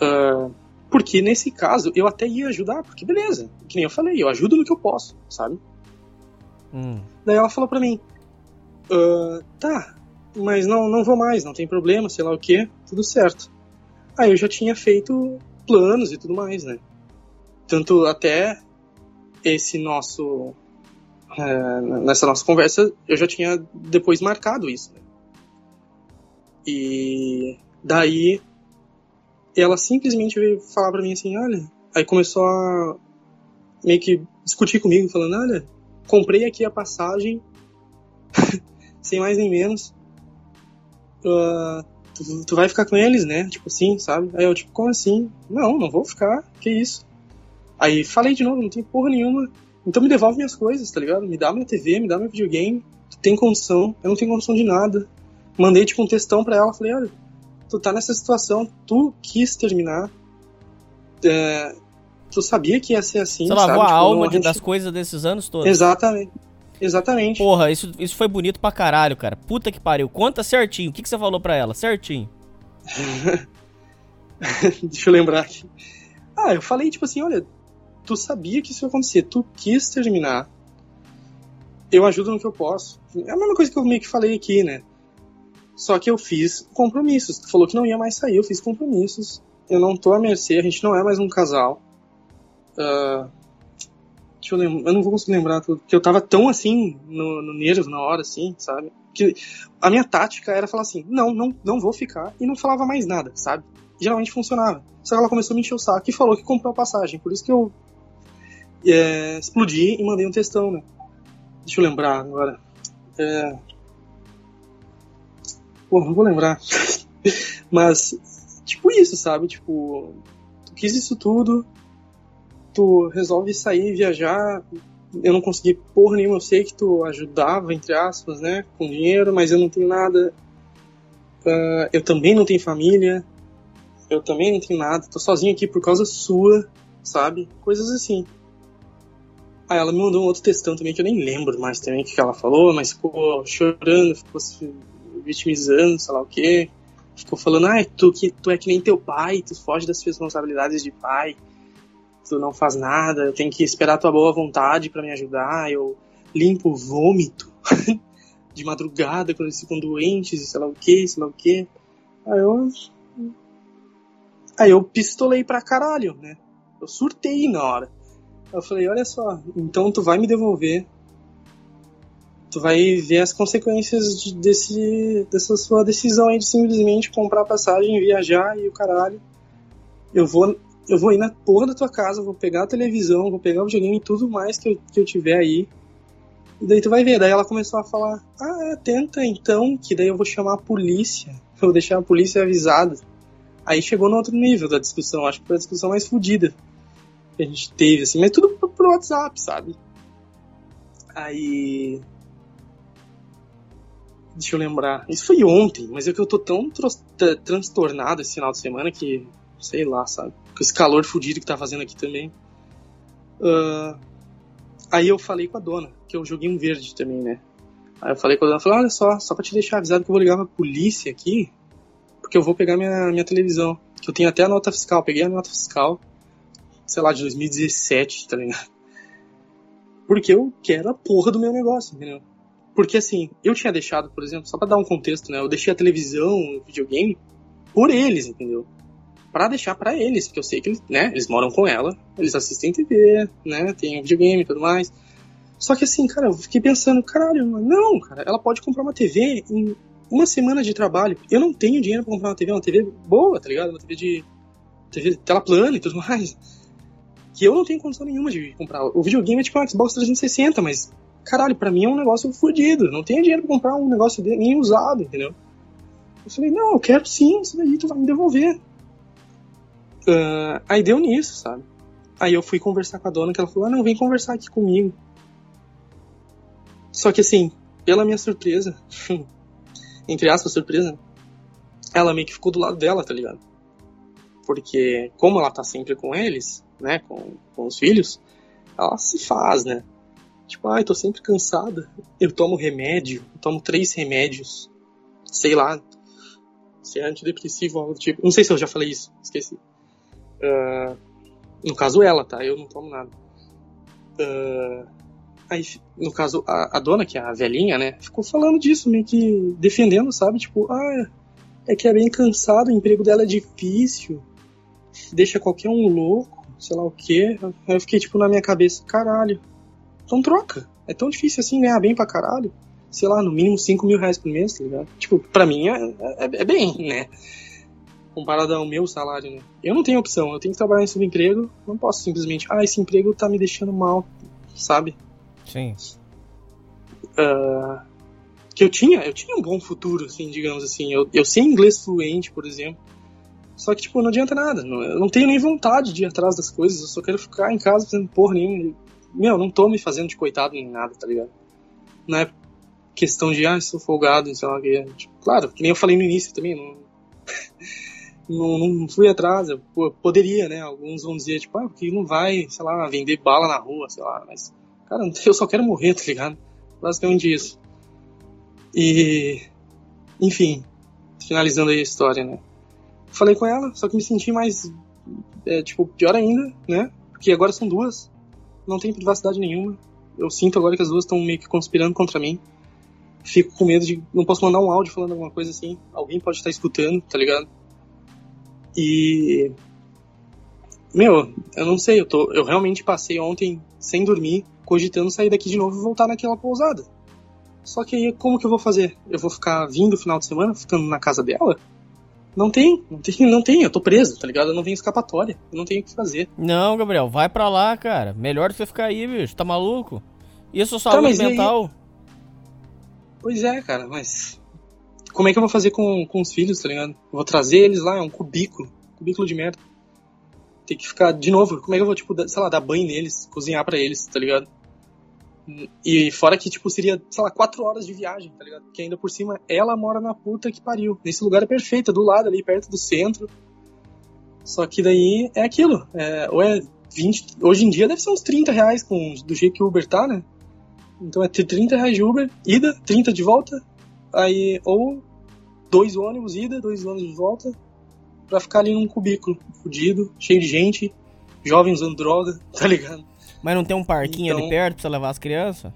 Uh, porque nesse caso eu até ia ajudar, porque beleza, que nem eu falei, eu ajudo no que eu posso, sabe? Hum. Daí ela falou pra mim, uh, tá, mas não, não vou mais, não tem problema, sei lá o que, tudo certo. Aí eu já tinha feito planos e tudo mais, né? Tanto até esse nosso. É, nessa nossa conversa, eu já tinha depois marcado isso. Né? E daí ela simplesmente veio falar pra mim assim: olha. Aí começou a meio que discutir comigo, falando: olha, comprei aqui a passagem, [LAUGHS] sem mais nem menos. Uh, tu, tu, vai ficar com eles, né? Tipo assim, sabe? Aí eu, tipo, como assim? Não, não vou ficar, que isso? Aí falei de novo, não tem porra nenhuma. Então me devolve minhas coisas, tá ligado? Me dá minha TV, me dá meu videogame. Tu tem condição, eu não tenho condição de nada. Mandei tipo um textão pra ela, falei, olha, tu tá nessa situação, tu quis terminar. É, tu sabia que ia ser assim.
Você lavou a tipo, alma das coisas desses anos todos.
Exatamente. Exatamente.
Porra, isso, isso foi bonito pra caralho, cara. Puta que pariu. Conta certinho. O que, que você falou pra ela? Certinho. [LAUGHS]
Deixa eu lembrar aqui. Ah, eu falei, tipo assim, olha, tu sabia que isso ia acontecer, tu quis terminar. Eu ajudo no que eu posso. É a mesma coisa que eu meio que falei aqui, né? Só que eu fiz compromissos. Tu falou que não ia mais sair, eu fiz compromissos. Eu não tô à mercê, a gente não é mais um casal. Uh, deixa eu lembrar, eu não vou conseguir lembrar tudo, porque eu tava tão assim, no, no nervo na hora, assim, sabe? Que a minha tática era falar assim: não, não, não vou ficar, e não falava mais nada, sabe? Geralmente funcionava. Só que ela começou a me encher o saco e falou que comprou a passagem. Por isso que eu é, explodi e mandei um textão, né? Deixa eu lembrar agora. É... Pô, não vou lembrar. [LAUGHS] Mas, tipo isso, sabe? Tipo, tu quis isso tudo, tu resolve sair, viajar. Eu não consegui porra nenhuma, eu sei que tu ajudava, entre aspas, né? Com dinheiro, mas eu não tenho nada. Uh, eu também não tenho família. Eu também não tenho nada. Tô sozinho aqui por causa sua, sabe? Coisas assim. Aí ela me mandou um outro textão também que eu nem lembro mais também o que ela falou, mas ficou chorando, ficou se vitimizando, sei lá o quê. Ficou falando, ah, tu, que, tu é que nem teu pai, tu foge das responsabilidades de pai, tu não faz nada, eu tenho que esperar tua boa vontade para me ajudar, eu limpo o vômito [LAUGHS] de madrugada quando eles ficam doentes, sei lá o que, sei lá o que. Aí eu. Aí eu pistolei pra caralho, né? Eu surtei na hora. Eu falei, olha só, então tu vai me devolver. Tu vai ver as consequências de, desse, dessa sua decisão aí de simplesmente comprar passagem, viajar e o caralho. Eu vou, eu vou ir na porra da tua casa, vou pegar a televisão, vou pegar o videogame e tudo mais que eu, que eu tiver aí. E daí tu vai ver. Daí ela começou a falar, ah, tenta então, que daí eu vou chamar a polícia. Eu vou deixar a polícia avisada. Aí chegou no outro nível da discussão, acho que foi a discussão mais fodida que a gente teve, assim, mas tudo pro, WhatsApp, sabe? Aí. Deixa eu lembrar. Isso foi ontem, mas é que eu tô tão transtornado esse final de semana que. Sei lá, sabe? Com esse calor fudido que tá fazendo aqui também. Uh, aí eu falei com a dona, que eu joguei um verde também, né? Aí eu falei com a dona, falei, olha só, só pra te deixar avisado que eu vou ligar pra polícia aqui, porque eu vou pegar minha, minha televisão. Que eu tenho até a nota fiscal. Peguei a nota fiscal sei lá, de 2017, tá ligado? Porque eu quero a porra do meu negócio, entendeu? Porque assim, eu tinha deixado, por exemplo, só pra dar um contexto, né? Eu deixei a televisão, o videogame, por eles, entendeu? para deixar para eles, porque eu sei que né, eles moram com ela, eles assistem TV, né, tem videogame e tudo mais. Só que assim, cara, eu fiquei pensando, caralho, não, cara, ela pode comprar uma TV em uma semana de trabalho. Eu não tenho dinheiro pra comprar uma TV, uma TV boa, tá ligado? Uma TV de. TV de tela plana e tudo mais. Que eu não tenho condição nenhuma de comprar. O videogame é tipo um Xbox 360, mas, caralho, pra mim é um negócio fodido. Não tenho dinheiro pra comprar um negócio de, nem usado, entendeu? Eu falei, não, eu quero sim, isso daí tu vai me devolver. Uh, aí deu nisso, sabe? Aí eu fui conversar com a dona, que ela falou, ah, não, vem conversar aqui comigo. Só que assim, pela minha surpresa, [LAUGHS] entre aspas, surpresa, ela meio que ficou do lado dela, tá ligado? Porque como ela tá sempre com eles, né, com, com os filhos, ela se faz, né? Tipo, ai, tô sempre cansada. Eu tomo remédio, eu tomo três remédios, sei lá, se é antidepressivo ou algo do tipo. Não sei se eu já falei isso, esqueci. Uh, no caso, ela, tá? Eu não tomo nada. Uh, aí, no caso, a, a, dona, que é a velhinha, né? Ficou falando disso, meio que defendendo, sabe? Tipo, ah, é que é bem cansado, o emprego dela é difícil, deixa qualquer um louco, sei lá o quê. Aí eu fiquei, tipo, na minha cabeça, caralho, então troca. É tão difícil assim ganhar bem pra caralho. Sei lá, no mínimo 5 mil reais por mês, tá ligado? Tipo, pra mim é, é, é bem, né? comparado ao meu salário, né? Eu não tenho opção, eu tenho que trabalhar em subemprego, não posso simplesmente, ah, esse emprego tá me deixando mal, sabe?
Sim.
Uh, que eu tinha, eu tinha um bom futuro, assim, digamos assim. Eu, eu sei inglês fluente, por exemplo. Só que, tipo, não adianta nada. Eu não tenho nem vontade de ir atrás das coisas. Eu só quero ficar em casa fazendo porra nenhuma. Meu, não tô me fazendo de coitado nem nada, tá ligado? Não é questão de, ah, sou folgado, sei lá que. Tipo, claro, que nem eu falei no início também, não, [LAUGHS] não, não fui atrás. Eu, poderia, né? Alguns vão dizer, tipo, ah, porque não vai, sei lá, vender bala na rua, sei lá. Mas, cara, [LAUGHS] eu só quero morrer, tá ligado? Basicamente isso. E, enfim, finalizando aí a história, né? Falei com ela, só que me senti mais, é, tipo, pior ainda, né? Porque agora são duas, não tem privacidade nenhuma. Eu sinto agora que as duas estão meio que conspirando contra mim. Fico com medo de. Não posso mandar um áudio falando alguma coisa assim. Alguém pode estar escutando, tá ligado? E. Meu, eu não sei, eu, tô, eu realmente passei ontem sem dormir, cogitando sair daqui de novo e voltar naquela pousada. Só que aí, como que eu vou fazer? Eu vou ficar vindo no final de semana, ficando na casa dela? Não tem, não tem, não tem, eu tô preso, tá ligado? Eu não tenho escapatória, eu não tenho o que fazer.
Não, Gabriel, vai pra lá, cara. Melhor você ficar aí, bicho, tá maluco? Isso é saúde tá, mental.
Pois é, cara, mas como é que eu vou fazer com, com os filhos, tá ligado? Eu vou trazer eles lá, é um cubículo. Cubículo de merda. Tem que ficar, de novo, como é que eu vou, tipo, sei lá, dar banho neles, cozinhar para eles, tá ligado? E fora que, tipo, seria, sei lá, quatro horas de viagem, tá ligado? Que ainda por cima, ela mora na puta que pariu. Nesse lugar é perfeito, é do lado ali, perto do centro. Só que daí é aquilo. É, ou é 20. Hoje em dia deve ser uns 30 reais com, do jeito que o Uber tá, né? Então é 30 reais de Uber, ida, 30 de volta. Aí, ou dois ônibus ida, dois ônibus de volta, pra ficar ali num cubículo, fudido, cheio de gente, jovem usando droga, [LAUGHS] tá ligado?
Mas não tem um parquinho então, ali perto pra você levar as crianças?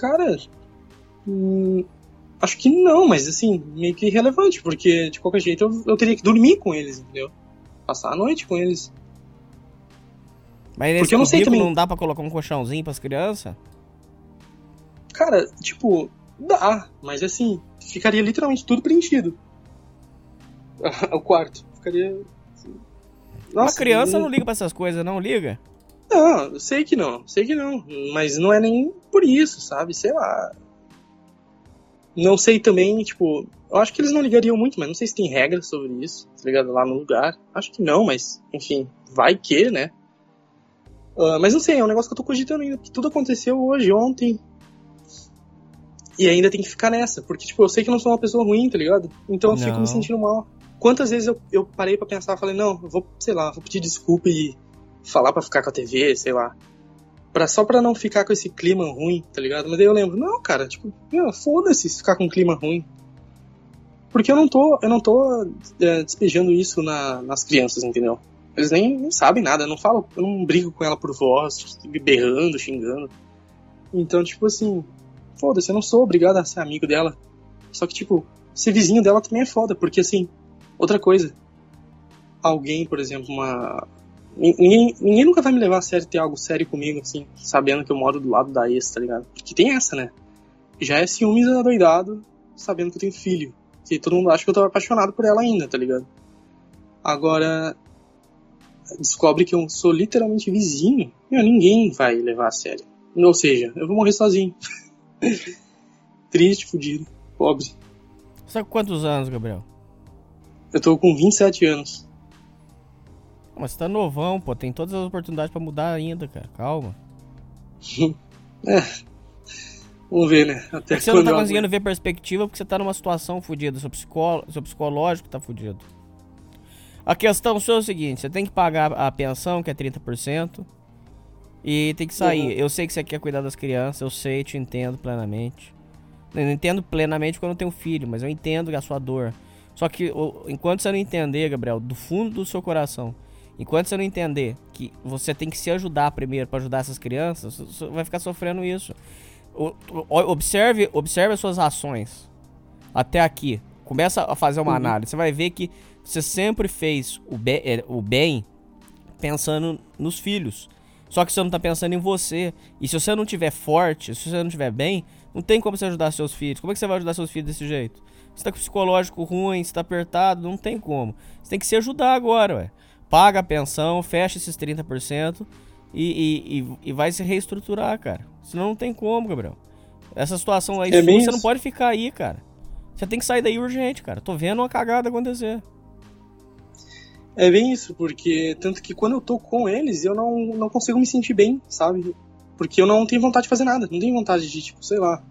Cara, hum, acho que não, mas assim, meio que irrelevante, porque de qualquer jeito eu, eu teria que dormir com eles, entendeu? Passar a noite com eles.
Mas nesse Porque eu não sei também. não dá pra colocar um colchãozinho pras crianças?
Cara, tipo, dá, mas assim, ficaria literalmente tudo preenchido. [LAUGHS] o quarto. Ficaria.
Nossa, a criança não... não liga pra essas coisas, não liga?
Não, sei que não, sei que não. Mas não é nem por isso, sabe? Sei lá. Não sei também, tipo. Eu acho que eles não ligariam muito, mas não sei se tem regras sobre isso, tá ligado? Lá no lugar. Acho que não, mas, enfim, vai que, né? Uh, mas não sei, é um negócio que eu tô cogitando ainda, porque tudo aconteceu hoje, ontem. E ainda tem que ficar nessa, porque, tipo, eu sei que eu não sou uma pessoa ruim, tá ligado? Então eu não. fico me sentindo mal. Quantas vezes eu, eu parei para pensar, falei, não, vou, sei lá, vou pedir desculpa e falar para ficar com a TV, sei lá. Pra, só pra não ficar com esse clima ruim, tá ligado? Mas daí eu lembro, não, cara, tipo, foda-se se ficar com um clima ruim. Porque eu não tô, eu não tô é, despejando isso na, nas crianças, entendeu? Eles nem, nem sabem nada, eu não falo, eu não brigo com ela por voz, berrando, xingando. Então, tipo assim, foda-se, eu não sou obrigado a ser amigo dela. Só que, tipo, ser vizinho dela também é foda, porque assim, Outra coisa, alguém, por exemplo, uma. Ninguém, ninguém nunca vai me levar a sério ter algo sério comigo, assim, sabendo que eu moro do lado da ex, tá ligado? Porque tem essa, né? Já é ciúmes doidado, sabendo que eu tenho filho. Que todo mundo acha que eu tô apaixonado por ela ainda, tá ligado? Agora, descobre que eu sou literalmente vizinho, meu, ninguém vai levar a sério. Ou seja, eu vou morrer sozinho. [LAUGHS] Triste, fudido, pobre.
Com quantos anos, Gabriel?
Eu tô com 27 anos.
Mas você tá novão, pô. Tem todas as oportunidades para mudar ainda, cara. Calma. [LAUGHS]
é. Vamos ver, né?
Até é você não tá conseguindo ver perspectiva porque você tá numa situação fodida. Seu, psicó... Seu psicológico tá fudido. A questão sua é o seguinte: você tem que pagar a pensão, que é 30%. E tem que sair. Uhum. Eu sei que você quer cuidar das crianças, eu sei, te entendo plenamente. Eu não entendo plenamente quando eu tenho filho, mas eu entendo a sua dor. Só que enquanto você não entender, Gabriel, do fundo do seu coração, enquanto você não entender que você tem que se ajudar primeiro para ajudar essas crianças, você vai ficar sofrendo isso. Observe, observe as suas ações até aqui. Começa a fazer uma uhum. análise. Você vai ver que você sempre fez o, be é, o bem pensando nos filhos. Só que você não tá pensando em você. E se você não tiver forte, se você não tiver bem, não tem como você ajudar seus filhos. Como é que você vai ajudar seus filhos desse jeito? Você tá com psicológico ruim, você tá apertado, não tem como. Você tem que se ajudar agora, ué. Paga a pensão, fecha esses 30% e, e, e, vai se reestruturar, cara. Senão não tem como, Gabriel. Essa situação aí, é você não pode ficar aí, cara. Você tem que sair daí urgente, cara. Tô vendo uma cagada acontecer.
É bem isso, porque tanto que quando eu tô com eles, eu não, não consigo me sentir bem, sabe? Porque eu não tenho vontade de fazer nada, não tenho vontade de, tipo, sei lá.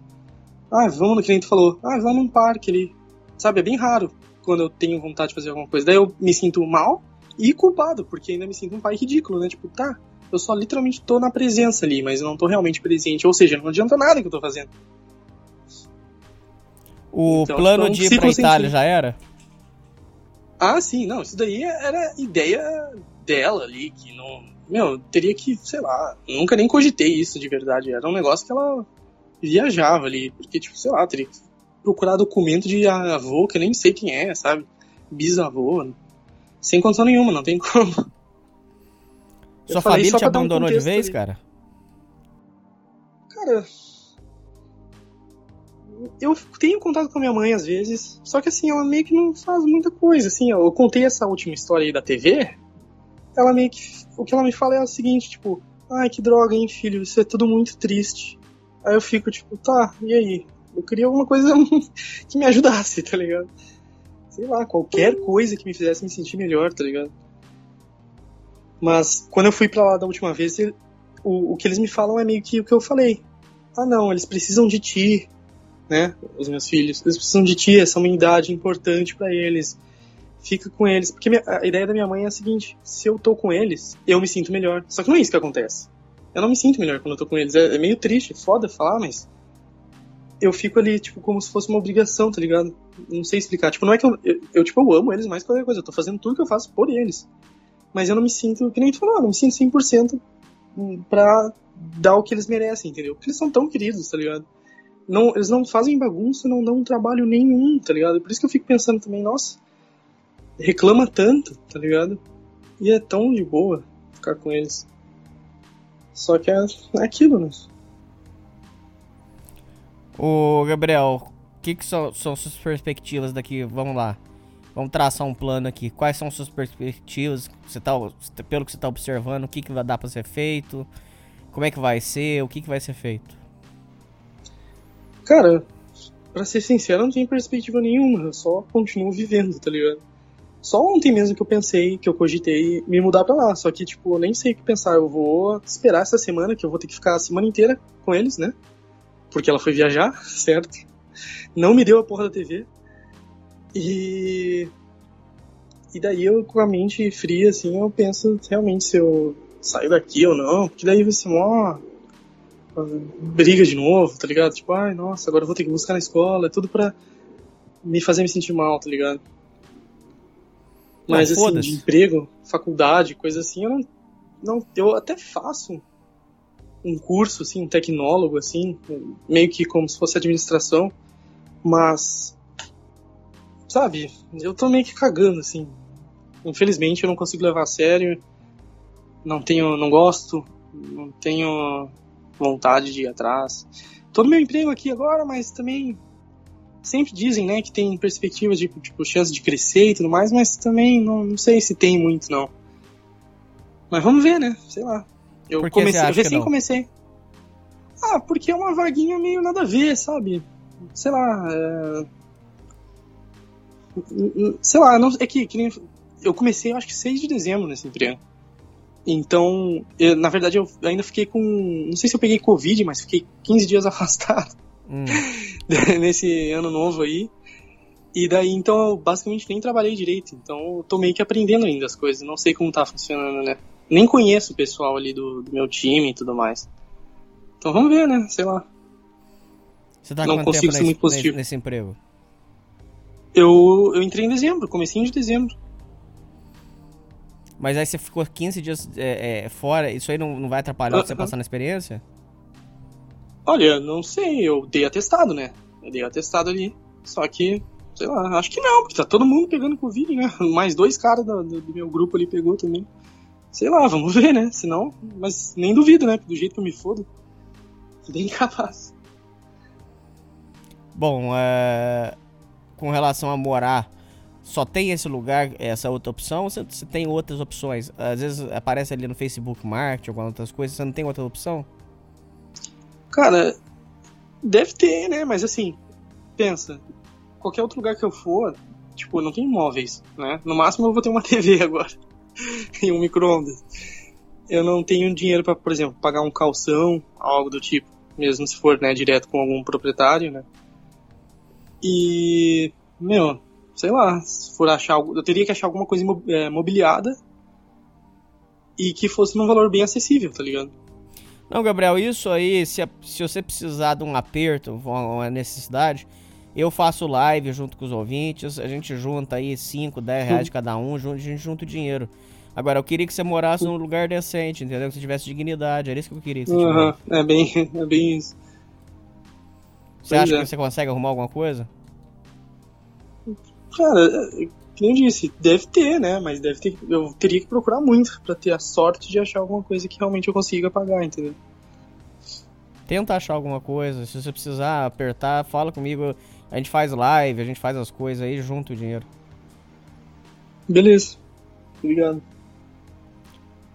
Ah, vamos no que nem tu falou. Ah, vamos num parque ali. Sabe, é bem raro quando eu tenho vontade de fazer alguma coisa. Daí eu me sinto mal e culpado, porque ainda me sinto um pai ridículo, né? Tipo, tá, eu só literalmente tô na presença ali, mas eu não tô realmente presente. Ou seja, não adianta nada que eu tô fazendo.
O então, plano então, de ir pra Itália já era?
Ah, sim, não, isso daí era ideia dela ali, que não. Meu, teria que, sei lá, nunca nem cogitei isso de verdade. Era um negócio que ela viajava ali, porque, tipo, sei lá, teria que procurar documento de avô que eu nem sei quem é, sabe? Bisavô. Sem condição nenhuma, não tem como.
Sua família te abandonou um de vez, ali. cara?
Cara, eu tenho contato com a minha mãe às vezes, só que assim, ela meio que não faz muita coisa, assim, eu contei essa última história aí da TV, ela meio que, o que ela me fala é o seguinte, tipo, ai, que droga, hein, filho, isso é tudo muito triste. Aí eu fico, tipo, tá, e aí? Eu queria alguma coisa [LAUGHS] que me ajudasse, tá ligado? Sei lá, qualquer coisa que me fizesse me sentir melhor, tá ligado? Mas quando eu fui pra lá da última vez, o, o que eles me falam é meio que o que eu falei. Ah não, eles precisam de ti, né? Os meus filhos. Eles precisam de ti, essa unidade importante para eles. Fica com eles. Porque a ideia da minha mãe é a seguinte: se eu tô com eles, eu me sinto melhor. Só que não é isso que acontece. Eu não me sinto melhor quando eu tô com eles. É, é meio triste, foda falar, mas. Eu fico ali, tipo, como se fosse uma obrigação, tá ligado? Não sei explicar. Tipo, não é que eu, eu, eu tipo, eu amo eles mais que qualquer coisa. Eu tô fazendo tudo que eu faço por eles. Mas eu não me sinto, que nem tu falou, não me sinto 100% pra dar o que eles merecem, entendeu? Porque eles são tão queridos, tá ligado? não, eles não fazem bagunça, não dão trabalho nenhum, tá ligado? Por isso que eu fico pensando também, nossa, reclama tanto, tá ligado? E é tão de boa ficar com eles. Só que é, é aquilo, né?
Ô, Gabriel, o que, que são, são suas perspectivas daqui? Vamos lá. Vamos traçar um plano aqui. Quais são suas perspectivas? Você tá, pelo que você está observando, o que, que vai dar para ser feito? Como é que vai ser? O que, que vai ser feito?
Cara, pra ser sincero, não tenho perspectiva nenhuma. Eu só continuo vivendo, tá ligado? Só ontem mesmo que eu pensei, que eu cogitei me mudar pra lá. Só que, tipo, eu nem sei o que pensar. Eu vou esperar essa semana, que eu vou ter que ficar a semana inteira com eles, né? Porque ela foi viajar, [LAUGHS] certo? Não me deu a porra da TV. E. E daí eu, com a mente fria, assim, eu penso realmente se eu saio daqui ou não. Porque daí vai ser mó briga de novo, tá ligado? Tipo, ai, nossa, agora eu vou ter que buscar na escola, é tudo pra me fazer me sentir mal, tá ligado? Mas, assim, de emprego, faculdade, coisa assim, eu não, não. Eu até faço um curso, assim, um tecnólogo, assim, meio que como se fosse administração, mas. sabe, eu tô meio que cagando, assim. Infelizmente eu não consigo levar a sério. Não tenho, não gosto, não tenho vontade de ir atrás. Tô no meu emprego aqui agora, mas também sempre dizem, né, que tem perspectivas de tipo chance de crescer e tudo mais, mas também não, não sei se tem muito não. Mas vamos ver, né? Sei lá. Eu comecei, eu recém comecei. Ah, porque é uma vaguinha meio nada a ver, sabe? Sei lá. É... Sei lá, não, é que, que nem, eu comecei, acho que 6 de dezembro nesse emprego. Então, eu, na verdade, eu ainda fiquei com. Não sei se eu peguei Covid, mas fiquei 15 dias [LAUGHS] afastado hum. [LAUGHS] nesse ano novo aí. E daí, então, eu basicamente nem trabalhei direito. Então, eu tô meio que aprendendo ainda as coisas. Não sei como tá funcionando, né? Nem conheço o pessoal ali do, do meu time e tudo mais. Então, vamos ver, né? Sei lá.
Você tá não consigo ser muito positivo. Nesse, nesse emprego?
Eu, eu entrei em dezembro, comecei de dezembro.
Mas aí você ficou 15 dias é, é, fora, isso aí não, não vai atrapalhar uh, você passar na experiência?
Olha, não sei, eu dei atestado, né? Eu dei atestado ali, só que, sei lá, acho que não, porque tá todo mundo pegando Covid, né? [LAUGHS] Mais dois caras do, do, do, meu grupo ali pegou também. Sei lá, vamos [LAUGHS] ver, né? Senão, mas nem duvido, né? Do jeito que eu me fodo, [LAUGHS] bem capaz.
Bom, é... com relação a morar só tem esse lugar, essa outra opção, ou você, tem outras opções? Às vezes aparece ali no Facebook Market, algumas outras coisas, você não tem outra opção?
Cara, deve ter, né? Mas assim, pensa, qualquer outro lugar que eu for, tipo, não tem imóveis, né? No máximo eu vou ter uma [LAUGHS] TV agora [LAUGHS] e um micro-ondas. Eu não tenho dinheiro para, por exemplo, pagar um calção, algo do tipo, mesmo se for, né, direto com algum proprietário, né? E, meu, sei lá, se for achar algo, eu teria que achar alguma coisa é, mobiliada e que fosse num valor bem acessível, tá ligado?
Não, Gabriel, isso aí, se, se você precisar de um aperto, uma necessidade, eu faço live junto com os ouvintes, a gente junta aí 5, 10 reais de cada um, a gente junta o dinheiro. Agora, eu queria que você morasse num lugar decente, entendeu? Que você tivesse dignidade, era isso que eu queria que
uhum, É bem, [LAUGHS] é bem isso.
Você pois acha é. que você consegue arrumar alguma coisa?
Cara, que nem disse, deve ter, né? Mas deve ter. Eu teria que procurar muito para ter a sorte de achar alguma coisa que realmente eu consiga pagar, entendeu?
Tenta achar alguma coisa. Se você precisar apertar, fala comigo. A gente faz live, a gente faz as coisas aí, junto o dinheiro.
Beleza. Obrigado.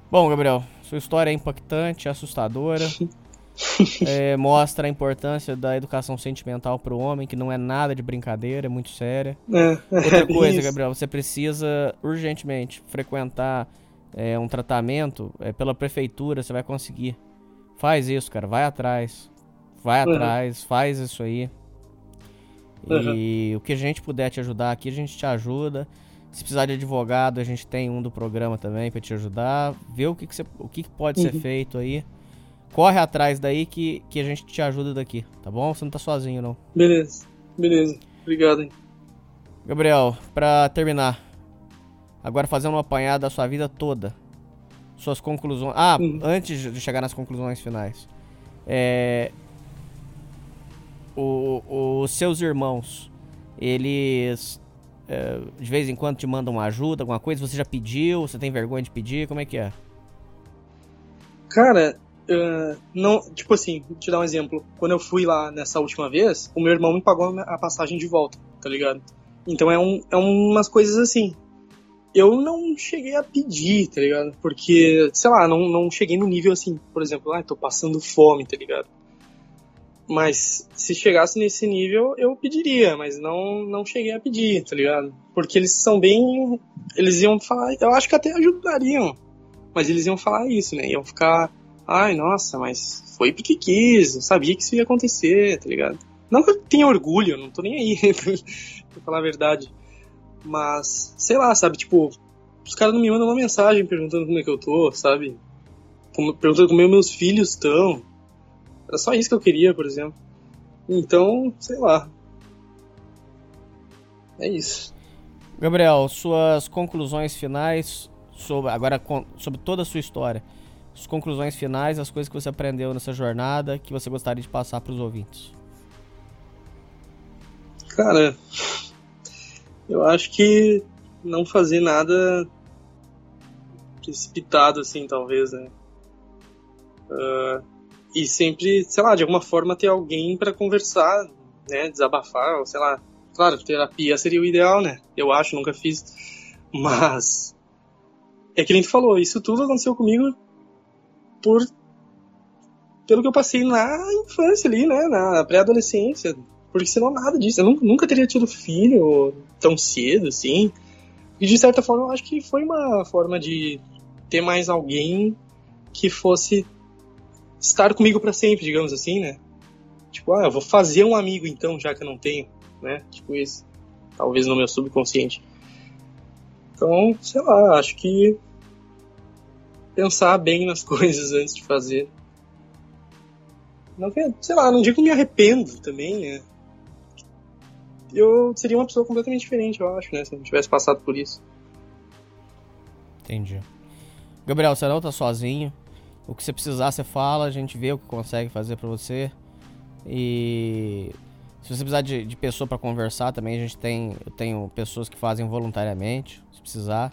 Bom, Gabriel, sua história é impactante, assustadora. [LAUGHS] [LAUGHS] é, mostra a importância da educação sentimental para o homem, que não é nada de brincadeira, é muito séria. É, Outra [LAUGHS] coisa, Gabriel, você precisa urgentemente frequentar é, um tratamento é, pela prefeitura, você vai conseguir. Faz isso, cara, vai atrás. Vai uhum. atrás, faz isso aí. E uhum. o que a gente puder te ajudar aqui, a gente te ajuda. Se precisar de advogado, a gente tem um do programa também para te ajudar. Ver o que, que, você, o que, que pode uhum. ser feito aí corre atrás daí que, que a gente te ajuda daqui, tá bom? Você não tá sozinho, não.
Beleza, beleza. Obrigado, hein.
Gabriel, pra terminar, agora fazendo uma apanhada da sua vida toda. Suas conclusões. Ah, uhum. antes de chegar nas conclusões finais. É. O, os seus irmãos, eles é, de vez em quando te mandam ajuda, alguma coisa? Você já pediu? Você tem vergonha de pedir? Como é que é?
Cara, Uh, não, tipo assim, vou te dar um exemplo. Quando eu fui lá nessa última vez, o meu irmão me pagou a passagem de volta, tá ligado? Então é, um, é umas coisas assim. Eu não cheguei a pedir, tá ligado? Porque, sei lá, não, não cheguei no nível assim, por exemplo, ah, tô passando fome, tá ligado? Mas se chegasse nesse nível, eu pediria, mas não, não cheguei a pedir, tá ligado? Porque eles são bem. Eles iam falar. Eu acho que até ajudariam. Mas eles iam falar isso, né? Iam ficar ai, nossa, mas foi porque quis, eu sabia que isso ia acontecer, tá ligado? Não que eu tenha orgulho, não tô nem aí, [LAUGHS] pra falar a verdade. Mas, sei lá, sabe, tipo, os caras não me mandam uma mensagem perguntando como é que eu tô, sabe? perguntando como meus filhos estão. Era só isso que eu queria, por exemplo. Então, sei lá. É isso.
Gabriel, suas conclusões finais sobre agora sobre toda a sua história as conclusões finais, as coisas que você aprendeu nessa jornada que você gostaria de passar para os ouvintes.
Cara, Eu acho que não fazer nada precipitado, assim, talvez, né? Uh, e sempre, sei lá, de alguma forma ter alguém para conversar, né? Desabafar, ou sei lá. Claro, terapia seria o ideal, né? Eu acho, nunca fiz. Mas. É que nem tu falou, isso tudo aconteceu comigo por. pelo que eu passei na infância ali, né? Na pré-adolescência. Porque senão nada disso. Eu nunca, nunca teria tido filho tão cedo, assim. E de certa forma eu acho que foi uma forma de ter mais alguém que fosse estar comigo para sempre, digamos assim, né? Tipo, ah, eu vou fazer um amigo então, já que eu não tenho, né? Tipo isso. Talvez no meu subconsciente. Então, sei lá, acho que pensar bem nas [LAUGHS] coisas antes de fazer. Não sei lá, não digo que me arrependo também, né? Eu seria uma pessoa completamente diferente, eu acho, né? Se eu não tivesse passado por isso.
Entendi. Gabriel, você não tá sozinho. O que você precisar, você fala, a gente vê o que consegue fazer para você. E se você precisar de, de pessoa para conversar também, a gente tem. Eu tenho pessoas que fazem voluntariamente, se precisar.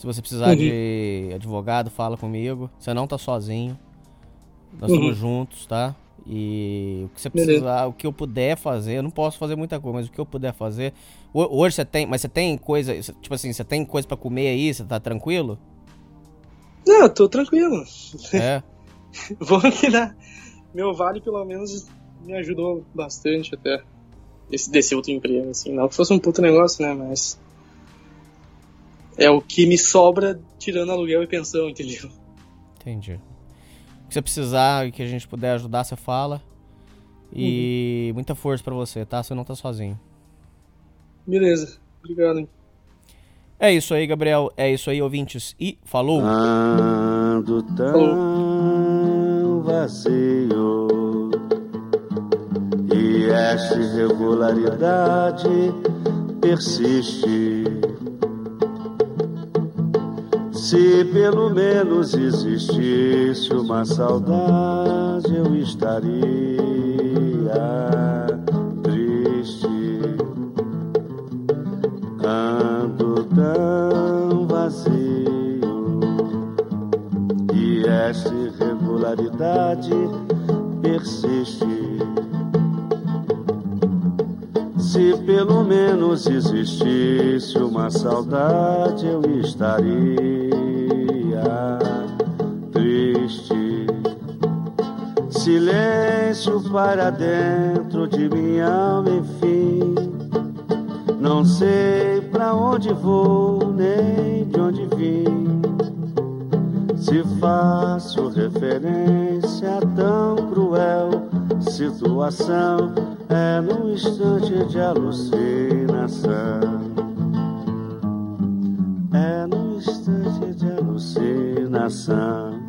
Se você precisar uhum. de advogado, fala comigo. Você não tá sozinho. Nós uhum. estamos juntos, tá? E o que você precisar, o que eu puder fazer, eu não posso fazer muita coisa, mas o que eu puder fazer. Hoje você tem, mas você tem coisa, tipo assim, você tem coisa para comer aí, você tá tranquilo?
Não, eu tô tranquilo.
É. [LAUGHS]
Vou que na meu vale pelo menos me ajudou bastante até esse desse outro emprego assim, não que fosse um puto negócio, né, mas é o que me sobra tirando aluguel e pensão, entendeu?
Entendi. O que você precisar e que a gente puder ajudar, você fala. E uhum. muita força para você, tá? Você não tá sozinho.
Beleza. Obrigado. Hein?
É isso aí, Gabriel. É isso aí, ouvintes. E falou!
Ando tão vazio e esta irregularidade persiste. Se pelo menos existisse uma saudade, eu estaria tão vazio e esta irregularidade persiste. Se pelo menos existisse uma saudade, eu estaria triste. Silêncio para dentro de minha alma, enfim. Não sei pra onde vou, nem de onde vim. Se faço referência a tão cruel situação, é num instante de alucinação. É num instante de alucinação.